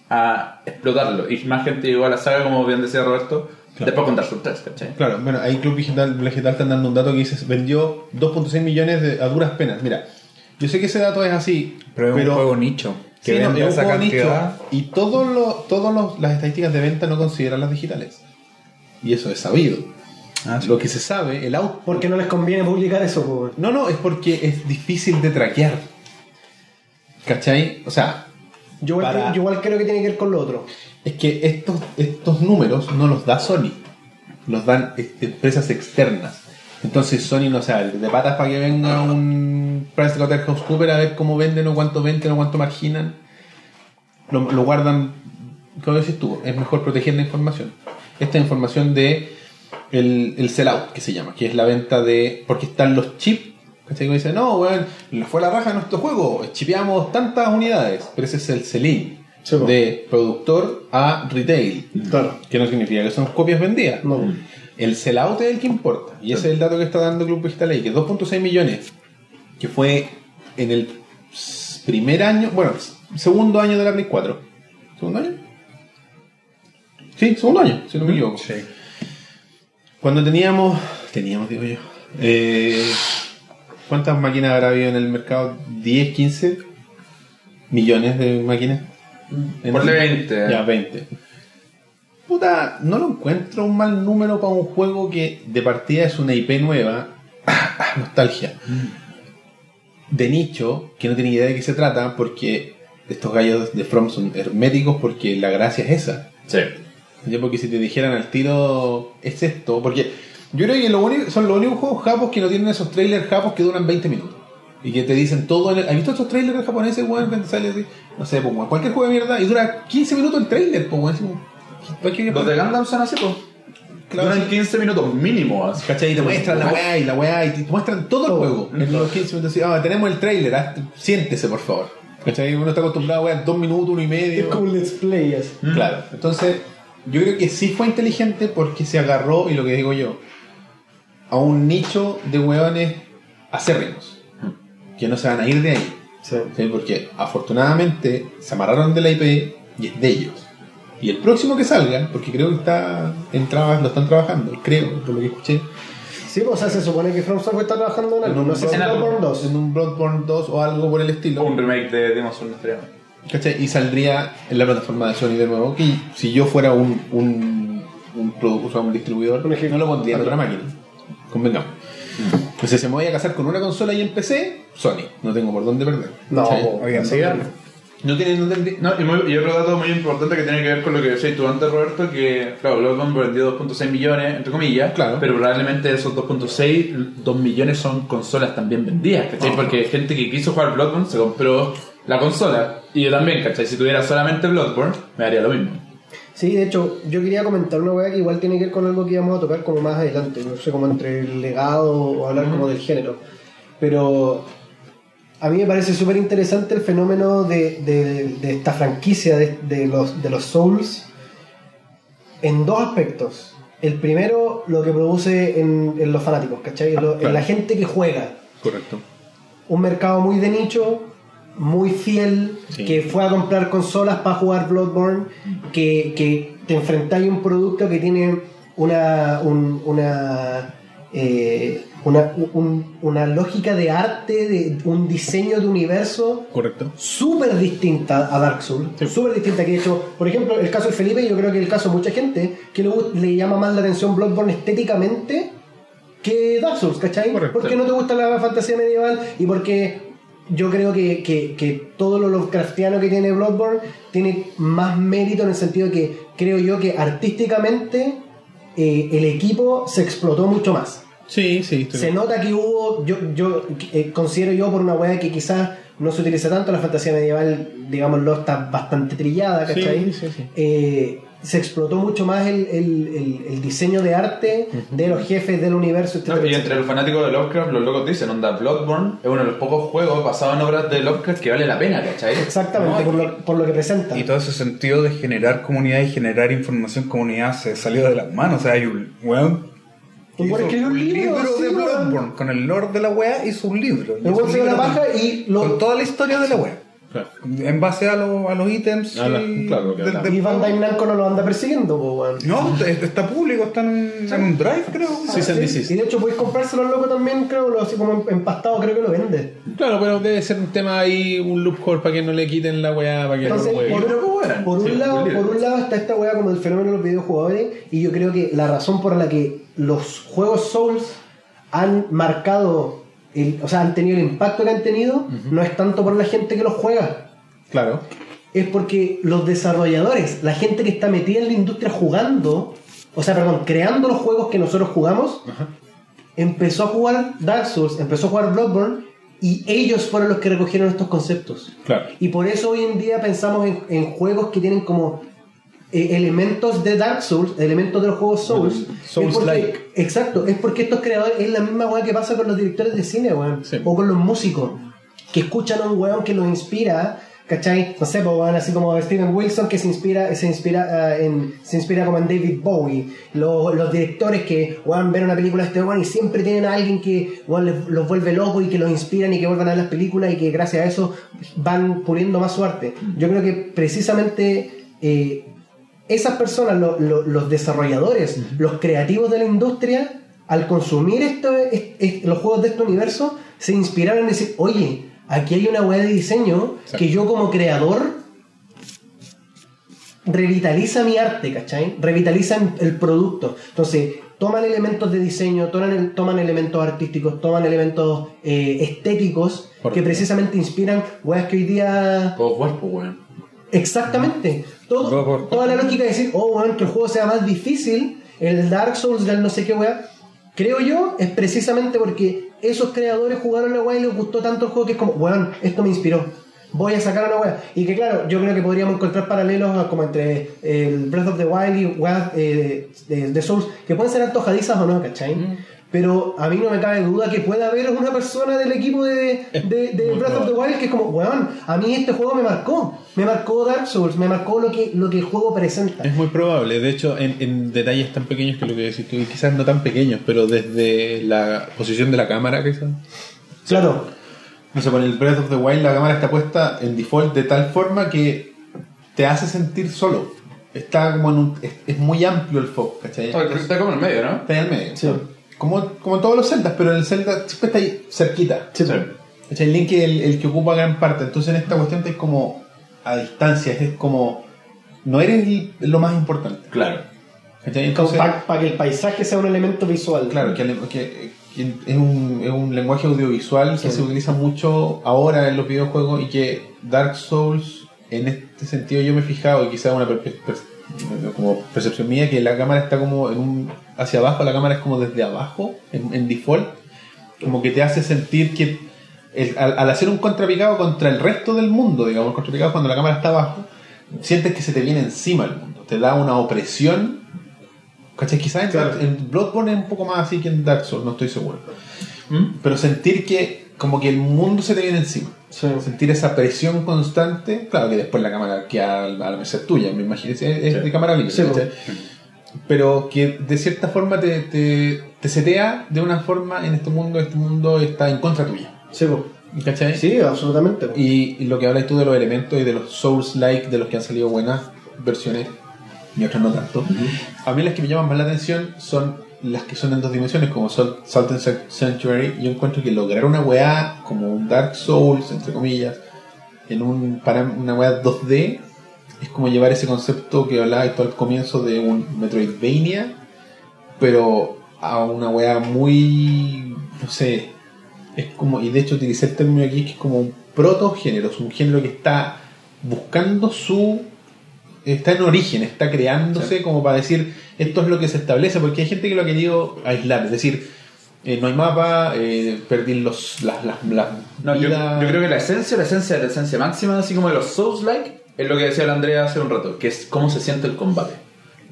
Speaker 2: a explotarlo. Y más gente llegó a la saga, como bien decía Roberto, después con Dark Souls 3, ¿cachai?
Speaker 1: Claro, bueno, ahí Club Digital, Digital están dando un dato que dice vendió 2.6 millones de, a duras penas. Mira, yo sé que ese dato es así,
Speaker 4: Pero es un juego nicho. Que
Speaker 1: Sí, no,
Speaker 4: vende
Speaker 1: es un
Speaker 4: esa
Speaker 1: juego
Speaker 4: cantidad.
Speaker 1: nicho y todas todos los- las estadísticas de venta no consideran las digitales. Y eso es sabido.
Speaker 4: Ah, sí.
Speaker 1: Lo que se sabe, el out...
Speaker 3: Porque no les conviene publicar eso, weón.
Speaker 1: No, no, es porque es difícil de traquear. ¿Cachai? O sea,
Speaker 3: Yo, igual
Speaker 1: Para-
Speaker 3: creo- yo igual creo que tiene que ver con lo otro.
Speaker 1: es que estos, estos números no los da Sony, los dan este, empresas externas. Entonces Sony no sabe de patas para que venga un PricewaterhouseCoopers a ver cómo venden o cuánto venden o cuánto marginan. Lo, lo guardan, como decís tú, es mejor proteger la información. Esta información de el, el sellout, que se llama, que es la venta de... Porque están los chips, ¿cachai? Que dicen, no, weón, fue la raja a nuestro juego, chipeamos tantas unidades, pero ese es el sell-in.
Speaker 3: Sí, po.
Speaker 1: de productor a retail.
Speaker 3: Claro.
Speaker 1: Que no significa que son copias vendidas.
Speaker 3: No.
Speaker 1: El sellout es el que importa. Y ese es el dato que está dando Club Digital ahí, que 2.6 millones, que fue en el primer año, bueno, segundo año de la Play 4. ¿Segundo año? Sí, segundo año, si no me equivoco.
Speaker 4: Sí.
Speaker 1: Cuando teníamos, teníamos, digo yo, eh, ¿cuántas máquinas habrá habido en el mercado? ¿10, 15 millones de máquinas?
Speaker 2: Ponle
Speaker 1: el-
Speaker 2: 20.
Speaker 1: Ya, 20. Puta, no lo encuentro un mal número para un juego que de partida es una IP nueva. Nostalgia. De nicho, que no tiene idea de qué se trata, porque estos gallos de From son herméticos, porque la gracia es esa.
Speaker 2: Sí.
Speaker 1: Porque si te dijeran al tiro, es esto. Porque yo creo que lo único- son los únicos juegos japos que no tienen esos trailers japos que duran 20 minutos. Y que te dicen todo. En el- ¿Has visto esos trailers japoneses, weón? Que te sale así. No sé, pues, weón, cualquier juego de mierda y dura 15 minutos el trailer, pues, weón. Así como, ¿para qué-
Speaker 2: Los de Gundam son así, pues.
Speaker 1: Claro,
Speaker 2: Duran
Speaker 1: sí.
Speaker 2: 15 minutos mínimo. así.
Speaker 1: ¿Cachai? Y te muestran la weá y la weá y te muestran todo el juego. En los 15 minutos así, ah, tenemos el trailer, ah, siéntese por favor. ¿Cachai? Uno está acostumbrado a weá, dos minutos, uno y
Speaker 3: Es
Speaker 1: medio.
Speaker 3: como un let's play. así.
Speaker 1: Claro. Entonces, yo creo que sí fue inteligente porque se agarró, y lo que digo yo, a un nicho de hueones acérrimos. Que no se van a ir de ahí.
Speaker 3: Sí.
Speaker 1: ¿sí? Porque afortunadamente se amarraron de la IP y es de ellos. Y el próximo que salga, porque creo que está en trabas, lo están trabajando, creo, por lo que escuché,
Speaker 3: Sí, pues, o sea, se supone que From Software está trabajando en algo. No sé si
Speaker 2: en algo.
Speaker 3: Bloodborne 2.
Speaker 1: en un Bloodborne 2 o algo por el estilo.
Speaker 2: Un remake de Demon Souls.
Speaker 1: ¿Cachai? Y saldría en la plataforma de Sony de nuevo. Que si yo fuera un, un, un, o un distribuidor,
Speaker 3: Un ejecutivo.
Speaker 1: no lo pondría en otra máquina. Convengamos. Pues si se me voy a casar con una consola y en PC, Sony. No tengo por dónde perder.
Speaker 3: No.
Speaker 4: Oigan,
Speaker 3: Sí,
Speaker 4: no.
Speaker 1: no tiene, no
Speaker 2: No, y, muy- y otro dato muy importante que tiene que ver con lo que decías tú antes, Roberto, que, claro, Bloodborne vendió 2.6 millones, entre comillas,
Speaker 1: Claro.
Speaker 2: pero probablemente esos 2.6, 2 millones son consolas también vendidas, ¿cachai? Porque gente que quiso jugar Bloodborne se compró la consola, y yo también, ¿cachai? Si tuviera solamente Bloodborne, me daría lo mismo.
Speaker 3: Sí, de hecho, yo quería comentar una weá que igual tiene que ver con algo que íbamos a tocar como más adelante, no sé, como entre el legado o hablar como del género. Pero a mí me parece súper interesante el fenómeno de, de- de esta franquicia de, de los, de los Souls en dos aspectos. El primero, lo que produce en, en los fanáticos, ¿cachai? En, lo- en la gente que juega.
Speaker 1: Correcto.
Speaker 3: Un mercado muy de nicho, muy fiel,
Speaker 1: Sí.
Speaker 3: que fue a comprar consolas para jugar Bloodborne, que, que te enfrentáis a un producto que tiene una, un- una, eh, una, un- una lógica de arte, de un diseño de universo
Speaker 1: Correcto.
Speaker 3: súper distinta a Dark Souls,
Speaker 1: Sí.
Speaker 3: súper distinta que de hecho, por ejemplo, el caso de Felipe, yo creo que el caso de mucha gente que le, le llama más la atención Bloodborne estéticamente que Dark Souls, ¿cachai?
Speaker 1: Correcto.
Speaker 3: Porque no te gusta la fantasía medieval y porque yo creo que, que- que todo lo Lovecraftiano que tiene Bloodborne tiene más mérito en el sentido de que creo yo que artísticamente eh, el equipo se explotó mucho más.
Speaker 1: Sí, sí. estoy-
Speaker 3: Se nota que hubo, yo, yo eh, considero yo por una weá que quizás no se utiliza tanto, la fantasía medieval, digámoslo, está bastante trillada,
Speaker 1: Sí,
Speaker 3: ¿cachai?
Speaker 1: sí, sí.
Speaker 3: Eh, se explotó mucho más el, el- el- el diseño de arte de los jefes del universo, etcétera,
Speaker 2: No, y
Speaker 3: etcétera.
Speaker 2: entre los fanáticos de Lovecraft, los locos dicen, onda, Bloodborne es uno de los pocos juegos basados en obras de Lovecraft que vale la pena, ¿cachai?
Speaker 3: Exactamente,
Speaker 2: No,
Speaker 3: por, lo, por lo que presenta.
Speaker 4: Y todo ese sentido de generar comunidad y generar información comunidad se salió de las manos. O sea, hay un weón que
Speaker 3: Un libro, sí,
Speaker 4: de. Bloodborne. Con el lore de la wea hizo un libro.
Speaker 3: El la
Speaker 4: libro
Speaker 3: paja
Speaker 4: con-
Speaker 3: y lo-
Speaker 4: Con toda la historia de la wea.
Speaker 1: Claro.
Speaker 4: En base a, lo- a los ítems.
Speaker 1: A la-
Speaker 4: y-
Speaker 1: claro, la-
Speaker 4: del
Speaker 3: Y. Bandai Namco no lo anda persiguiendo, po, weón.
Speaker 4: No, está- está público, está en un, en un drive, creo.
Speaker 1: Sí, sí, sí, sí.
Speaker 3: Y de hecho podéis comprárselo al loco también, creo, lo- así como empastado, creo que lo vende.
Speaker 1: Claro, pero debe ser un tema ahí, un loophole para que no le quiten la weá, para que
Speaker 3: Entonces,
Speaker 1: no lo
Speaker 3: por,
Speaker 1: juegue.
Speaker 2: weón.
Speaker 3: por un
Speaker 2: Sí,
Speaker 3: lado,
Speaker 2: bien.
Speaker 3: por un lado está esta weá como el fenómeno de los videojugadores y yo creo que la razón por la que los juegos Souls han marcado, el, o sea, han tenido el impacto que han tenido, no es tanto por la gente que los juega,
Speaker 1: Claro.
Speaker 3: es porque los desarrolladores, la gente que está metida en la industria jugando, o sea, perdón, creando los juegos que nosotros jugamos, empezó a jugar Dark Souls, empezó a jugar Bloodborne y ellos fueron los que recogieron estos conceptos.
Speaker 1: Claro.
Speaker 3: Y por eso hoy en día pensamos en, en juegos que tienen como eh, elementos de Dark Souls, elementos de los juegos Souls.
Speaker 1: Souls-like.
Speaker 3: porque- Exacto, es porque estos creadores es la misma weá que pasa con los directores de cine, weón.
Speaker 1: Sí.
Speaker 3: O con los músicos, que escuchan a un weón que los inspira. ¿Cachai? No sé, pues, weón, así como Steven Wilson que se inspira, se inspira, ah, en, se inspira como en David Bowie. Los, los directores que weón, ven una película de este weón y siempre tienen a alguien que weón, les- los vuelve locos y que los inspiran y que vuelvan a ver las películas y que gracias a eso van puliendo más su arte. Yo creo que precisamente eh, esas personas, lo- lo- los desarrolladores, los creativos de la industria, al consumir esto, es- es- los juegos de este universo, se inspiraron en decir, oye, aquí hay una web de diseño
Speaker 1: Exacto.
Speaker 3: que yo como creador revitaliza mi arte, ¿cachai? Revitaliza el producto. Entonces, toman elementos de diseño, toman, toman elementos artísticos, toman elementos eh, estéticos que precisamente inspiran weas que hoy día
Speaker 2: pues, weón.
Speaker 3: Exactamente. Todo-
Speaker 4: Todo por-
Speaker 3: toda la lógica de decir, oh, bueno, que el juego sea más difícil, el Dark Souls del no sé qué weá, creo yo, es precisamente porque esos creadores jugaron la weá y les gustó tanto el juego que es como, weón, esto me inspiró. Voy a sacar una weá. Y que claro, yo creo que podríamos encontrar paralelos como entre el Breath of the Wild y weá eh, de, de Souls, que pueden ser antojadizas o no, ¿cachai? Pero a mí no me cabe duda que pueda haber una persona del equipo de, de, Breath of the. Wild que es como, weón, a mí este juego me marcó. Me marcó Dark Souls, me marcó lo que, lo que el juego presenta.
Speaker 1: Es muy probable, de hecho, en, en detalles tan pequeños que lo que decís tú, y quizás no tan pequeños, pero desde la posición de la cámara, quizás.
Speaker 3: Claro,
Speaker 1: No sé, con el Breath of the Wild la cámara está puesta en default de tal forma que te hace sentir solo. Está como en un. Es, es muy amplio el foco, ¿cachai?
Speaker 2: Está, como en el medio, ¿no?
Speaker 1: Está ahí al medio.
Speaker 3: Sí.
Speaker 1: Como, como todos los Zeldas, pero en el Zelda siempre está ahí cerquita.
Speaker 3: Sí.
Speaker 1: ¿Cachai? El Link es el, el que ocupa gran parte. Entonces en esta cuestión es como a distancia, es como. No eres lo más importante.
Speaker 2: Claro.
Speaker 1: Entonces,
Speaker 3: para que el paisaje sea un elemento visual.
Speaker 1: claro, que, que- que es, un, es un lenguaje audiovisual que
Speaker 3: Sí.
Speaker 1: se utiliza mucho ahora en los videojuegos y que Dark Souls, en este sentido, yo me he fijado, y quizás una per- per- como percepción mía, que la cámara está como en un, hacia abajo, la cámara es como desde abajo, en, en default, como que te hace sentir que el- al, al hacer un contrapicado contra el resto del mundo, digamos, contrapicado cuando la cámara está abajo, sientes que se te viene encima el mundo, te da una opresión. ¿Cachai? Quizás en,
Speaker 3: Claro.
Speaker 1: en Bloodborne es un poco más así que en Dark Souls, no estoy seguro. Pero sentir que como que el mundo se te viene encima.
Speaker 3: Sí.
Speaker 1: Sentir esa presión constante, claro que después la cámara queda a la merced tuya, me imagino, es, es de cámara libre, ¿cachai? pero que de cierta forma te, te, te setea de una forma en este mundo, este mundo está en contra tuya,
Speaker 3: Sí, po.
Speaker 1: ¿cachai?
Speaker 3: sí, absolutamente. po.
Speaker 1: Y, y lo que hablas tú de los elementos y de los Souls-like, de los que han salido buenas versiones y otras no tanto. A mí las que me llaman más la atención son las que son en dos dimensiones, como Salt, and San- Sanctuary. Yo encuentro que lograr una weá como un Dark Souls, entre comillas, en un para una weá 2D, es como llevar ese concepto que hablaba esto al comienzo de un Metroidvania, pero a una weá muy. no sé. Es como, y de hecho utilicé el término aquí, que es como un protogénero, es un género que está buscando su. Está en origen, está creándose como para decir esto es lo que se establece, porque hay gente que lo ha querido aislar, es decir, eh, no hay mapa, eh, perdí los, las, las, las
Speaker 2: No, yo, creo que la esencia, la esencia, la esencia máxima, así como de los Souls-like, es lo que decía la Andrea hace un rato, que es cómo se siente el combate.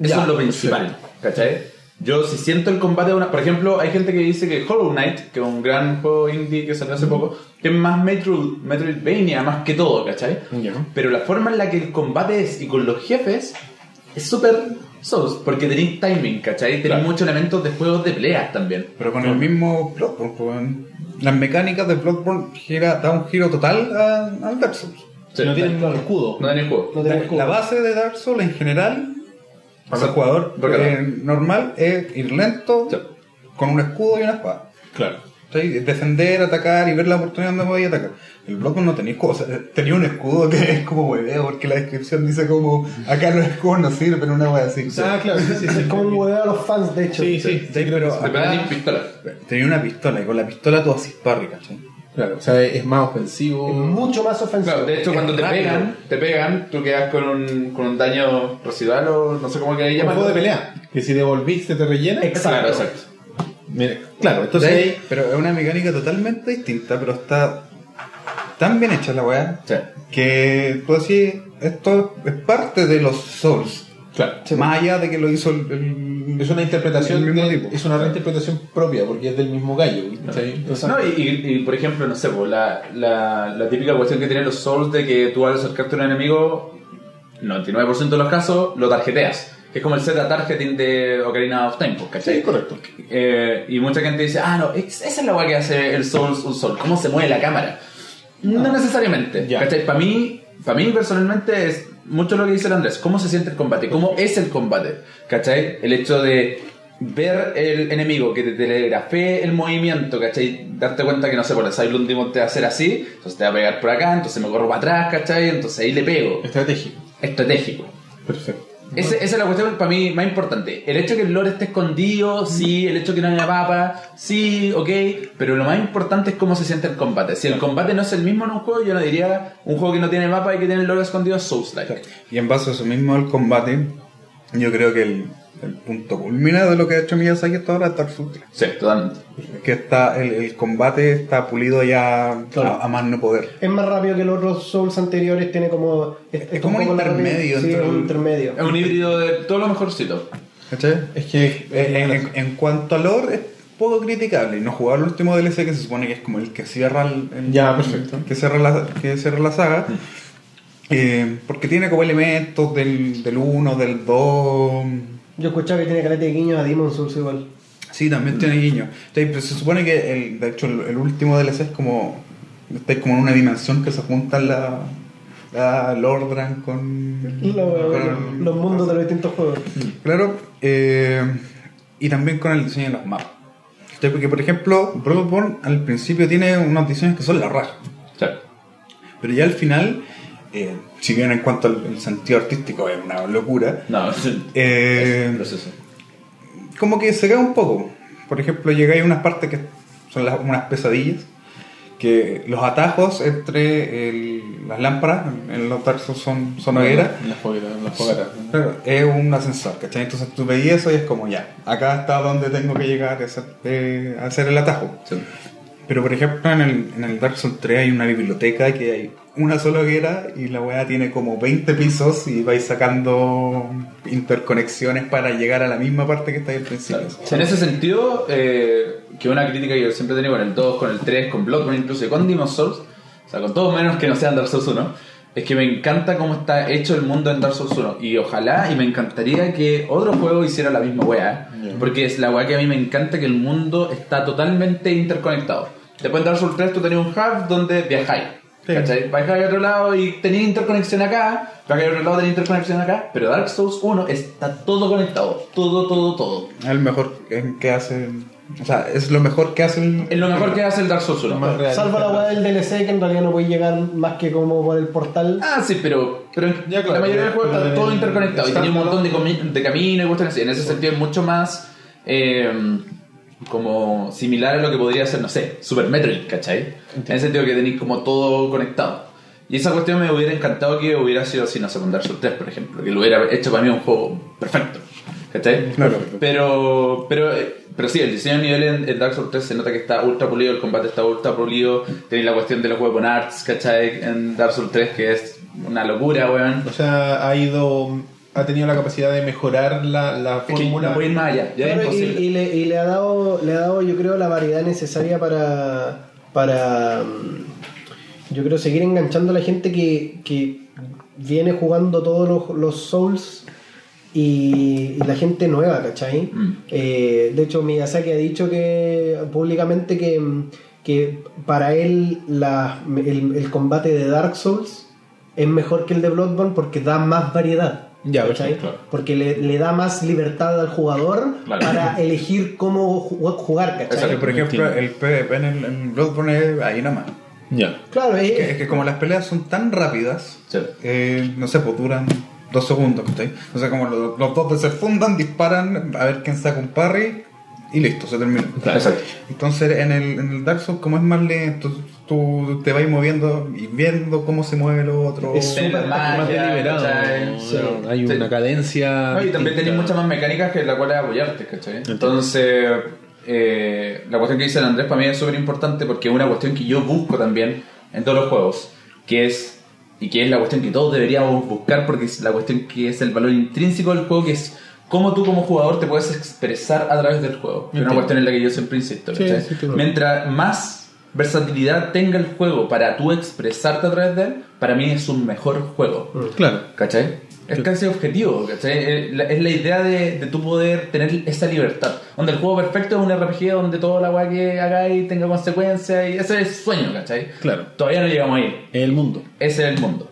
Speaker 2: Eso
Speaker 1: Ya,
Speaker 2: es lo principal, ¿cachai? Yo si siento el combate de una... Por ejemplo, hay gente que dice que Hollow Knight, que es un gran juego indie que salió hace poco, que es más Metro, Metroidvania, más que todo, ¿cachai?
Speaker 1: Ya.
Speaker 2: Pero la forma en la que el combate es y con los jefes es súper Souls, porque tenéis timing, ¿cachai? Tenéis
Speaker 1: Claro.
Speaker 2: muchos elementos de juegos de peleas también.
Speaker 4: Pero con el mismo Bloodborne, pues, las mecánicas de Bloodborne gira, da un giro total a- al Dark Souls.
Speaker 2: Sí.
Speaker 1: no tienen los escudos.
Speaker 2: No tenéis juego.
Speaker 3: No
Speaker 4: La, la base de Dark Souls en general, para el
Speaker 2: Ajá.
Speaker 4: jugador
Speaker 2: Porque-
Speaker 4: eh, normal, es ir lento,
Speaker 2: Sí.
Speaker 4: con un escudo y una espada.
Speaker 1: Claro.
Speaker 4: ¿Sí? Defender, atacar y ver la oportunidad donde podía atacar. El Bloodborne no tenía escudo, o sea, tenía un escudo que es como hueveo, porque la descripción dice como acá los escudos no sirven, una wea así.
Speaker 1: Ah, claro, sí, sí, sí.
Speaker 3: Es como un huevo a los fans, de hecho.
Speaker 1: Sí, sí, sí.
Speaker 2: Pero
Speaker 4: acá
Speaker 2: pistola.
Speaker 4: tenía una pistola y con la pistola tú haces parry, ¿cachai?
Speaker 1: Claro, o sea, es más ofensivo.
Speaker 3: Es mucho más ofensivo.
Speaker 2: Claro, de hecho cuando te
Speaker 4: rápido.
Speaker 2: pegan, te pegan, tú quedas con un, con un daño residual o no sé cómo que
Speaker 1: un
Speaker 2: llaman.
Speaker 1: juego de pelea. Que si devolviste te rellena.
Speaker 2: Claro, exacto.
Speaker 1: Mira, claro, entonces ahí-
Speaker 4: Pero es una mecánica totalmente distinta, pero está tan bien hecha la weá
Speaker 2: Sí.
Speaker 4: que tú decís, esto es parte de los Souls.
Speaker 1: Claro.
Speaker 4: Más allá de que lo hizo el, el-
Speaker 1: Es una interpretación, de- es una reinterpretación propia, porque es del mismo gallo. ¿cachai?
Speaker 2: No, y, y- por ejemplo, no sé, pues, la, la, la típica cuestión que tienen los Souls de que tú al acercarte a un enemigo, 99% de los casos, lo tarjeteas. Que es como el set targeting de Ocarina of Time, ¿cachai?
Speaker 1: Sí, correcto.
Speaker 2: Eh, y mucha gente dice, ah, no, es- esa es la weá que hace el Souls un Soul, cómo se mueve la cámara. No, necesariamente.
Speaker 1: Ya.
Speaker 2: ¿Cachai? Para mí, para mí personalmente es mucho lo que dice el Andrés, cómo se siente el combate, cómo es el combate. ¿Cachai? El hecho de ver el enemigo, que te telegrafee el movimiento, ¿cachai? Darte cuenta que no sé, por el Silent Demon te va a hacer así, entonces te va a pegar por acá, entonces me corro para atrás, ¿cachai? Entonces ahí le pego.
Speaker 1: Estratégico.
Speaker 2: Estratégico.
Speaker 1: Perfecto.
Speaker 2: Ese- esa es la cuestión para mí más importante. El hecho de que el lore esté escondido, sí. El hecho de que no haya mapa, sí, ok. Pero lo más importante es cómo se siente el combate. Si el combate no es el mismo en un juego, yo no diría un juego que no tiene mapa y que tiene el lore escondido es Souls-like.
Speaker 4: Y en base a eso mismo el combate, yo creo que el, el punto culminante de lo que ha hecho Miyazaki hasta ahora es Dark Souls 3.
Speaker 2: Sí, totalmente.
Speaker 4: Que está, el, el combate está pulido ya
Speaker 3: Claro.
Speaker 4: a, a más no poder.
Speaker 3: Es más rápido que los otros Souls anteriores, tiene como... Es,
Speaker 4: como un intermedio.
Speaker 3: Sí,
Speaker 4: entre
Speaker 3: es un intermedio.
Speaker 2: Es un híbrido de todo lo mejorcito.
Speaker 4: ¿Cachai?
Speaker 1: Es que
Speaker 4: En, en- en cuanto a lore, es poco criticable. Y no jugar el último DLC que se supone que es como el que cierra el, el-
Speaker 1: Ya, perfecto.
Speaker 4: que cierra la, que cierra la saga. Eh, porque tiene como elementos del, del 1, del 2.
Speaker 3: Yo escuchaba que tiene caleta de guiños a Demon Souls igual.
Speaker 4: Sí, también tiene guiño. Sí, pero se supone que el, de hecho el, el último DLC es como. Está como en una dimensión que se juntan la. La Lordran con.
Speaker 3: Lo-
Speaker 4: con-
Speaker 3: los mundos de los distintos juegos.
Speaker 4: Claro, eh, y también con el diseño de los mapas. Porque, por ejemplo, Bloodborne al principio tiene unos diseños que son la raja.
Speaker 2: Sí.
Speaker 4: Pero ya al final, eh, si bien en cuanto al el sentido artístico es una locura,
Speaker 2: No, es
Speaker 4: eh,
Speaker 2: un proceso.
Speaker 4: como que se cae un poco. Por ejemplo, llegáis a unas partes que son las- unas pesadillas, que los atajos entre el- las lámparas en los Dark Souls son, son hogueras.
Speaker 1: Las fogueras.
Speaker 4: Claro, es un ascensor, ¿cachai? Entonces tú veías eso y es como ya, acá está donde tengo que llegar a hacer, eh, a hacer el atajo.
Speaker 2: Sí.
Speaker 4: Pero por ejemplo en el, en el Dark Souls 3 hay una biblioteca que hay una sola hoguera y la weá tiene como 20 pisos y vais sacando interconexiones para llegar a la misma parte que está ahí al principio.
Speaker 2: En ese sentido, eh, que una crítica que yo siempre he tenido con el 2, con el 3, con Bloodborne, incluso con Demon's Souls, o sea, con todos menos que no sean Dark Souls 1, es que me encanta cómo está hecho el mundo en Dark Souls 1. Y ojalá, y me encantaría que otro juego hiciera la misma weá. Porque es la weá que a mí me encanta que el mundo está totalmente interconectado. Después en Dark Souls 3 tú tenías un hub donde viajáis. ¿Cachai? Viajáis a otro lado y tenéis interconexión acá, viajáis a otro lado tenéis interconexión acá, pero Dark Souls 1 está todo conectado, todo, todo, todo.
Speaker 4: Es el mejor en que hace. O sea, es lo mejor que hace el.
Speaker 2: Es lo mejor que hace el Dark Souls 1.
Speaker 1: Más real.
Speaker 3: Salvo la weá del DLC que en realidad no puede llegar más que como por el portal.
Speaker 2: Ah, sí, pero, pero
Speaker 1: Ya, claro,
Speaker 2: la mayoría del juego
Speaker 1: pero
Speaker 2: está
Speaker 1: de-
Speaker 2: todo interconectado y tenía un montón de, de camino y cuestiones así. En ese sentido es mucho más eh, como similar a lo que podría ser, no sé, Super Metroid, ¿cachai? En el sentido que tenéis como todo conectado. Y esa cuestión me hubiera encantado que hubiera sido así, no sé, con Dark Souls 3, por ejemplo, que lo hubiera hecho para mí un juego perfecto. ¿Cachai?
Speaker 4: Claro.
Speaker 2: Pero, pero, eh, pero sí, el diseño a nivel en, en Dark Souls 3 se nota que está ultra pulido, el combate está ultra pulido. Tenéis la cuestión de los weapon arts, ¿cachai? En Dark Souls 3, que es una locura, weón.
Speaker 1: O sea, ha ido. Ha tenido la capacidad de mejorar la, la
Speaker 2: Es que
Speaker 1: fórmula.
Speaker 2: no puede ir más allá, ya
Speaker 3: Claro,
Speaker 2: es
Speaker 3: y,
Speaker 2: imposible.
Speaker 3: y le, y le ha dado, le ha dado, yo creo, la variedad necesaria para, para yo creo, seguir enganchando a la gente que, que viene jugando todos los, los Souls y, y la gente nueva, ¿cachai?
Speaker 2: Mm.
Speaker 3: Eh, de hecho, Miyazaki ha dicho que públicamente que, que para él la, el, el combate de Dark Souls es mejor que el de Bloodborne porque da más variedad.
Speaker 1: Ya,
Speaker 3: ¿cachai? Porque le, le da más libertad al jugador
Speaker 2: Claro.
Speaker 3: para elegir cómo ju- jugar, ¿cachai?
Speaker 2: Exacto.
Speaker 4: Por ejemplo, el PvP en, el, en Bloodborne es ahí nomás.
Speaker 1: Ya.
Speaker 3: Claro, es,
Speaker 4: Que, es que como las peleas son tan rápidas,
Speaker 2: Sí.
Speaker 4: eh, no sé, pues duran dos segundos, ¿cachai? O sea, como los, los dos se fundan, disparan, a ver quién saca un parry y listo, se terminó.
Speaker 2: Exacto.
Speaker 4: Entonces, en el, en el Dark Souls, como es más lento, tú te vas moviendo y viendo cómo se mueve lo otro.
Speaker 3: Es súper
Speaker 1: más deliberado. Hay
Speaker 2: Sí.
Speaker 1: una cadencia.
Speaker 2: No, y también tenéis muchas más mecánicas que la cual es apoyarte, ¿cachai? Entonces, eh, la cuestión que dice el Andrés para mí es súper importante porque es una cuestión que yo busco también en todos los juegos, que es, y que es la cuestión que todos deberíamos buscar porque es la cuestión que es el valor intrínseco del juego, que es cómo tú como jugador te puedes expresar a través del juego. Que es una cuestión en la que yo siempre insisto,
Speaker 1: Sí.
Speaker 2: Mientras más versatilidad tenga el juego para tú expresarte a través de él, para mí es un mejor juego.
Speaker 1: Claro.
Speaker 2: ¿Cachai? Es casi objetivo, ¿cachai? Eh, Es la idea de, de tú poder tener esa libertad. Donde el juego perfecto es un RPG donde toda la weá que hagáis tenga consecuencias y ese es el sueño, ¿cachai?
Speaker 1: Claro.
Speaker 2: Todavía no llegamos ahí.
Speaker 1: El mundo.
Speaker 2: Ese es el mundo.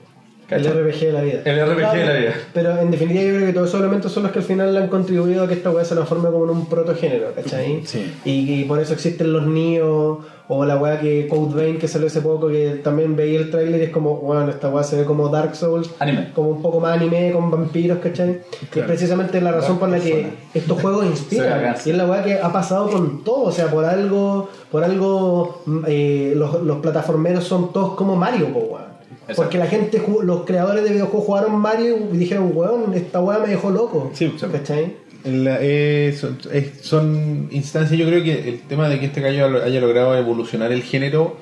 Speaker 3: el. RPG de la vida.
Speaker 2: El RPG de la vida.
Speaker 3: Pero en definitiva yo creo que todos esos elementos son los que al final le han contribuido a que esta weá se transforme como en un protogénero, ¿cachai?
Speaker 1: Sí.
Speaker 3: Y, y por eso existen los Nio o la weá que Code Vein que salió hace poco que también veía el tráiler y es como, bueno, esta weá se ve como Dark Souls.
Speaker 2: Anime.
Speaker 3: Como un poco más anime con vampiros, ¿cachai? Y es precisamente la razón por la que estos juegos inspiran. Y es la weá que ha pasado con todo, o sea, por algo, por algo mm, eh, los, los plataformeros son todos como Mario, po.
Speaker 2: Exacto.
Speaker 3: Porque la gente, los creadores de videojuegos jugaron Mario y dijeron, weón, esta weá me dejó loco.
Speaker 1: Sí.
Speaker 3: ¿Cachai?
Speaker 1: La- eh, son, es- son instancias, yo creo que el tema de que este gallo haya logrado evolucionar el género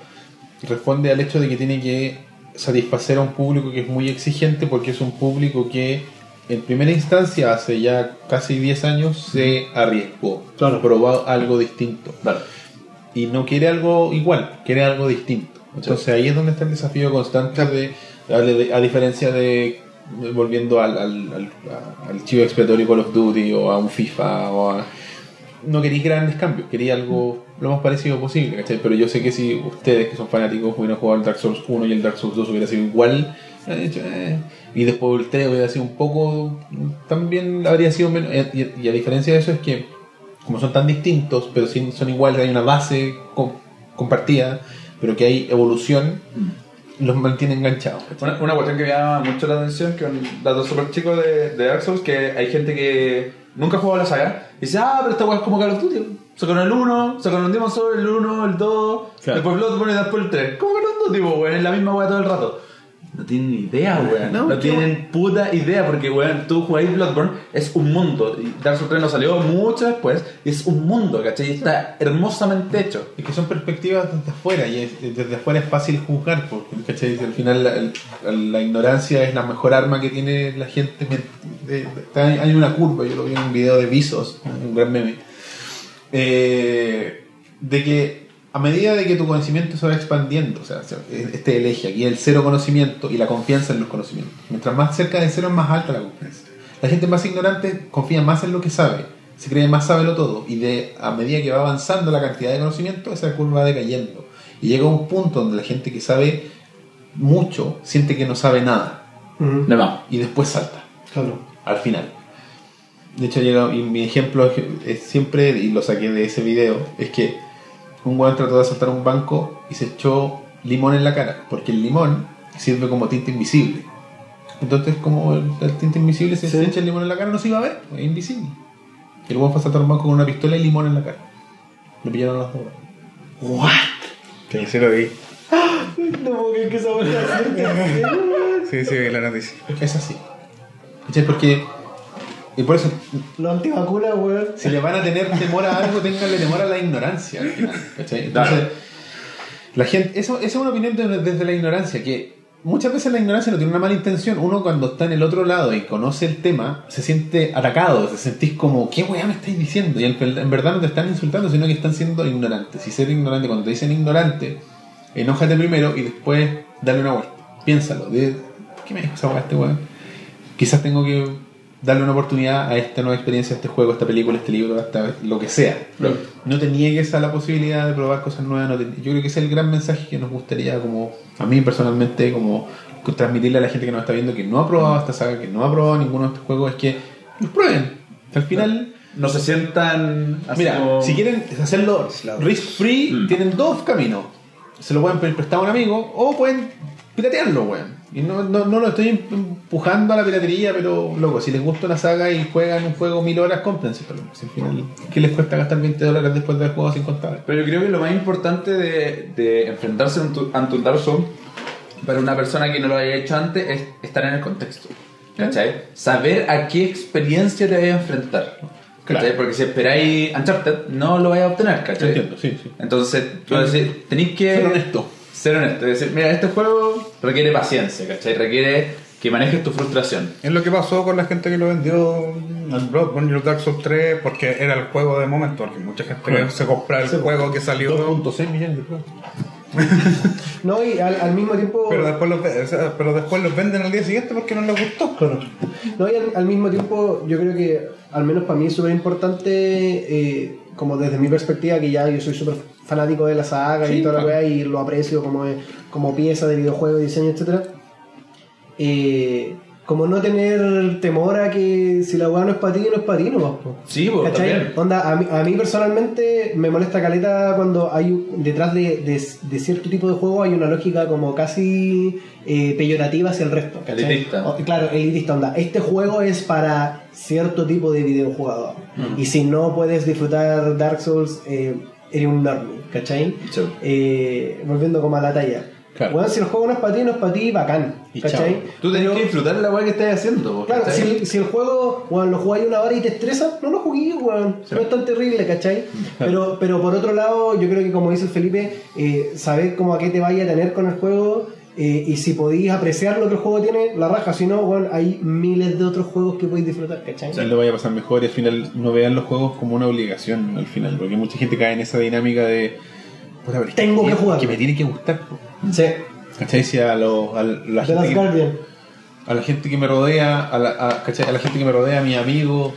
Speaker 1: responde al hecho de que tiene que satisfacer a un público que es muy exigente porque es un público que en primera instancia hace ya casi 10 años se arriesgó,
Speaker 3: Claro.
Speaker 1: probó algo distinto
Speaker 2: Vale.
Speaker 1: y no quiere algo igual, quiere algo distinto. Entonces ahí es donde está el desafío constante de, de- a diferencia de volviendo al, al, al, al chivo expiatorio Call of Duty o a un FIFA o a no queréis grandes cambios, quería algo lo más parecido posible, ¿cachai? Pero yo sé que si ustedes que son fanáticos hubieran jugado el Dark Souls 1 y el Dark Souls 2 hubiera sido igual, eh, y después el 3 hubiera sido un poco, también habría sido menos, y, y a diferencia de eso es que como son tan distintos, pero son iguales, hay una base com- compartida, pero que hay evolución, los mantiene enganchados.
Speaker 2: Una, una cuestión que me llama mucho la atención, que un dato súper chico de, de Dark Souls, que hay gente que nunca ha jugado la saga y dice, ah, pero esta weá es como Call of Duty. Sacaron el 1, sacaron el Demon's Souls, el 1, el 2,
Speaker 1: Claro.
Speaker 2: después Bloodborne y después el 3. ¿Cómo Call of Duty, po, weón? Es la misma weá todo el rato. No tienen idea, weón.
Speaker 1: No,
Speaker 2: tienen puta idea, porque, weón, tú jugáis Bloodborne, es un mundo. Y Dark Souls 3 no salió mucho después, y es un mundo, ¿cachai? Y está hermosamente hecho.
Speaker 1: Es que son perspectivas desde afuera y es- desde afuera es fácil juzgar porque ¿cachai? al final la, la ignorancia es la mejor arma que tiene la gente. Está- hay una curva, yo lo vi en un video de Visos, un gran meme, eh, de que a medida de que tu conocimiento se va expandiendo, o sea, se- este eje aquí, el cero conocimiento y la confianza en los conocimientos. Mientras más cerca de cero es más alta la confianza. La gente más ignorante confía más en lo que sabe, se cree más sabelo todo y de a medida que va avanzando la cantidad de conocimiento, esa curva va decayendo. Y llega un punto donde la gente que sabe mucho siente que no sabe nada y después salta
Speaker 3: Claro.
Speaker 1: al final. De hecho, yo- y mi ejemplo es, es siempre, y lo saqué de ese video, es que un weón trató de asaltar un banco y se echó limón en la cara, porque el limón sirve como tinta invisible. Entonces, como el, el tinta invisible se
Speaker 3: Sí.
Speaker 1: se echa el limón en la cara, no se iba a ver, es invisible. Y el weón fue a asaltar un banco con una pistola y limón en la cara. Lo pillaron las dos.
Speaker 3: ¿What?
Speaker 4: Sí, sí lo vi.
Speaker 3: No puedo creer que esa.
Speaker 4: Sí, sí vi la noticia.
Speaker 1: Es así. ¿Cachai? Porque. Y por eso,
Speaker 3: Los antivacunas, weón.
Speaker 1: si le van a tener temor a algo, ténganle temor a la ignorancia. al final, ¿cachai? Entonces,
Speaker 2: Claro.
Speaker 1: la gente, eso, esa es una opinión de- desde la ignorancia, que muchas veces la ignorancia no tiene una mala intención. Uno cuando está en el otro lado y conoce el tema, se siente atacado, se sentís como, ¿qué weá me estáis diciendo? Y en, en verdad no te están insultando, sino que están siendo ignorantes. Y ser ignorante, cuando te dicen ignorante, enójate primero y después dale una vuelta. Piénsalo, de, ¿por qué me dijo esa weá este weón? Quizás tengo que darle una oportunidad a esta nueva experiencia, a este juego, a esta película, a este libro, hasta lo que sea.
Speaker 2: Claro.
Speaker 1: No te niegues a la posibilidad de probar cosas nuevas. no te- yo creo que ese es el gran mensaje que nos gustaría, como a mí personalmente, como transmitirle a la gente que nos está viendo que no ha probado esta saga, que no ha probado ninguno de estos juegos, es que los prueben. Al final,
Speaker 2: No se sientan
Speaker 1: mira,
Speaker 2: como-
Speaker 1: si quieren hacerlo risk free,
Speaker 2: Mm.
Speaker 1: tienen dos caminos. Se lo pueden pedir prestado a un amigo o pueden piratearlo, weón. Y no, no, no lo estoy empujando a la piratería, pero loco, si les gusta una saga y juegan un juego mil horas, cómprense. Pero si al final, ¿qué les cuesta gastar 20 dólares después de haber jugado 50 horas?
Speaker 2: Pero yo creo que lo más importante de, de enfrentarse ante un- Dark Souls para una persona que no lo haya hecho antes es estar en el contexto. ¿Cachai? Saber a qué experiencia te vas a enfrentar. ¿Cachai?
Speaker 1: Claro.
Speaker 2: Porque si esperáis Uncharted, no lo vais a obtener, ¿cachai?
Speaker 1: Entiendo, sí, sí.
Speaker 2: Entonces, tú decís, tenéis que
Speaker 1: Ser honesto.
Speaker 2: ser honesto. Es decir, mira, este juego requiere paciencia, ¿cachai? Requiere que manejes tu frustración.
Speaker 4: Es lo que pasó con la gente que lo vendió al Bloodborne y el Dark Souls 3 porque era el juego de momento, porque mucha gente
Speaker 1: Claro.
Speaker 4: se compraba el juego que salió,
Speaker 1: 2.6 millones de juegos.
Speaker 3: No, y al, al mismo tiempo.
Speaker 4: pero después, los, ve- o sea, pero después los venden al día siguiente porque no les gustó.
Speaker 3: No, y al, al mismo tiempo, yo creo que, al menos para mí, es súper importante, eh, como desde mi perspectiva, que ya yo soy súper fanático de la saga
Speaker 1: Sí,
Speaker 3: y toda la
Speaker 1: claro.
Speaker 3: weá, y lo aprecio como, como pieza de videojuego, diseño, etcétera eh, como no tener temor a que si la weá no es para ti, no es para ti, no
Speaker 2: Sí, pues,
Speaker 3: ¿Cachai?
Speaker 2: también.
Speaker 3: Onda, a mí, a mí personalmente me molesta caleta cuando hay detrás de, de- de cierto tipo de juego hay una lógica como casi eh, peyorativa hacia el resto.
Speaker 2: Elitista.
Speaker 3: O- claro, elitista, onda. Este juego es para cierto tipo de videojugador.
Speaker 2: Mm.
Speaker 3: Y si no puedes disfrutar Dark Souls, eh, eres un normie, ¿cachai?
Speaker 2: Sí.
Speaker 3: Eh, volviendo como a la talla.
Speaker 1: Claro.
Speaker 3: Bueno, si el juego no es para ti, no es para ti, bacán. ¿Cachai?
Speaker 2: Tú tenés
Speaker 3: Pero-
Speaker 2: que disfrutar la weá que estás haciendo.
Speaker 3: Claro, si, si el juego, weón, lo jugáis una hora y te estresa, no lo jugué, weón. No es tan terrible, ¿cachai? Pero, pero por otro lado, yo creo que como dice el Felipe, eh, saber cómo a qué te vaya a tener con el juego eh, y si podéis apreciar lo que el juego tiene, la raja. Si no, weón, hay miles de otros juegos que podéis disfrutar, ¿cachai?
Speaker 1: le vaya a pasar mejor y al final no vean los juegos como una obligación al final, porque mucha gente cae en esa dinámica de puta, pero es
Speaker 3: Tengo que jugar.
Speaker 1: que me tiene que gustar.
Speaker 3: Sí.
Speaker 1: ¿Cachai? Si a, los- a la gente que- a la gente que me rodea, a la, a, ¿cachai? a la gente que me rodea, a mis amigos,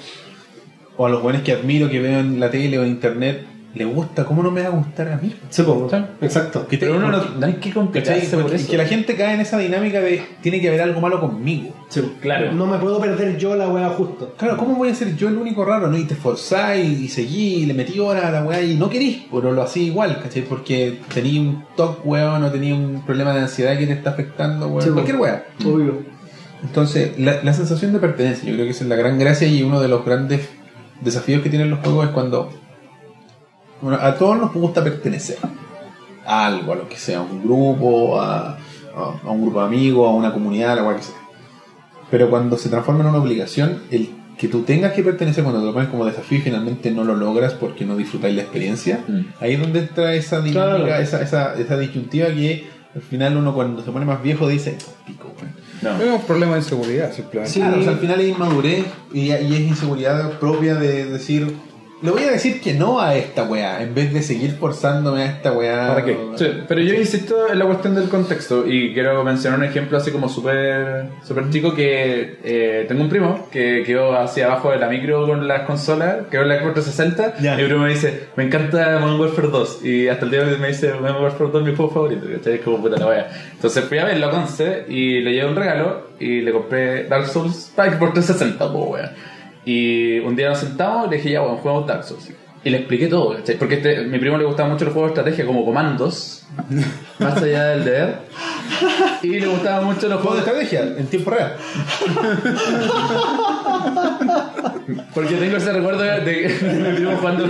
Speaker 1: o a los buenos que admiro, que veo en la tele o en internet, le gusta, ¿cómo no me va a gustar a mí?
Speaker 3: Sí,
Speaker 1: ¿Cachai?
Speaker 3: Exacto.
Speaker 1: Que te-
Speaker 2: Pero uno no, hay que
Speaker 1: ¿cachai?
Speaker 2: complicarse por eso.
Speaker 1: Que la gente cae en esa dinámica de tiene que haber algo malo conmigo.
Speaker 3: Sí,
Speaker 2: Claro.
Speaker 3: No me puedo perder yo la weá justo.
Speaker 1: Claro, ¿cómo voy a ser yo el único raro? ¿no? Y te esforzáis y seguí, y le metí horas a la weá y no querís, pero lo hacía igual, ¿cachai? Porque tenía un TOC, weón, o tenía un problema de ansiedad que te está afectando, weón.
Speaker 3: Sí,
Speaker 1: cualquier weá.
Speaker 3: Obvio.
Speaker 1: Entonces, la, la sensación de pertenencia, yo creo que esa es la gran gracia y uno de los grandes desafíos que tienen los juegos es cuando bueno, a todos nos gusta pertenecer a algo, a lo que sea, a un grupo, a, a, a un grupo de amigos, a una comunidad, a cual que sea. Pero cuando se transforma en una obligación, el que tú tengas que pertenecer, cuando te lo pones como desafío y finalmente no lo logras porque no disfrutáis la experiencia,
Speaker 2: Mm.
Speaker 1: ahí es donde entra esa dinámica,
Speaker 3: Claro.
Speaker 1: esa, esa, esa disyuntiva que al final uno cuando se pone más viejo dice, pico, weón".
Speaker 2: No.
Speaker 4: Es un problema de inseguridad, simplemente.
Speaker 3: Sí.
Speaker 1: Claro, o sea, al final es inmadurez y, y es inseguridad propia de decir, le voy a decir que no a esta weá, en vez de seguir forzándome a esta weá.
Speaker 4: ¿Para qué?
Speaker 2: Sí, pero yo insisto en la cuestión del contexto y quiero mencionar un ejemplo así como súper súper chico que eh, tengo un primo que quedó hacia abajo de la micro con las consolas, quedó en la Xbox 360
Speaker 1: Ya.
Speaker 2: y mi primo me dice, me encanta Modern Warfare 2 y hasta el día de hoy me dice, Modern Warfare 2 es mi juego favorito, ¿cachai? Es como puta la wea. Entonces fui a verlo a Conce y le llevé un regalo y le compré Dark Souls para Xbox 360, po, wea. Y un día nos sentamos y le dije, ya, bueno, jugamos Dark Souls. Y le expliqué todo, ¿cachai? Porque este, a mi primo le gustaban mucho los juegos de estrategia como comandos, más allá del deber. Y le gustaban mucho los
Speaker 1: Juego de
Speaker 2: juegos
Speaker 1: estrategia, en tiempo real.
Speaker 2: Porque tengo ese recuerdo de, de mi primo jugando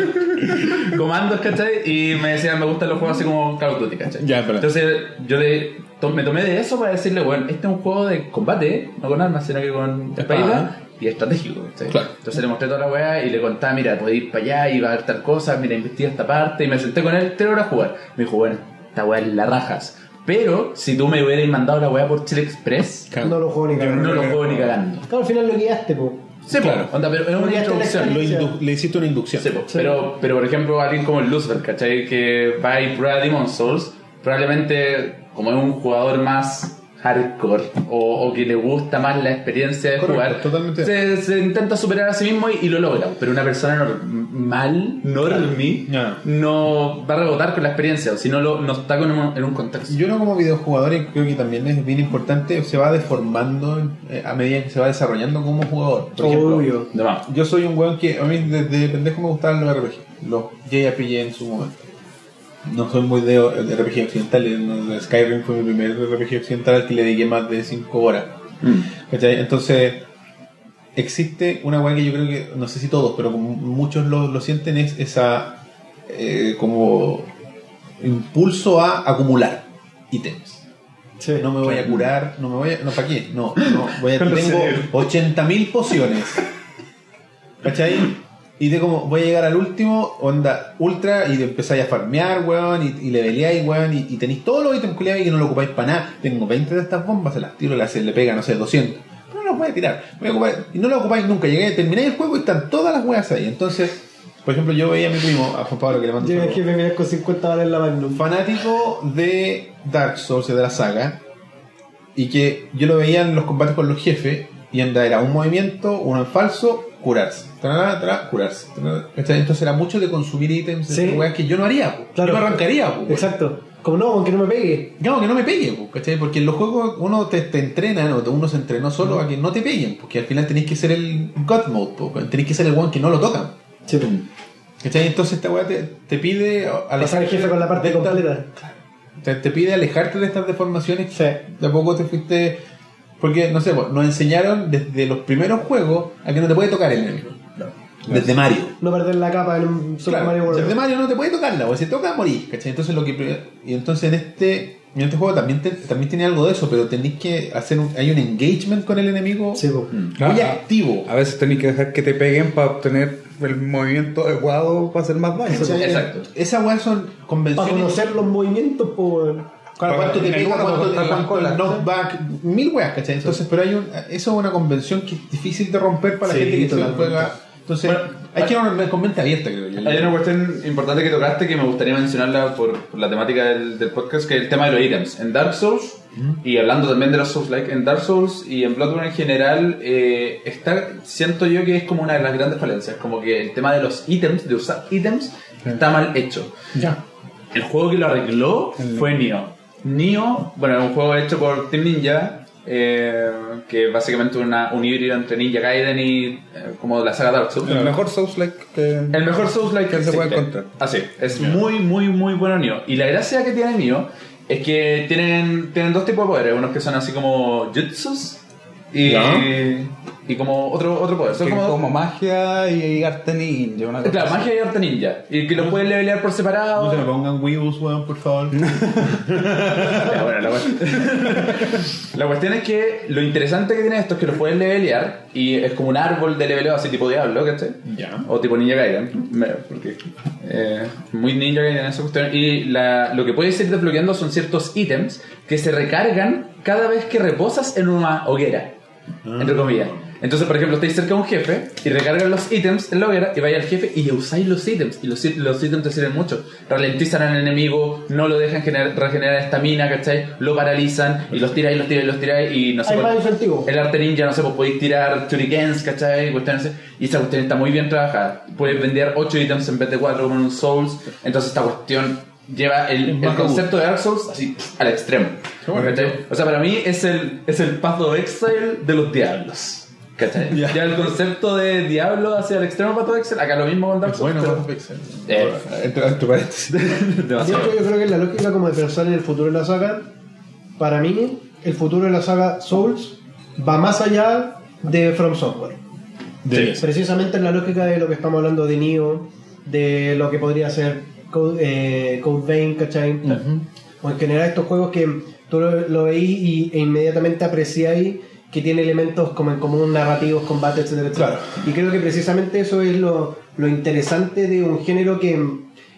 Speaker 2: comandos, ¿cachai? Y me decían, me gustan los juegos así como Call of Duty, ¿cachai?
Speaker 1: Ya.
Speaker 2: Entonces yo le, to- me tomé de eso para decirle, bueno, este es un juego de combate, no con armas, sino que con
Speaker 1: Espada.
Speaker 2: Y estratégico, ¿cachai?
Speaker 1: Claro.
Speaker 2: Entonces le mostré toda la weá y le contaba, mira, podéis ir para allá y va a haber tal cosa, mira, investiga esta parte. Y me senté con él tres horas a jugar. Me dijo, bueno, esta weá es la rajas. Pero si tú me hubieras mandado la weá por Chile Express,
Speaker 3: No lo juego ni
Speaker 2: no
Speaker 3: cagando.
Speaker 2: lo juego ni cagando.
Speaker 3: Claro, al final lo guiaste, po.
Speaker 2: Sí,
Speaker 1: Claro.
Speaker 2: po, onda, pero es una
Speaker 3: la
Speaker 2: introducción.
Speaker 1: Lo le hiciste una inducción.
Speaker 2: Sí, po. Pero, pero por ejemplo, alguien como el Luzbel, ¿cachai? Que va y prueba Demon Souls, probablemente como es un jugador más hardcore o, o que le gusta más la experiencia de
Speaker 1: Correcto,
Speaker 2: jugar,
Speaker 1: totalmente.
Speaker 2: Se, se intenta superar a sí mismo y, y lo logra. Pero una persona normal, normie,
Speaker 1: Ya.
Speaker 2: no va a rebotar con la experiencia, o si no, lo- no está con un- en un contexto.
Speaker 1: Yo no como videojugador y creo que también es bien importante, se va deformando eh, a medida que se va desarrollando como jugador. Por ejemplo,
Speaker 3: Obvio.
Speaker 2: De más.
Speaker 1: yo soy un weón que a mí desde pendejo me gustaban los RPG, los JRPG en su momento. No soy muy de, de RPG occidentales, no, Skyrim fue mi primer RPG occidental al que le dediqué más de 5 horas. ¿Cachai? Entonces, existe una weá que yo creo que, no sé si todos, pero como muchos lo, lo sienten, es esa eh, como impulso a acumular ítems.
Speaker 3: Sí.
Speaker 1: No me voy a curar, no me voy a. No, ¿para qué? No, no, voy a. Tengo
Speaker 2: cerebros.
Speaker 1: 80.000 pociones. ¿Cachai? Y de como voy a llegar al último, onda ultra, y empezáis a farmear, weón, y, y leveleáis, weón, y, y tenéis todos los ítems culiados y que no lo ocupáis para nada. Tengo 20 de estas bombas, se las tiro, las, se le pega, no sé, 200. Pero no las voy a tirar. Voy a ocupar- y no las ocupáis nunca. Llegué, termináis el juego y están todas las weas ahí. Entonces, por ejemplo, yo veía a mi primo, a Juan Pablo, que le
Speaker 3: el
Speaker 1: saludo
Speaker 3: jefe mira con 50 balas en la mano.
Speaker 1: fanático de Dark Souls, de la saga, y que yo lo veía en los combates con los jefes, y anda, era un movimiento, uno en falso, curarse. Tarara, tarara, curarse. Entonces era mucho de consumir ítems, de
Speaker 3: Sí.
Speaker 1: weas que yo no haría.
Speaker 3: Claro.
Speaker 1: yo me arrancaría.
Speaker 3: Exacto. Como no, aunque no me pegue.
Speaker 1: Claro, que no me pegue, po, ¿cachai? porque en los juegos uno te, te entrenan, o uno se entrenó solo a que no te peguen, porque al final tenéis que ser el God Mode, po, tenéis que ser el one que no lo tocan.
Speaker 3: Sí.
Speaker 1: ¿Cachai? Entonces esta wea te, te pide
Speaker 3: Pasar el jefe con la parte
Speaker 1: de esta-
Speaker 3: completa.
Speaker 1: te, te pide alejarte de estas deformaciones.
Speaker 3: Sí.
Speaker 1: De a poco te fuiste. Porque, no sé, pues, nos enseñaron desde los primeros juegos a que no te puede tocar el enemigo. Desde Mario.
Speaker 3: No perder la capa en un Super
Speaker 1: Claro,
Speaker 3: Mario World.
Speaker 1: desde Mario no te puede tocarla, o si te toca, morís. ¿cachai? Entonces, lo que, y entonces en este, en este juego también, te- también tiene algo de eso, pero tenéis que hacer un, hay un engagement con el enemigo
Speaker 3: Sí, po.
Speaker 1: muy
Speaker 4: Ah,
Speaker 1: activo.
Speaker 4: A veces tenéis que dejar que te peguen para obtener el movimiento adecuado para hacer más daño.
Speaker 2: Exacto.
Speaker 1: Esas weas son
Speaker 3: Para
Speaker 1: convenciones.
Speaker 3: conocer los movimientos, pues.
Speaker 1: Cuánto te pega, cuánto te
Speaker 4: Cola.
Speaker 1: knockback, mil weas, ¿cachai? Entonces, pero hay un, eso es una convención que es difícil de romper para la gente que se
Speaker 3: totalmente.
Speaker 1: juega. Entonces, hay que ir a una abierta, creo yo.
Speaker 2: Hay una cuestión importante que tocaste que me gustaría mencionarla por, por la temática del, del podcast, que es el tema de los ítems. En Dark Souls, y hablando también de los Souls-like, en Dark Souls y en Bloodborne en general, eh, está, siento yo que es como una de las grandes falencias, como que el tema de los ítems, de usar ítems, está mal hecho.
Speaker 1: Ya.
Speaker 2: El juego que lo arregló fue Nioh. Nioh, bueno, es un juego hecho por Team Ninja, eh, que básicamente una, un híbrido entre Ninja Gaiden y eh, como la saga Dark Souls.
Speaker 4: El mejor Souls-like que...
Speaker 2: El mejor Souls-like
Speaker 4: Que se puede
Speaker 2: existe.
Speaker 4: encontrar.
Speaker 2: Así, es muy, muy, muy bueno Nioh. Y la gracia que tiene Nioh es que tienen, tienen dos tipos de poderes. Unos que son así como jutsus y. y como otro, otro poder. Son como,
Speaker 4: como magia y arte ninja, una cosa
Speaker 2: Claro,
Speaker 4: así.
Speaker 2: magia y arte ninja. Y que lo puedes levelear por separado.
Speaker 1: No se me pongan Weebles, weón, por favor.
Speaker 2: Ya, bueno, la, cuest- la cuestión es que lo interesante que tiene esto es que lo puedes levelear y es como un árbol de leveleo así tipo Diablo, ¿cachai?
Speaker 1: Ya.
Speaker 2: O tipo Ninja Gaiden, porque eh, muy Ninja Gaiden esa cuestión. Y la- lo que puedes ir desbloqueando son ciertos ítems que se recargan cada vez que reposas en una hoguera, entre comillas. Entonces, por ejemplo, estáis cerca de un jefe y recargan los ítems en la hoguera y vais al jefe y usáis los ítems. Y los, los ítems te sirven mucho. Ralentizan al enemigo, no lo dejan gener- regenerar estamina, ¿cachai? Lo paralizan y los tiráis, los tiráis, los tiráis y no sé.
Speaker 3: Hay
Speaker 2: por-
Speaker 3: más incentivo.
Speaker 2: el arte ninja, no sé, pues podéis tirar shurikens, ¿cachai? Cuestiones. Y esa cuestión está muy bien trabajada. Puedes vender 8 ítems en vez de 4 como en un Souls. Entonces esta cuestión lleva el, el concepto de Dark Souls así al extremo. O sea, para mí es el, es el Path of Exile de los diablos. ¿Cachai?
Speaker 1: Ya.
Speaker 2: Ya el concepto de diablo hacia el extremo Path of Exile, acá lo mismo con Dark Souls.
Speaker 1: Bueno, of Exile.
Speaker 2: Eh.
Speaker 1: Entre, entre paréntesis.
Speaker 3: Yo creo que la lógica como de pensar en el futuro de la saga, para mí, el futuro de la saga Souls va más allá de From Software.
Speaker 1: De-
Speaker 3: Precisamente en la lógica de lo que estamos hablando de Nioh, de lo que podría ser Code, eh, Code Vein, ¿cachai? O en general estos juegos que tú lo, lo veís y, e inmediatamente apreciáis que tiene elementos como en común, narrativos, combates, etcétera, etcétera.
Speaker 1: Claro.
Speaker 3: Y creo que precisamente eso es lo, lo interesante de un género que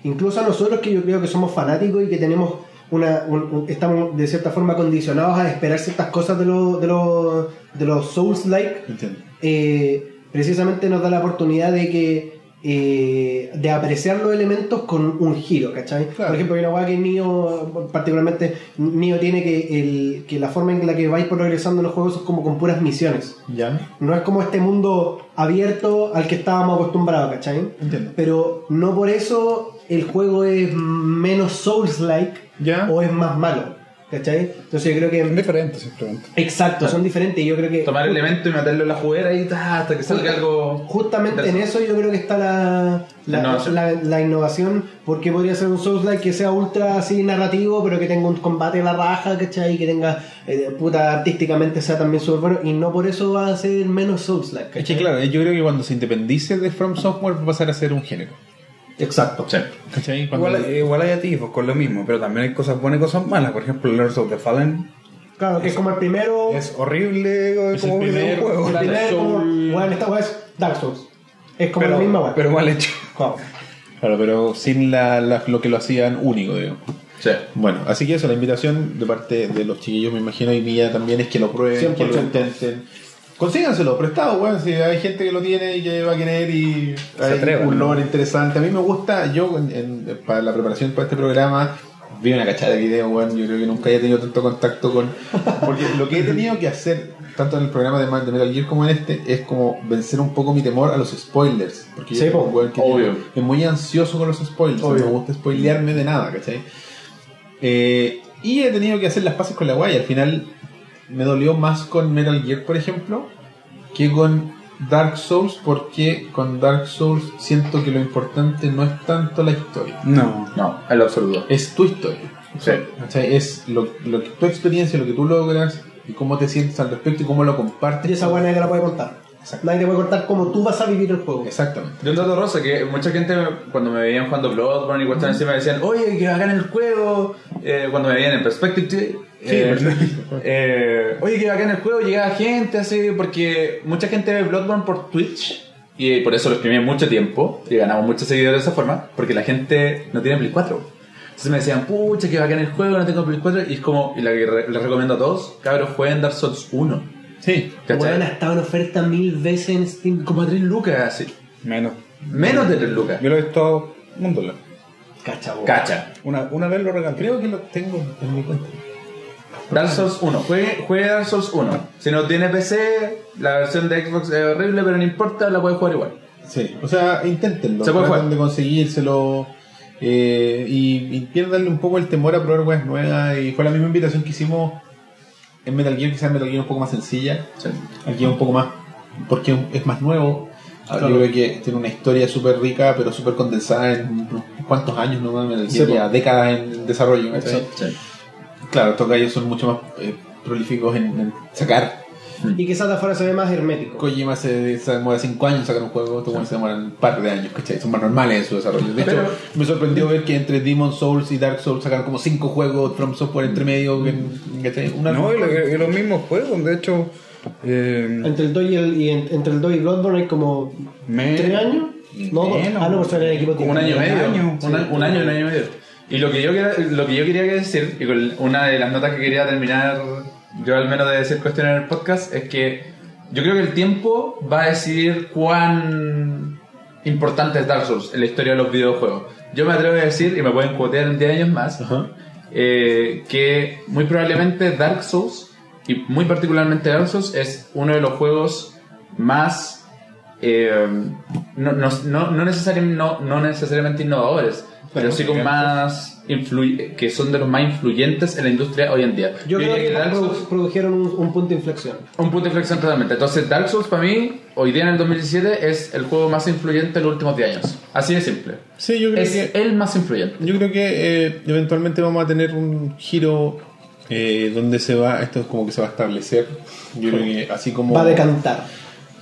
Speaker 3: incluso a nosotros que yo creo que somos fanáticos y que tenemos una, un- un- estamos de cierta forma condicionados a esperar ciertas cosas de los de los de los Souls-like eh, precisamente nos da la oportunidad de que eh, de apreciar los elementos con un giro, ¿cachai?
Speaker 1: Claro.
Speaker 3: Por ejemplo, hay una hueá que Nio, particularmente, Nio tiene que, el, que la forma en la que vais progresando en los juegos es como con puras misiones.
Speaker 1: Ya.
Speaker 3: No es como este mundo abierto al que estábamos acostumbrados, ¿cachai?
Speaker 1: Entiendo.
Speaker 3: Pero no por eso el juego es menos Souls-like o es más malo, ¿cachai? Entonces yo creo
Speaker 4: Son
Speaker 3: que...
Speaker 4: diferentes simplemente.
Speaker 3: Exacto, son diferentes y yo creo que...
Speaker 2: Tomar elemento y meterlo en la juguera y ta, hasta que salga algo.
Speaker 3: Justamente en eso yo creo que está la, la,
Speaker 2: Innovación.
Speaker 3: la- la innovación, porque podría ser un Souls-like que sea ultra así narrativo, pero que tenga un combate a la raja, ¿cachai? Que tenga, eh, puta, artísticamente sea también súper bueno, y no por eso va a ser menos Souls-like,
Speaker 1: Es
Speaker 3: ¿cachai?
Speaker 1: que claro, yo creo que cuando se independice de From Software va a pasar a ser un género.
Speaker 3: Exacto.
Speaker 4: Igual, igual hay atisbos con lo mismo, pero también hay cosas buenas y cosas malas. Por ejemplo, Lords of the Fallen
Speaker 3: Claro, que es como el primero...
Speaker 4: es horrible
Speaker 1: Es
Speaker 4: como
Speaker 1: el primer
Speaker 4: videojuego.
Speaker 3: el primer como,
Speaker 1: Souls.
Speaker 3: bueno, esta es Dark Souls. Es como
Speaker 4: Pero,
Speaker 3: la misma
Speaker 4: pero mal hecho.
Speaker 3: Claro.
Speaker 1: Claro, pero sin la, la- lo que lo hacían único, digo.
Speaker 2: Sí.
Speaker 1: Bueno, así que eso, la invitación de parte de los chiquillos, me imagino, y mía también es que lo prueben, que lo
Speaker 3: 100%.
Speaker 1: intenten. Consíganselo, prestado, weón. Si hay gente que lo tiene y que va a querer y hay
Speaker 4: atrevan,
Speaker 1: un
Speaker 4: ¿no?
Speaker 1: lore interesante. A mí me gusta, yo en- para la preparación para este programa vi una cachada de videos, weón. Yo creo que nunca haya tenido tanto contacto con. Porque lo que he tenido que hacer, tanto en el programa de, de Metal Gear como en este, es como vencer un poco mi temor a los spoilers. Porque yo
Speaker 3: Sí,
Speaker 1: un weón que
Speaker 2: Obvio.
Speaker 1: tiene- es muy ansioso con los spoilers.
Speaker 3: Obvio.
Speaker 1: No me gusta spoilearme de nada, ¿cachai? Eh, y he tenido que hacer las paces con la guay. Al final me dolió más con Metal Gear, por ejemplo, que con Dark Souls, porque con Dark Souls siento que lo importante no es tanto la historia,
Speaker 4: No.
Speaker 2: No, en lo absoluto.
Speaker 1: es tu historia.
Speaker 2: Sí.
Speaker 1: ¿cachai? Es lo, lo que, tu experiencia, lo que tú logras y cómo te sientes al respecto y cómo lo compartes.
Speaker 3: Y esa nadie te la puede contar. Nadie te puede contar cómo tú vas a vivir el juego.
Speaker 1: Exactamente.
Speaker 2: De un dato rosa que mucha gente cuando me veían jugando Bloodborne y cuestiones así me decían, oye, que bacán el juego. Eh, cuando me veían en Perspective, eh, eh, oye, que bacán el juego, llegaba gente así, porque mucha gente ve Bloodborne por Twitch y por eso lo exprimí mucho tiempo y ganamos muchos seguidores de esa forma, porque la gente no tiene Play 4. Entonces me decían, pucha, que bacán el juego, no tengo Play 4. Y es como, y la que re- les recomiendo a todos, cabros, jueguen Dark Souls 1.
Speaker 1: Sí.
Speaker 2: ¿Cachai?
Speaker 3: Weón, ha estado en oferta mil veces en Steam.
Speaker 2: Como a 3 lucas, así.
Speaker 4: Menos.
Speaker 2: Menos de 3 lucas.
Speaker 4: Yo lo he visto un dólar.
Speaker 3: Cacha.
Speaker 2: Cacha.
Speaker 4: Una, una vez lo regalé.
Speaker 1: Creo que lo tengo en mi cuenta.
Speaker 2: Dark Souls 1, juegue, juegue Dark Souls 1. Si no tiene PC, la versión de Xbox es horrible, pero no importa, la puede jugar igual.
Speaker 1: Sí, o sea, inténtenlo.
Speaker 2: Se puede jugar.
Speaker 1: de conseguírselo eh, y, y pierdanle un poco el temor a probar weas nuevas. Y fue la misma invitación que hicimos en Metal Gear, quizás Metal Gear un poco más sencilla. Aquí es un poco más, porque es más nuevo. Ah, Yo creo que tiene una historia súper rica, pero súper condensada en unos cuantos años, ¿no? Metal
Speaker 3: Sí,
Speaker 1: Gear
Speaker 3: po.
Speaker 1: ya décadas en desarrollo. ¿cachai? Claro, estos gallos son mucho más eh, prolíficos en, en sacar
Speaker 3: y quizás de afuera se ve más hermético.
Speaker 1: Kojima se, se demora 5 años en sacar un juego, estos se demoran un par de años, ¿cachai? Son más normales en su desarrollo. De hecho,
Speaker 2: Pero-
Speaker 1: me sorprendió ver que entre Demon Souls y Dark Souls sacaron como 5 juegos From Software entre medio. Una
Speaker 4: No, y, lo- y los mismos juegos, de hecho. eh,
Speaker 3: Entre el 2 y, el, y en- entre el 2 y Bloodborne hay como
Speaker 4: Me-
Speaker 3: 3 años. No, dos.
Speaker 4: Menos.
Speaker 3: ah, no, por ser el equipo
Speaker 2: Como un año y medio.
Speaker 4: año,
Speaker 2: un, a- un año, un año y medio. Y lo que yo, quería- lo que yo quería decir, y con una de las notas que quería terminar, yo al menos de decir cuestiones en el podcast, es que yo creo que el tiempo va a decidir cuán importante es Dark Souls en la historia de los videojuegos. Yo me atrevo a decir, y me pueden cuotear en 10 años más,
Speaker 1: Ajá.
Speaker 2: eh, que muy probablemente Dark Souls, y muy particularmente Dark Souls, es uno de los juegos más eh, no, no, no, no, necesariamente, no, no necesariamente innovadores, pero sí con más que son de los más influyentes en la industria hoy en día.
Speaker 3: Yo creo
Speaker 2: diría
Speaker 3: que
Speaker 2: Dark Souls-
Speaker 3: produjeron un, un punto de inflexión.
Speaker 2: un punto de inflexión totalmente. Entonces, Dark Souls para mí, hoy día en el 2017, es el juego más influyente en los últimos 10 años. Así de simple.
Speaker 1: Sí, yo creo
Speaker 2: Es
Speaker 1: que
Speaker 2: el más influyente.
Speaker 1: Yo creo que eh, eventualmente vamos a tener un giro eh, donde se va, esto es como que se va a establecer. Yo creo que así como...
Speaker 3: Va a decantar.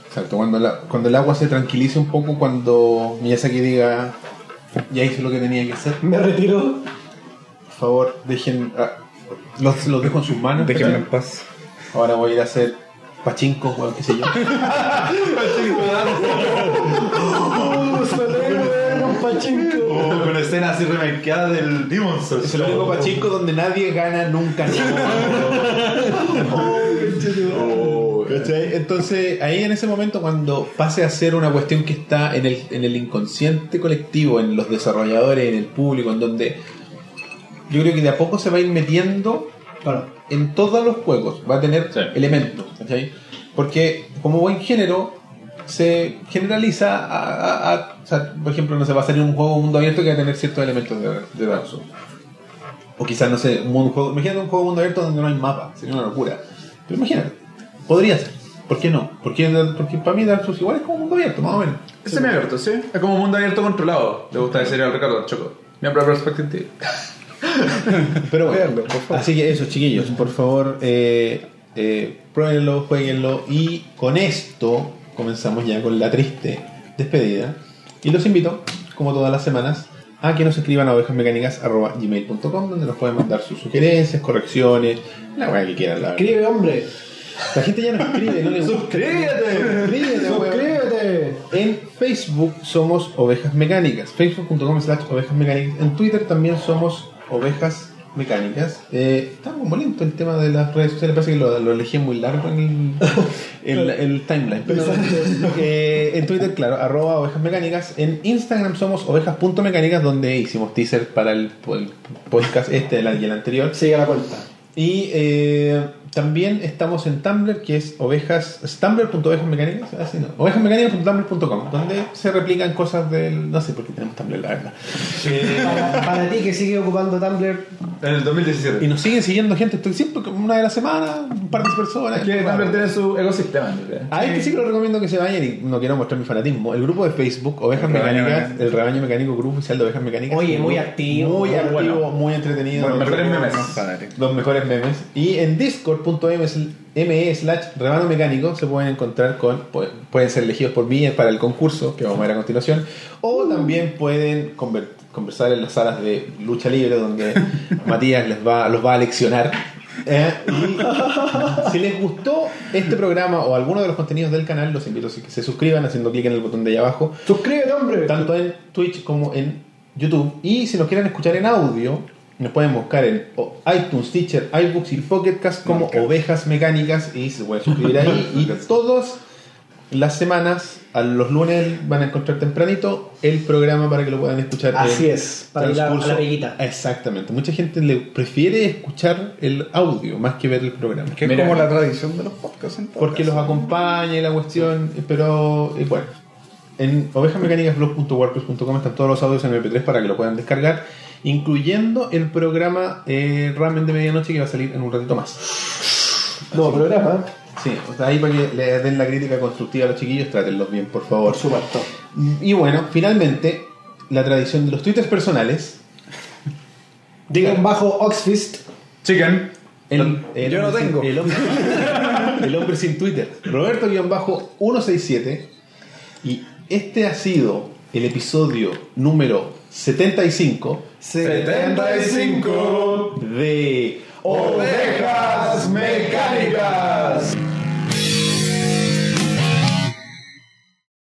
Speaker 1: Exacto, cuando, la- cuando el agua se tranquilice un poco, cuando Miyazaki diga, ya hice lo que tenía que hacer,
Speaker 3: Me retiro.
Speaker 1: por favor, dejen... ah, los, los dejo en sus manos.
Speaker 4: Déjenme
Speaker 1: ¿cachai?
Speaker 4: en paz.
Speaker 1: Ahora voy a ir a hacer pachinko, o qué sé yo.
Speaker 3: un pachinko.
Speaker 5: Con escenas así remakeadas del Demon Souls.
Speaker 1: Es el único pachinko donde nadie gana nunca Oh, ¿Cachai? Entonces, ahí en ese momento, cuando pase a ser una cuestión que está en el, en el inconsciente colectivo, en los desarrolladores, en el público, en donde yo creo que de a poco se va a ir metiendo
Speaker 3: Claro.
Speaker 1: en todos los juegos, va a tener
Speaker 2: Sí.
Speaker 1: elementos, ¿cachai? Porque como buen género se generaliza a, a- a- o sea, por ejemplo, no se va a salir un juego mundo abierto que va a tener ciertos elementos de, de Dark Souls. O quizás, no sé, un mundo- juego, imagínate un juego mundo abierto donde no hay mapa, sería una locura. Pero imagínate, podría ser. ¿Por qué no? Porque, porque para mí Dark Souls igual es como mundo abierto, más o menos.
Speaker 2: Es semi-abierto, sí. Es como un mundo abierto controlado. Le gusta decir al Ricardo Choco. Miembro de Perspective.
Speaker 1: Pero bueno,
Speaker 4: Véanlo, por favor.
Speaker 1: así que eso, chiquillos, por favor, eh, eh, pruébenlo, jueguenlo y con esto comenzamos ya con la triste despedida. Y los invito, como todas las semanas, a que nos escriban a ovejasmecánicas.gmail.com donde nos pueden mandar sus sugerencias, correcciones, la weá que quieran. La.
Speaker 3: Escribe, hombre.
Speaker 1: La gente ya no escribe, no gusta.
Speaker 3: ¡Suscríbete!
Speaker 1: Suscríbete. En Facebook somos Ovejas Mecánicas, facebook.com slash Ovejas Mecánicas. En Twitter también somos Ovejas Mecánicas. Eh, está como lento el tema de las redes sociales, parece que lo, lo elegí muy largo en el, en el timeline. Pero, eh, en Twitter, claro, arroba Ovejas Mecánicas. En Instagram somos ovejas.mecánicas, donde hicimos teaser para el, el podcast este y el anterior.
Speaker 3: Sigue la cuenta.
Speaker 1: Y eh, también estamos en Tumblr, que es ovejas, es tumblr.ovejasmecánicas, así no, ovejasmecánicas.tumblr.com, donde se replican cosas del, no sé por qué tenemos Tumblr, la verdad. Eh,
Speaker 3: Para, para ti que sigue ocupando Tumblr,
Speaker 5: En el 2017.
Speaker 1: y nos siguen siguiendo gente, estoy siempre una de la semana, un par de personas.
Speaker 2: Que
Speaker 1: Bueno.
Speaker 2: Tumblr tiene su ecosistema. yo creo.
Speaker 1: A este sí que lo recomiendo que se vayan y no quiero mostrar mi fanatismo. El grupo de Facebook, Ovejas
Speaker 4: El
Speaker 1: Mecánicas, el rebaño mecánico, grupo oficial de Ovejas Mecánicas.
Speaker 3: Oye, muy
Speaker 1: grupo
Speaker 3: activo,
Speaker 1: Muy
Speaker 3: muy
Speaker 1: activo,
Speaker 2: bueno.
Speaker 1: muy entretenido.
Speaker 2: Los mejores memes.
Speaker 1: Los mejores memes. Y en discord.me slash rebano mecánico se pueden encontrar con, pu- pueden ser elegidos por mí para el concurso que vamos a ver a continuación. O también pueden conver- conversar en las salas de lucha libre donde Matías les va, los va a leccionar. Eh, y si les gustó este programa o alguno de los contenidos del canal, los invito a que se suscriban haciendo clic en el botón de ahí abajo
Speaker 3: suscríbete, hombre.
Speaker 1: tanto en Twitch como en YouTube. Y si nos quieren escuchar en audio, nos pueden buscar en iTunes, Teacher, iBooks y Pocketcast como. Ovejas Mecánicas y se pueden suscribir ahí. y todas las semanas, a los lunes, van a encontrar tempranito el programa para que lo puedan escuchar. en
Speaker 3: Así es, para ir a- la peguita.
Speaker 1: Exactamente. Mucha gente le prefiere escuchar el audio más que ver el programa.
Speaker 4: Que es como la tradición de los podcasts. en todo
Speaker 1: Porque los acompaña y la cuestión, pero eh, bueno. En ovejasmecánicasblog.wordpress.com están todos los audios en MP3 para que lo puedan descargar, incluyendo el programa eh, Ramen de Medianoche que va a salir en un ratito más.
Speaker 3: No, programa.
Speaker 1: Sí, o sea, ahí para que le den la crítica constructiva a los chiquillos, trátenlos bien, por favor.
Speaker 3: Por supuesto.
Speaker 1: Y bueno, finalmente, la tradición de los twitters personales.
Speaker 3: Digan bajo Oxfist.
Speaker 2: Chicken.
Speaker 1: El, el-
Speaker 4: Yo no tengo.
Speaker 1: el hombre- el hombre sin Twitter, Roberto-167. Y este ha sido el episodio número 75.
Speaker 3: 75
Speaker 1: de Ovejas Mecánicas.